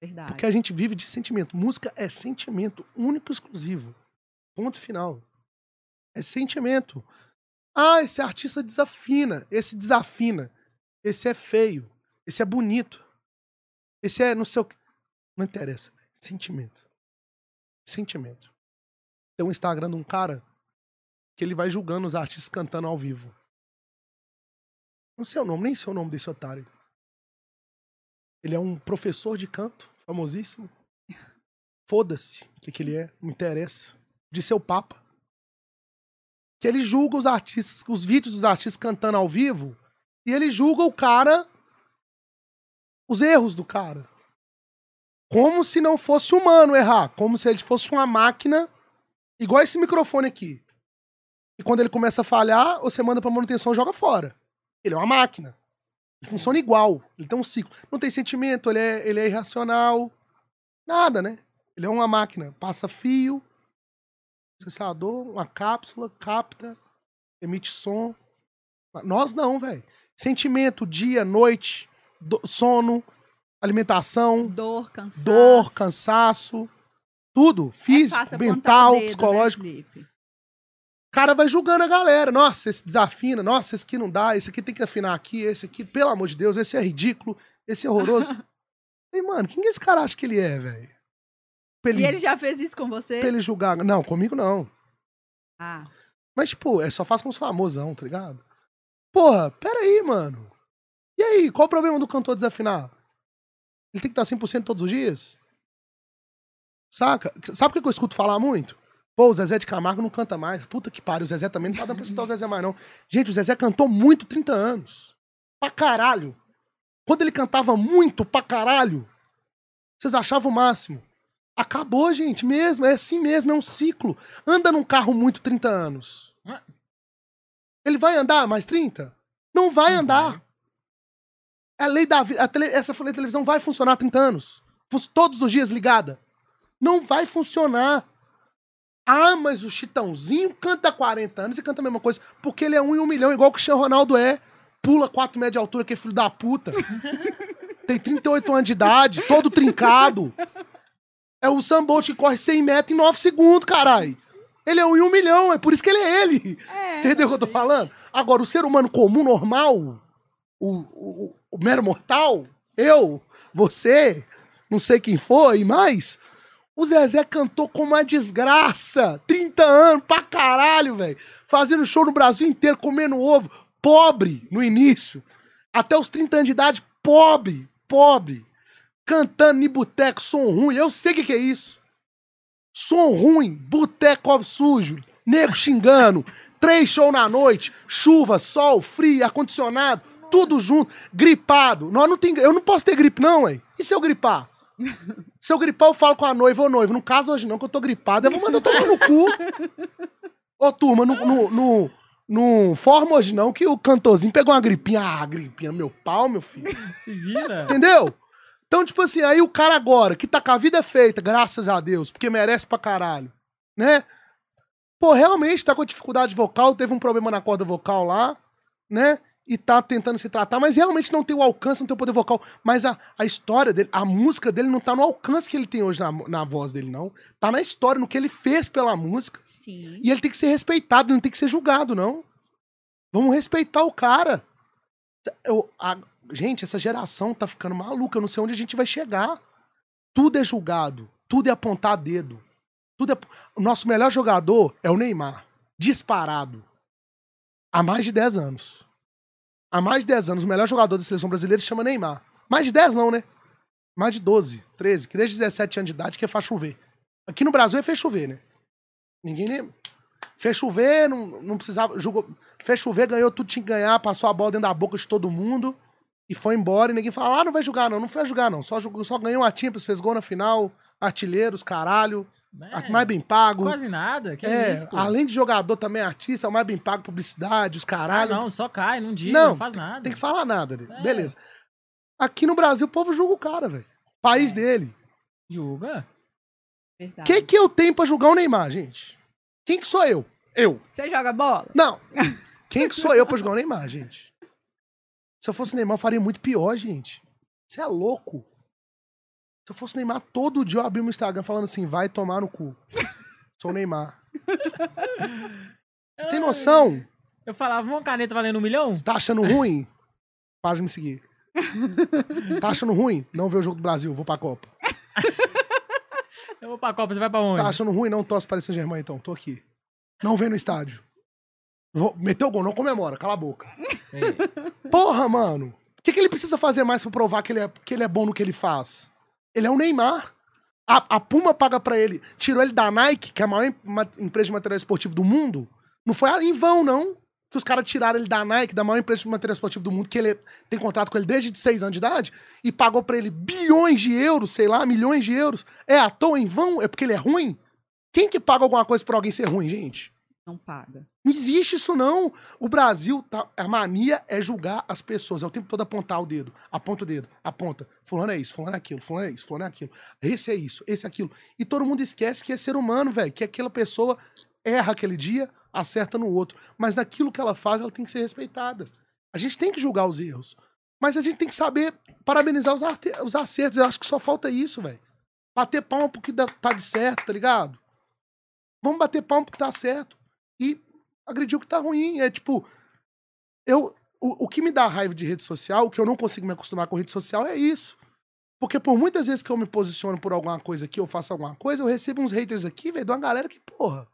A: Verdade.
C: Porque a gente vive de sentimento. Música é sentimento único e exclusivo. Ponto final. É sentimento. Ah, esse artista desafina. Esse desafina. Esse é feio. Esse é bonito. Esse é não sei o que. Não interessa. velho. Sentimento. Sentimento. Tem um Instagram de um cara que ele vai julgando os artistas cantando ao vivo. Não sei o nome, nem sei o nome desse otário. Ele é um professor de canto, famosíssimo. Foda-se o que, que ele é, não interessa. De ser o Papa. Que ele julga os artistas, os vídeos dos artistas cantando ao vivo, e ele julga o cara, os erros do cara. Como se não fosse humano errar. Como se ele fosse uma máquina, igual esse microfone aqui. E quando ele começa a falhar, você manda pra manutenção e joga fora. Ele é uma máquina. Ele funciona igual. Ele tem um ciclo. Não tem sentimento, ele é, ele é irracional. Nada, né? Ele é uma máquina. Passa fio, processador, uma cápsula, capta, emite som. Nós não, velho. Sentimento, dia, noite, do- sono, alimentação,
A: Dor, cansaço.
C: dor, cansaço, tudo.
A: É
C: Físico,
A: apontar
C: mental,
A: dedo, né,
C: psicológico. O cara vai julgando a galera. Nossa, esse desafina. Nossa, esse aqui não dá. Esse aqui tem que afinar aqui. Esse aqui, pelo amor de Deus, esse é ridículo. Esse é horroroso. (laughs) Ei, mano, quem que esse cara acha que ele é, velho? Pra
A: E ele já fez isso com você?
C: pra ele julgar. Não, comigo não.
A: Ah,
C: Mas, tipo, é só faz com os famosão, tá ligado? Porra, peraí, mano. E aí, qual o problema do cantor desafinar? Ele tem que estar 100% todos os dias? Saca? Sabe o que eu escuto falar muito? Pô, o Zezé de Camargo não canta mais. Puta que pariu, o Zezé também não tá dando pra escutar o Zezé mais, não. Gente, o Zezé cantou muito 30 anos. Pra caralho. Quando ele cantava muito pra caralho, vocês achavam o máximo. Acabou, gente, mesmo. É assim mesmo, é um ciclo. Anda num carro muito 30 anos. Ele vai andar mais 30? Não vai
B: Não
C: andar.
B: vai.
C: A lei da a tele- essa lei da televisão vai funcionar há 30 anos. Todos os dias ligada. Não vai funcionar. Ah, mas o Chitãozinho canta há 40 anos e canta a mesma coisa. Porque ele é um em um milhão, igual que o Cristiano Ronaldo é. Pula 4 metros de altura, que é filho da puta. (laughs) Tem 38 anos de idade, todo trincado. É o Sam Bolt que corre 100 metros em 9 segundos, caralho. Ele é um em um milhão, é por isso que ele é ele.
A: é.
C: Entendeu o que eu tô falando? Agora, o ser humano comum, normal, o, o, o- mero mortal, eu, você, não sei quem foi, mas o Zezé cantou com uma desgraça. 30 anos, pra caralho, velho. Fazendo show no Brasil inteiro, comendo ovo. Pobre no início. Até os 30 anos de idade, pobre, pobre. Cantando em boteco, som ruim. Eu sei o que, que é isso. Som ruim, boteco sujo, nego xingando, três shows na noite, chuva, sol, frio, ar-condicionado, tudo junto, gripado. Nós não tem, eu não posso ter gripe, não, ué. E se eu gripar? Se eu gripar, eu falo com a noiva, ô noivo, não caso hoje não, que eu tô gripado. Eu vou mandar tomar no cu. Ô, turma, não, não, não, não forma hoje não, que o cantorzinho pegou uma gripinha. Ah, gripinha, meu pau, meu filho.
B: Se vira.
C: Entendeu? Então, tipo assim, aí o cara agora, que tá com a vida feita, graças a Deus, porque merece pra caralho, né? Pô, realmente tá com dificuldade vocal, teve um problema na corda vocal lá, né? E tá tentando se tratar, mas realmente não tem o alcance, não tem o poder vocal. Mas a, a história dele, a música dele não tá no alcance que ele tem hoje na, na voz dele, não. Tá na história, no que ele fez pela música.
A: Sim.
C: E ele tem que ser respeitado, não tem que ser julgado, não. Vamos respeitar o cara. Eu- a- gente, essa geração tá ficando maluca. Eu não sei onde a gente vai chegar. Tudo é julgado. Tudo é apontar dedo. Tudo é... O nosso melhor jogador é o Neymar. Disparado. Há mais de 10 anos. Há mais de 10 anos, o melhor jogador da seleção brasileira se chama Neymar. Mais de 10 não, né? Mais de 12, 13, que desde 17 anos de idade que é faz chover. Aqui no Brasil é fez chover, né? Ninguém nem. Fez chover, não, não precisava. Jogou, fez chover, ganhou tudo, tinha que ganhar, passou a bola dentro da boca de todo mundo e foi embora. E ninguém fala, ah, não vai jogar, não. Não foi jogar, não. Só, jogou, só ganhou a Champions, fez gol na final, artilheiros, caralho,
B: É,
C: mais bem pago.
B: Quase nada. Que
C: é,
B: isso, pô?
C: além de jogador, também é artista, é o mais bem pago, publicidade, os
B: Ah,
C: caralho.
B: não, só cai num dia,
C: Não,
B: não, faz nada.
C: Tem que falar nada.
B: É.
C: Beleza. Aqui no Brasil, o povo julga o cara, velho. País
B: É.
C: dele.
B: Julga.
C: O
A: Verdade.
C: que, que eu tenho pra julgar o Neymar, gente? Quem que sou eu? Eu.
A: Você joga bola?
C: Não. (laughs) Quem que sou eu pra jogar o Neymar, gente? Se eu fosse Neymar, eu faria muito pior, gente. Você é louco. Se eu fosse Neymar, todo dia eu abria o meu Instagram falando assim, vai tomar no cu. (laughs) Sou Neymar. Você tem noção?
B: Eu falava, uma caneta valendo um milhão?
C: Você tá achando ruim? Para de me seguir. (laughs) Tá achando ruim? Não vê o jogo do Brasil, vou pra Copa. (laughs)
B: Eu vou pra Copa, você vai pra onde?
C: Tá achando ruim? Não torce para Saint-Germain, então. Tô aqui. Não vem no estádio. Meteu o gol, não comemora, cala a boca.
B: É.
C: Porra, mano. O que, que ele precisa fazer mais pra provar que ele, é, que ele é bom no que ele faz? Ele é o Neymar. A, a Puma paga pra ele. Tirou ele da Nike, que é a maior em- ma- empresa de material esportivo do mundo. Não foi em vão, não. Que os caras tiraram ele da Nike, da maior empresa de material esportivo do mundo, que ele tem contrato com ele desde 6 anos de idade, e pagou pra ele bilhões de euros, sei lá, milhões de euros. É à toa, em vão? É porque ele é ruim? Quem que paga alguma coisa pra alguém ser ruim, gente?
A: Não paga.
C: Não existe isso, não. O Brasil, tá, a mania é julgar as pessoas. É o tempo todo apontar o dedo. Aponta o dedo. Aponta. Fulano é isso, fulano é aquilo, fulano é isso, fulano é aquilo. Esse é isso, esse é aquilo. E todo mundo esquece que é ser humano, velho. Que aquela pessoa erra aquele dia, acerta no outro. Mas naquilo que ela faz, ela tem que ser respeitada. A gente tem que julgar os erros. Mas a gente tem que saber parabenizar os, os acertos. Eu acho que só falta isso, velho. Bater palma porque tá de certo, tá ligado? Vamos bater palma porque tá certo. E agredir o que tá ruim. É tipo. Eu, o, o que me dá raiva de rede social, o que eu não consigo me acostumar com rede social é isso. Porque por muitas vezes que eu me posiciono por alguma coisa aqui, eu faço alguma coisa, eu recebo uns haters aqui, velho, de uma galera que, porra.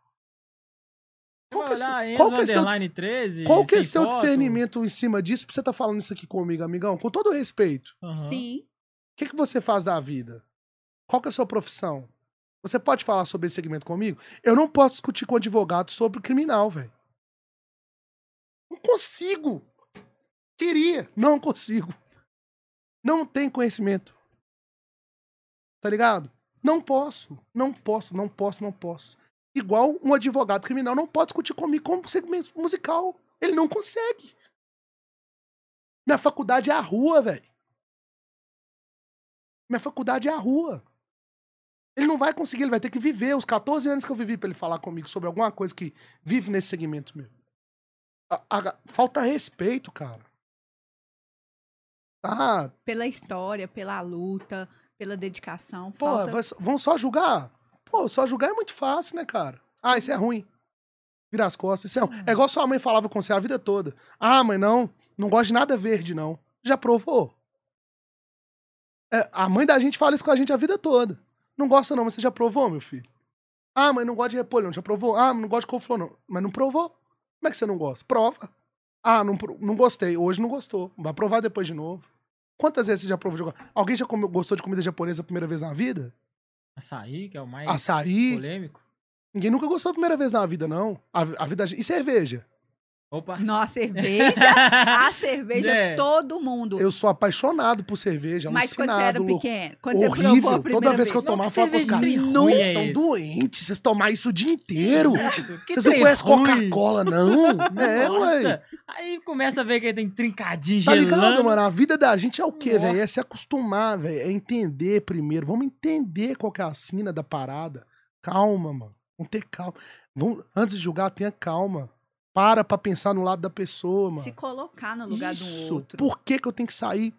C: Qual que é, seu-
B: Enzo
C: qual que é seu
B: Underline 13,
C: qual que é seu
B: foto.
C: discernimento em cima disso pra você tá falando isso aqui comigo, amigão? Com todo respeito.
B: Aham.
A: Sim.
C: O que, que você faz da vida? Qual que é a sua profissão? Você pode falar sobre esse segmento comigo? Eu não posso discutir com advogado sobre criminal, velho. Não consigo. Queria, não consigo. Não tenho conhecimento. Tá ligado? Não posso, não posso, não posso, não posso. Igual um advogado criminal não pode discutir comigo como segmento musical. Ele não consegue. Minha faculdade é a rua, velho. Minha faculdade é a rua. Ele não vai conseguir, ele vai ter que viver os 14 anos que eu vivi pra ele falar comigo sobre alguma coisa que vive nesse segmento meu. A- a- falta respeito, cara. Ah,
A: Pela história, pela luta, pela dedicação.
C: porra,
A: falta...
C: vai só- vão só julgar? Pô, só julgar é muito fácil, né, cara? Ah, isso é ruim. Vira as costas. Isso é, ruim. é igual sua mãe falava com você a vida toda. Ah, mãe, não, não gosto de nada verde, não. Já provou? É, a mãe da gente fala isso com a gente a vida toda. Não gosta não, mas você já provou, meu filho? Ah, mas não gosta de repolho, não. Já provou? Ah, não gosta de couve-flor, não. Mas não provou. Como é que você não gosta? Prova. Ah, não, não gostei. Hoje não gostou. Vai provar depois de novo. Quantas vezes você já provou? de- Alguém já comeu- gostou de comida japonesa a primeira vez na vida?
B: Açaí, que é o mais
C: Açaí?
B: polêmico.
C: Ninguém nunca gostou a primeira vez na vida, não. A, a vida... E cerveja?
B: Opa.
A: Nossa, cerveja. a (laughs) cerveja,
B: É.
A: todo mundo.
C: Eu sou apaixonado por cerveja,
A: Mas quando você era
C: louco.
A: pequeno, quando você provou
C: Horrível.
A: a primeira
C: Toda vez que eu tomava, eu falava com os
B: cerveja
C: caras,
B: de trem
C: não, vocês
B: é
C: são
B: esse?"
C: doentes, vocês tomam isso o dia inteiro. (laughs)
B: Que
C: Vocês não conhecem. Coca-Cola, não? (laughs) É,
B: Nossa.
C: ué.
B: Aí começa a ver que tem trincadinho
C: Tá
B: gelando.
C: ligado, mano? A vida da gente é o quê, velho? É se acostumar, velho. É entender primeiro. Vamos entender qual que é a sina da parada. Calma, mano. Vamos ter calma. Vamos... Antes de julgar, tenha calma. Para pra pensar no lado da pessoa, mano.
A: Se colocar no lugar do
C: Isso.
A: outro.
C: Por que que eu tenho que sair?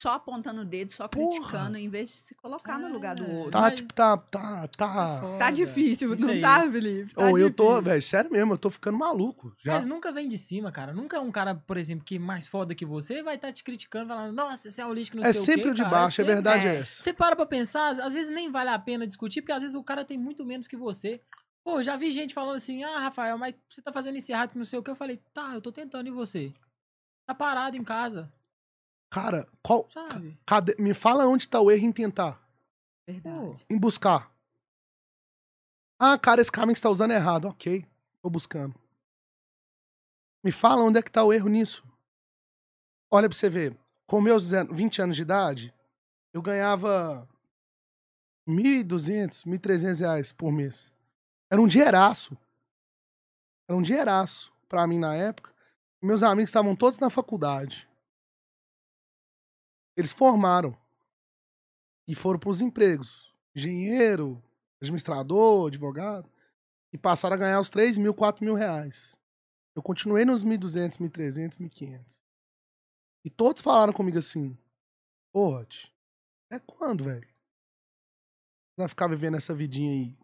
A: Só apontando o dedo, só
C: Porra.
A: criticando, em vez de se colocar no lugar do
B: É.
A: outro.
C: Tá, tipo, tá, tá, tá...
B: Foda.
A: Tá difícil,
B: Isso
A: não
B: aí.
A: tá, Felipe? Tá
C: Ou eu tô, velho, sério mesmo, eu tô ficando maluco. Já.
B: Mas nunca vem de cima, cara. Nunca é um cara, por exemplo, que mais foda que você vai estar te criticando, falando, nossa, esse é o lixo que não
C: é
B: sei
C: sempre
B: o quê,
C: de
B: cara.
C: baixo, é
B: sempre-
C: verdade
A: é.
C: é essa.
B: Você para pra pensar, às- às vezes nem vale a pena discutir, porque às vezes o cara tem muito menos que você. Pô, já vi gente falando assim, ah, Rafael, mas você tá fazendo isso errado que não sei o que. Eu falei, tá, eu tô tentando, e você? Tá parado em casa,
C: Cara, qual.
B: sabe?
C: Cadê, me fala onde tá o erro em tentar,
A: Verdade.
C: em buscar. Ah, cara, esse caminho que você tá usando é errado. Ok, tô buscando. Me fala onde é que tá o erro nisso. Olha pra você ver. Com meus 19 20 anos de idade, eu ganhava 1.200, 1.300 reais por mês. Era um dinheiraço. Era um dinheiraço pra mim na época. Meus amigos estavam todos na faculdade. Eles formaram. E foram pros empregos. Engenheiro, administrador, advogado. E passaram a ganhar os 3 mil, 4 mil reais. Eu continuei nos 1.200, 1.300, 1.500. E todos falaram comigo assim: Pô, Rod, é quando, velho? Vai ficar vivendo essa vidinha aí.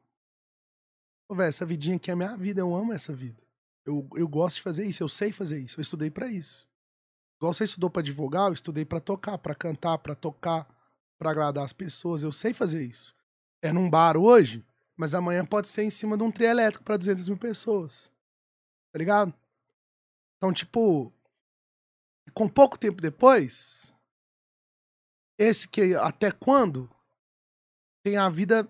C: Velho, essa vidinha aqui é a minha vida, eu amo essa vida. Eu, eu gosto de fazer isso, eu sei fazer isso, eu estudei pra isso. Igual você estudou pra advogar, eu estudei pra tocar, pra cantar, pra tocar, pra agradar as pessoas, eu sei fazer isso. É num bar hoje, mas amanhã pode ser em cima de um trio elétrico pra 200 mil pessoas. Tá ligado? Então, tipo, com pouco tempo depois, esse que até quando tem a vida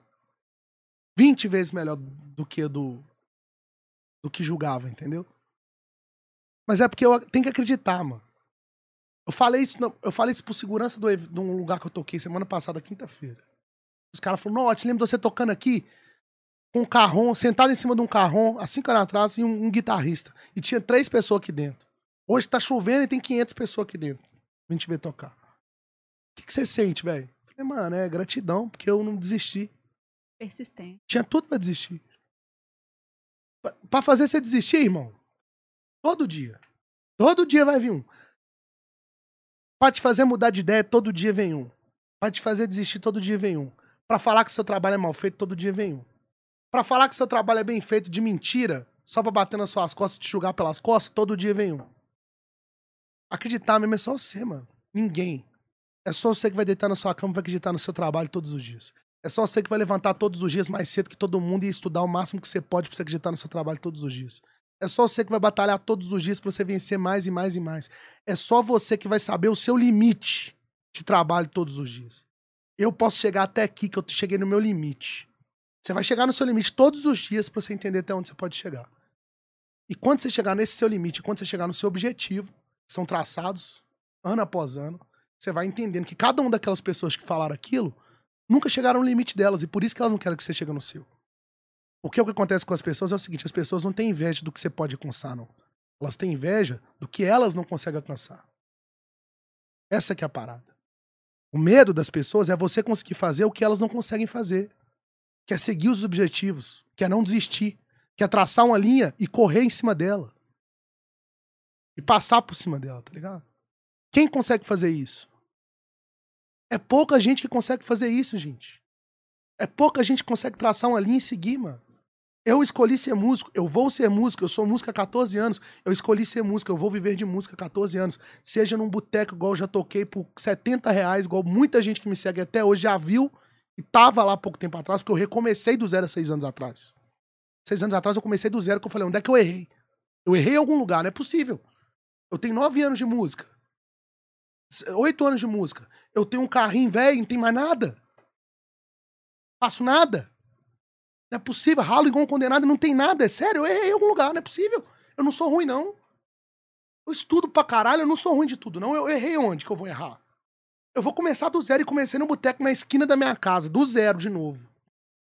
C: 20 vezes melhor do que do do que julgava, entendeu? Mas é porque eu tenho que acreditar, mano. Eu falei isso, eu falei isso por segurança do, de um lugar que eu toquei semana passada, quinta-feira. Os caras falaram, não, te lembro de você tocando aqui com um carrom, sentado em cima de um carrom, há cinco anos atrás, e um, um guitarrista. E tinha três pessoas aqui dentro. Hoje tá chovendo e tem 500 pessoas aqui dentro. Vem te ver tocar. O que, que você sente, velho? Falei, mano, é gratidão, porque eu não desisti.
A: Persistente.
C: Tinha tudo pra desistir. Pra fazer você desistir, irmão. Todo dia. Todo dia vai vir um. Pra te fazer mudar de ideia, todo dia vem um. Pra te fazer desistir, todo dia vem um. Pra falar que seu trabalho é mal feito, todo dia vem um. Pra falar que seu trabalho é bem feito de mentira, só pra bater nas suas costas e te julgar pelas costas, todo dia vem um. Acreditar mesmo é só você, mano. Ninguém. É só você que vai deitar na sua cama e vai acreditar no seu trabalho todos os dias. É só você que vai levantar todos os dias mais cedo que todo mundo e estudar o máximo que você pode pra você acreditar no seu trabalho todos os dias. É só você que vai batalhar todos os dias pra você vencer mais e mais e mais. É só você que vai saber o seu limite de trabalho todos os dias. Eu posso chegar até aqui, que eu cheguei no meu limite. Você vai chegar no seu limite todos os dias pra você entender até onde você pode chegar. E quando você chegar nesse seu limite, quando você chegar no seu objetivo, que são traçados ano após ano, você vai entendendo que cada uma daquelas pessoas que falaram aquilo nunca chegaram no limite delas e por isso que elas não querem que você chegue no seu. Porque o que acontece com as pessoas é o seguinte: as pessoas não têm inveja do que você pode alcançar, não. Elas têm inveja do que elas não conseguem alcançar. Essa que é a parada. O medo das pessoas é você conseguir fazer o que elas não conseguem fazer. Que é seguir os objetivos, que é não desistir, que é traçar uma linha e correr em cima dela. E passar por cima dela, tá ligado? Quem consegue fazer isso? É pouca gente que consegue fazer isso, gente. É pouca gente que consegue traçar uma linha e seguir, mano. Eu escolhi ser músico, eu vou ser músico, eu sou músico há 14 anos, eu escolhi ser músico, eu vou viver de música há 14 anos. Seja num boteco, igual eu já toquei por 70 reais, igual muita gente que me segue até hoje já viu e tava lá pouco tempo atrás, porque eu recomecei do zero há seis anos atrás. Seis anos atrás eu comecei do zero, que eu falei, onde é que eu errei? Eu errei em algum lugar, não é possível. Eu tenho nove anos de música. Oito anos de música. Eu tenho um carrinho velho, não tem mais nada. Faço nada. Não é possível. Ralo igual um condenado não tem nada. É sério, eu errei em algum lugar, não é possível. Eu não sou ruim, não. Eu estudo pra caralho, eu não sou ruim de tudo, não. Eu errei onde que eu vou errar? Eu vou começar do zero e comecei no boteco na esquina da minha casa, do zero de novo.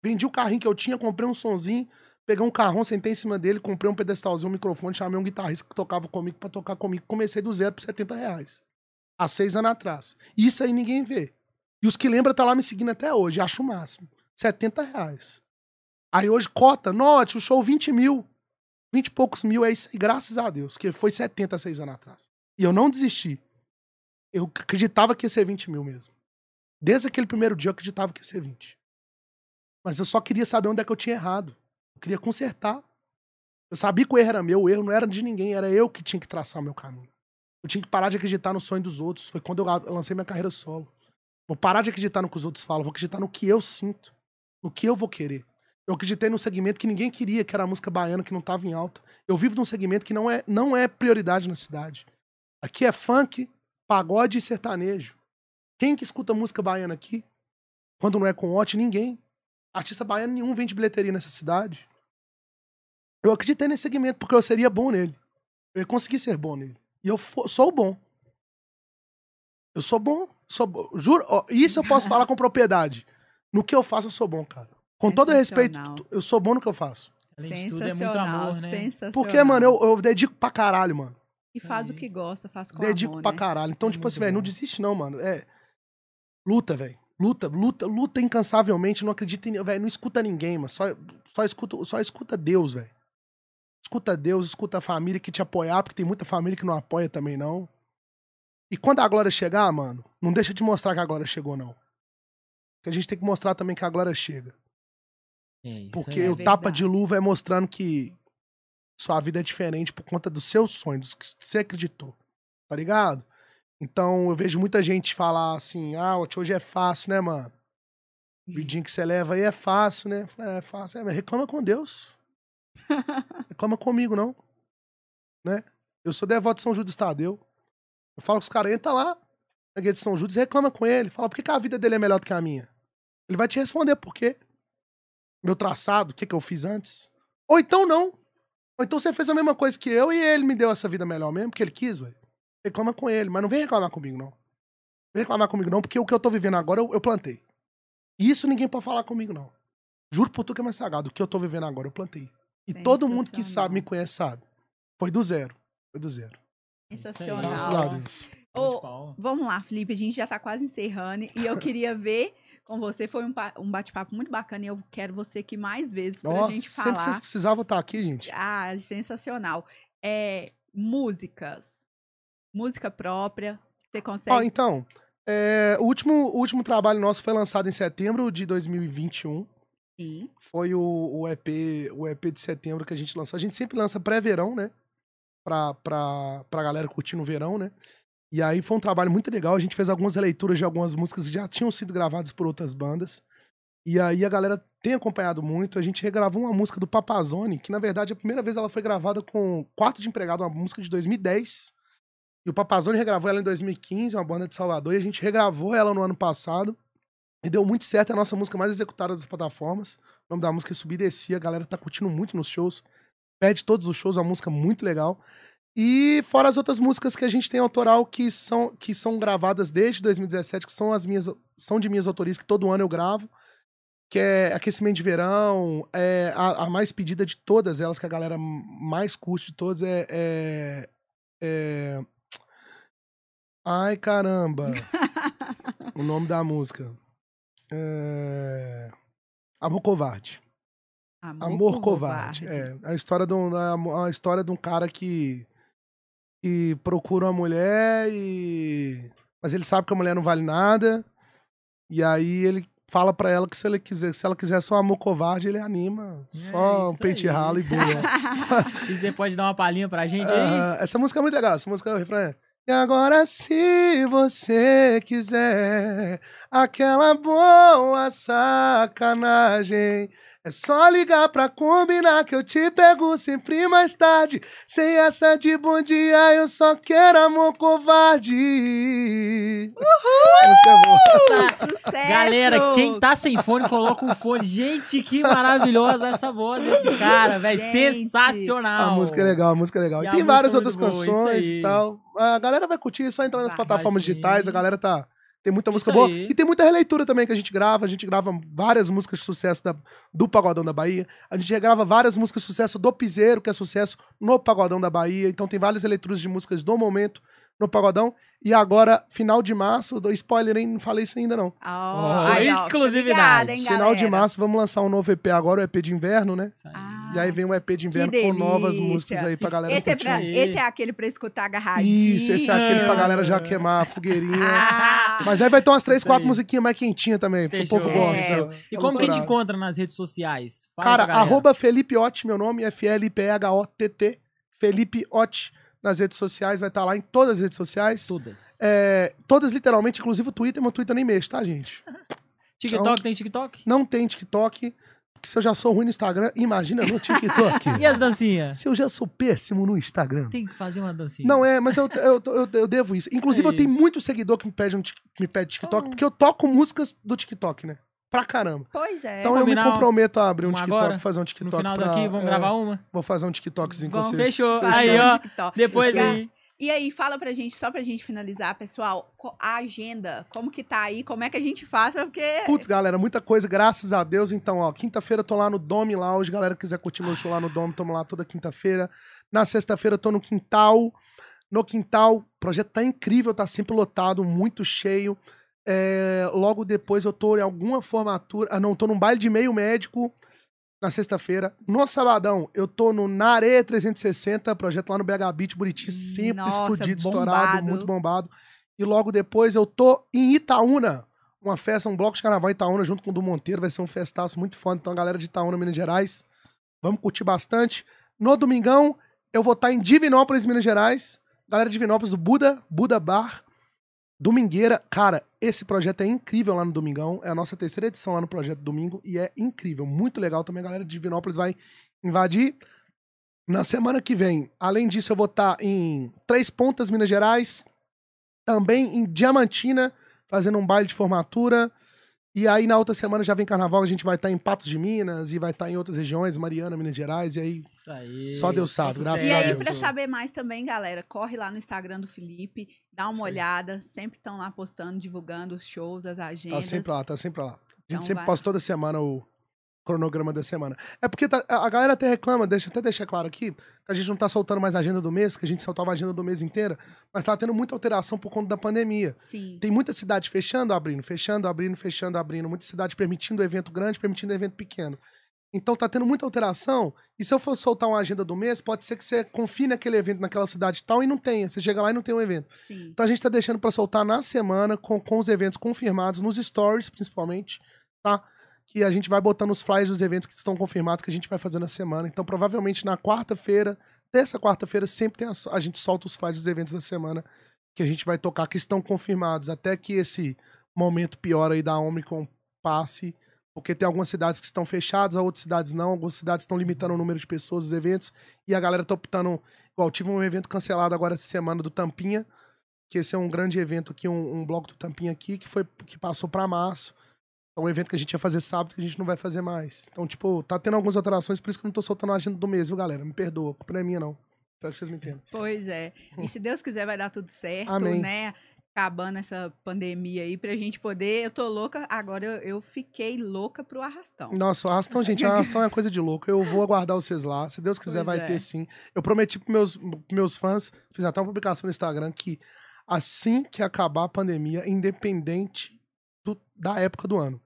C: Vendi o carrinho que eu tinha, comprei um sonzinho, peguei um carrão, sentei em cima dele, comprei um pedestalzinho, um microfone, chamei um guitarrista que tocava comigo pra tocar comigo. Comecei do zero por 70 reais. Há seis anos atrás. Isso aí ninguém vê. E os que lembram tá lá me seguindo até hoje, acho o máximo. 70 reais. Aí hoje cota, note, o show 20 mil. 20 e poucos mil é isso aí, graças a Deus, que foi 70 seis anos atrás. E eu não desisti. Eu acreditava que ia ser 20 mil mesmo. Desde aquele primeiro dia eu acreditava que ia ser 20. Mas eu só queria saber onde é que eu tinha errado. Eu queria consertar. Eu sabia que o erro era meu, o erro não era de ninguém, era eu que tinha que traçar meu caminho. Eu tinha que parar de acreditar no sonho dos outros. Foi quando eu lancei minha carreira solo. Vou parar de acreditar no que os outros falam, vou acreditar no que eu sinto, no que eu vou querer. Eu acreditei num segmento que ninguém queria, que era a música baiana, que não estava em alta. Eu vivo num segmento que não é, não é prioridade na cidade. Aqui é funk, pagode e sertanejo. Quem que escuta música baiana aqui? Quando não é com Ote, ninguém. Artista baiano nenhum vende bilheteria nessa cidade. Eu acreditei nesse segmento porque eu seria bom nele. Eu ia conseguir ser bom nele. E eu sou bom. Eu sou bom. Sou bo- Juro, ó, isso eu posso falar com (laughs) propriedade. No que eu faço, eu sou bom, cara. Com todo respeito, eu sou bom no que eu faço.
B: Além de tudo, é muito
A: Sensacional,
B: amor, né?
A: sensacional.
C: Porque, mano, eu, eu dedico pra caralho, mano.
A: E faz o
B: Aí.
A: que gosta, faz com
C: dedico
A: amor,
C: pra
A: né?
C: caralho. Então,
B: É
C: tipo assim, velho, não
B: bom.
C: desiste não, mano. É. Luta, velho. Luta, luta, luta incansavelmente. Não acredita em. Velho, não escuta ninguém, mano. Só, só, escuta, só escuta Deus, velho. Escuta Deus, escuta a família que te apoiar, porque tem muita família que não apoia também, não. E quando a glória chegar, mano, não deixa de mostrar que a glória chegou, não. Que a gente tem que mostrar também que a glória chega.
B: É isso
C: Porque
B: aí.
A: É
C: o tapa de luva é mostrando que sua vida é diferente por conta dos seus sonhos, dos que você acreditou. Tá ligado? Então eu vejo muita gente falar assim: ah, hoje é fácil, né, mano? O vidinho que você leva aí é fácil, né? Eu falei, é, é fácil. É, mas reclama com Deus. (laughs) reclama comigo, não. Né? Eu sou devoto de São Judas Tadeu. Eu falo com os caras, entra lá na guia de São Judas e reclama com ele. Fala, por que, que a vida dele é melhor do que a minha? Ele vai te responder por quê. Meu traçado, o que, que eu fiz antes. Ou então não. Ou então você fez a mesma coisa que eu e ele me deu essa vida melhor mesmo, porque ele quis, velho. Reclama com ele, mas não vem reclamar comigo, não. Não vem reclamar comigo, não, porque o que eu tô vivendo agora eu, eu plantei. Isso ninguém pode falar comigo, não. Juro por tu que é mais sagrado. O que eu tô vivendo agora eu plantei. E todo mundo que sabe,
A: Sensacional.
C: me conhece, sabe. Foi do zero. Foi do zero.
A: Sensacional.
B: De
A: Ô,
B: bola.
A: Vamos lá, Felipe, a gente já tá quase encerrando e eu queria (laughs) ver com você. Foi um, um bate-papo muito bacana e eu quero você aqui mais vezes pra
C: Nossa,
A: gente
C: sempre que vocês
A: falar.
C: precisavam estar aqui, gente.
A: Ah, sensacional. É, músicas. Música própria. Você consegue.
C: Ó, então, é, o, último, o último trabalho nosso foi lançado em setembro de 2021.
A: Sim.
C: Foi o, o EP o EP de setembro que a gente lançou. A gente sempre lança pré-verão, né? Pra, pra, pra galera curtir no verão, né? E aí foi um trabalho muito legal. A gente fez algumas releituras de algumas músicas que já tinham sido gravadas por outras bandas. E aí a galera tem acompanhado muito. A gente regravou uma música do Papazone, que na verdade a primeira vez ela foi gravada com Quarto de Empregado, uma música de 2010. E o Papazone regravou ela em 2015, uma banda de Salvador, e a gente regravou ela no ano passado. E deu muito certo, é a nossa música mais executada das plataformas. O nome da música é Subir e Descer, a galera tá curtindo muito nos shows. Pede todos os shows, é uma música muito legal. E fora as outras músicas que a gente tem autoral que são, que são gravadas desde 2017, que são as minhas são de minhas autorias, que todo ano eu gravo, que é Aquecimento de Verão, é a, a mais pedida de todas elas, que a galera mais curte de todas é- é, é Ai, caramba. (laughs) o nome da música. É... Amor Covarde. Amor,
A: por
C: Covarde. É, a história de um, a, a história de um cara que, que procura uma mulher e. Mas ele sabe que a mulher não vale nada. E aí ele fala pra ela que se, ele quiser, se ela quiser só amor covarde, ele anima.
B: É
C: só um pente
B: aí.
C: ralo e boa. (laughs) (laughs)
B: E você pode dar uma palhinha pra gente aí?
C: Ah, essa música é muito legal. Essa música é o refrão. é, E agora, se você quiser aquela boa sacanagem, é só ligar pra combinar que eu te pego sempre mais tarde. Sem essa de bom dia, eu só quero amor covarde. Uhul! Música é boa.
B: Essa-
A: Sucesso!
B: Galera, quem tá sem fone, coloca um fone. Gente, que maravilhosa essa voz desse cara, velho. Sensacional.
C: A música é legal, a música é legal.
B: E
C: E tem
B: música
C: várias
B: é
C: outras
B: boa,
C: canções e tal. A galera vai curtir, é só entrar nas
A: Vai,
C: plataformas digitais, a galera tá. Tem muita música boa. E tem muita releitura também que a gente grava. A gente grava várias músicas de sucesso da- do Pagodão da Bahia. A gente regrava várias músicas de sucesso do Piseiro, que é sucesso no Pagodão da Bahia. Então tem várias releituras de músicas do momento no Pagodão. E agora, final de março, do spoiler, hein? Não falei isso ainda não.
A: Ó, fica
B: exclusividade.
A: ligado, hein,
C: Final de março, vamos lançar um novo EP agora, o EP de inverno, né?
B: Isso aí.
A: Ah,
C: E aí vem um EP de inverno com novas músicas aí pra galera
A: esse é, pra- esse é aquele pra escutar agarradinho.
C: Isso, esse é aquele pra galera já queimar a fogueirinha.
A: Ah,
C: Mas aí vai ter umas três, quatro musiquinhas mais quentinhas também, porque o povo gosta.
A: É.
B: E como que te encontra nas redes sociais? Fala
C: Cara, arroba Felipe Ott, meu nome, F-L-P-H-O-T-T, Felipe Ott, nas redes sociais, vai estar lá em todas as redes sociais.
B: Todas.
C: É, todas literalmente, inclusive o Twitter, meu Twitter nem mexe, tá, gente? (laughs)
B: TikTok, tem TikTok?
C: Não tem TikTok, porque se eu já sou ruim no Instagram, imagina no TikTok. (laughs)
B: E as dancinhas?
C: se eu já sou péssimo no Instagram.
B: Tem que fazer uma dancinha.
C: Não é, mas eu, eu, eu, eu devo isso. Inclusive, eu
B: aí.
C: tenho muito seguidor que me pede, um, me pede TikTok,
B: Oh.
C: porque eu toco músicas do TikTok, né? Pra caramba.
A: Pois é.
C: Então eu me
B: combinar um-
C: comprometo a abrir um TikTok,
B: agora?
C: fazer um
B: No
C: TikTok.
B: final
C: pra-
B: daqui, vamos
C: é,
B: gravar uma?
C: Vou fazer um TikTokzinho
A: Vamos,
C: com vocês.
B: Fechou.
A: Fechou.
B: Aí, ó.
A: TikTok.
B: Depois
A: Fechou.
B: aí.
A: E aí, fala pra gente, só pra gente finalizar, pessoal, a agenda, como que tá aí, como é que a gente faz, porque...
C: Putz, galera, muita coisa, graças a Deus. Então, ó, quinta-feira eu tô lá no Dome Lounge. Galera que quiser curtir meu show lá no Dome, tamo lá toda quinta-feira. Na sexta-feira eu tô no Quintal. No Quintal, o projeto tá incrível, tá sempre lotado, muito cheio. É, logo depois eu tô em alguma formatura. Ah, não, tô num baile de meio médico na sexta-feira. No sabadão, eu tô no Nare 360, projeto lá no BH Beach, Buriti, sempre
A: Nossa,
C: explodido, estourado,
A: bombado.
C: muito bombado. E logo depois eu tô em Itaúna, uma festa, um bloco de carnaval em Itaúna junto com o do Monteiro. Vai ser um festaço muito foda. Então, a galera de Itaúna, Minas Gerais, vamos curtir bastante. No domingão, eu vou estar em Divinópolis, Minas Gerais. Galera de Divinópolis, do Buda, Buda Bar. Domingueira, cara, esse projeto é incrível lá no Domingão. É a nossa terceira edição lá no Projeto Domingo e é incrível, muito legal também. A galera de Divinópolis vai invadir. Na semana que vem, além disso, eu vou estar em Três Pontas, Minas Gerais. Também em Diamantina, fazendo um baile de formatura. E aí, na outra semana, já vem carnaval, a gente vai estar em Patos de Minas e vai estar em outras regiões, Mariana, Minas Gerais. E aí,
B: Isso aí.
C: Só Deus sabe, graças
A: E
C: a
A: aí,
C: Deus.
A: pra saber mais também, galera, corre lá no Instagram do Felipe, dá uma
C: Isso aí.
A: olhada. Sempre estão lá postando, divulgando os shows, as
C: tá
A: agendas.
C: sempre lá, tá sempre lá. A gente
A: Então
C: sempre
A: vai
C: posta toda semana o cronograma da semana. É porque tá- a galera até reclama, deixa até deixar claro aqui, que a gente não tá soltando mais a agenda do mês, que a gente soltava a agenda do mês inteira, mas tá tendo muita alteração por conta da pandemia.
A: Sim.
C: Tem muita cidade fechando, abrindo, fechando, abrindo, fechando, abrindo. Muita cidade permitindo evento grande, permitindo evento pequeno. Então tá tendo muita alteração. E se eu for soltar uma agenda do mês, pode ser que você confie naquele evento naquela cidade tal e não tenha. Você chega lá e não tem um evento.
A: Sim.
C: Então a gente tá deixando pra soltar na semana, com, com os eventos confirmados, nos stories principalmente, tá? Que a gente vai botando os flyers dos eventos que estão confirmados que a gente vai fazer na semana. Então provavelmente na quarta-feira, terça quarta-feira, sempre tem a, a gente solta os flyers dos eventos da semana que a gente vai tocar, que estão confirmados, até que esse momento pior aí da Omicron passe, porque tem algumas cidades que estão fechadas, outras cidades não, algumas cidades estão limitando o número de pessoas dos eventos, e a galera tá optando, igual, tive um evento cancelado agora essa semana do Tampinha, que esse é um grande evento aqui, um, um bloco do Tampinha aqui, que foi que passou pra março. É um evento que a gente ia fazer sábado que a gente não vai fazer mais. Então, tipo, tá tendo algumas alterações, por isso que eu não tô soltando a agenda do mês, viu, galera? Me perdoa, a culpa não é minha, não. Espero que vocês me entendam.
A: Pois é. E se Deus quiser, vai dar tudo certo,
C: Amém.
A: né? Acabando essa pandemia aí, pra gente poder. Eu tô louca, agora eu, eu fiquei louca pro arrastão.
C: Nossa, o arrastão, gente, o arrastão é coisa de louco. Eu vou aguardar vocês lá. Se Deus quiser,
A: Pois
C: vai
A: é.
C: ter sim. Eu prometi pros meus, pros meus fãs, fiz até uma publicação no Instagram, que assim que acabar a pandemia, independente do- da época do ano,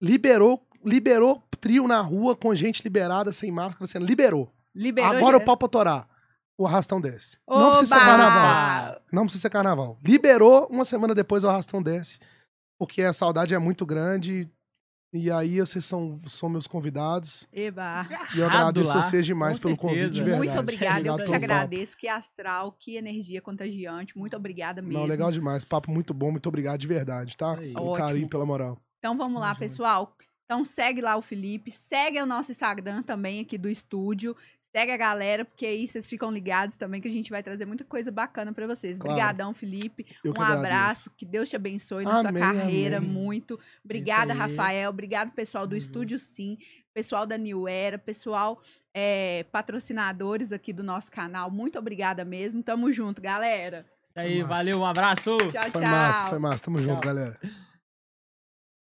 C: liberou, liberou trio na rua com gente liberada, sem máscara, sendo liberou.
A: Liberou
C: Agora
A: já-
C: o pau pra torar. O arrastão desce. Não precisa ser
A: Oba!
C: carnaval. Não precisa ser carnaval. Liberou, uma semana depois o arrastão desce. Porque a saudade é muito grande. E aí vocês são, são meus convidados.
A: Eba.
C: E eu agradeço
B: lá,
C: vocas demais
B: com
C: pelo convite, de
B: certeza.
C: verdade.
A: Muito obrigada, eu
C: Obrigado
A: te
C: pelo papo.
A: agradeço. Que astral, que energia contagiante. Muito obrigada mesmo.
C: Não, legal demais. Papo muito bom. Muito obrigado de verdade, tá?
A: Ótimo.
C: carinho, pela moral.
A: Então vamos lá,
C: junto.
A: pessoal. Então segue lá o Felipe, segue o nosso Instagram também aqui do estúdio. Segue a galera, porque aí vocês ficam ligados também que a gente vai trazer muita coisa bacana pra vocês.
C: Claro.
A: Obrigadão, Felipe.
C: Eu
A: um
C: que
A: abraço, que Deus te abençoe na
C: Amém,
A: sua carreira
C: amém.
A: muito. Obrigada. Rafael. Obrigado, pessoal do
B: Uhum.
A: Estúdio Sim, pessoal da New Era, pessoal é, patrocinadores aqui do nosso canal. Muito obrigada mesmo. Tamo junto, galera.
B: Isso aí, valeu, um abraço.
A: Tchau,
C: Foi
A: tchau.
C: massa, foi massa. Tamo junto,
B: Tchau.
C: galera.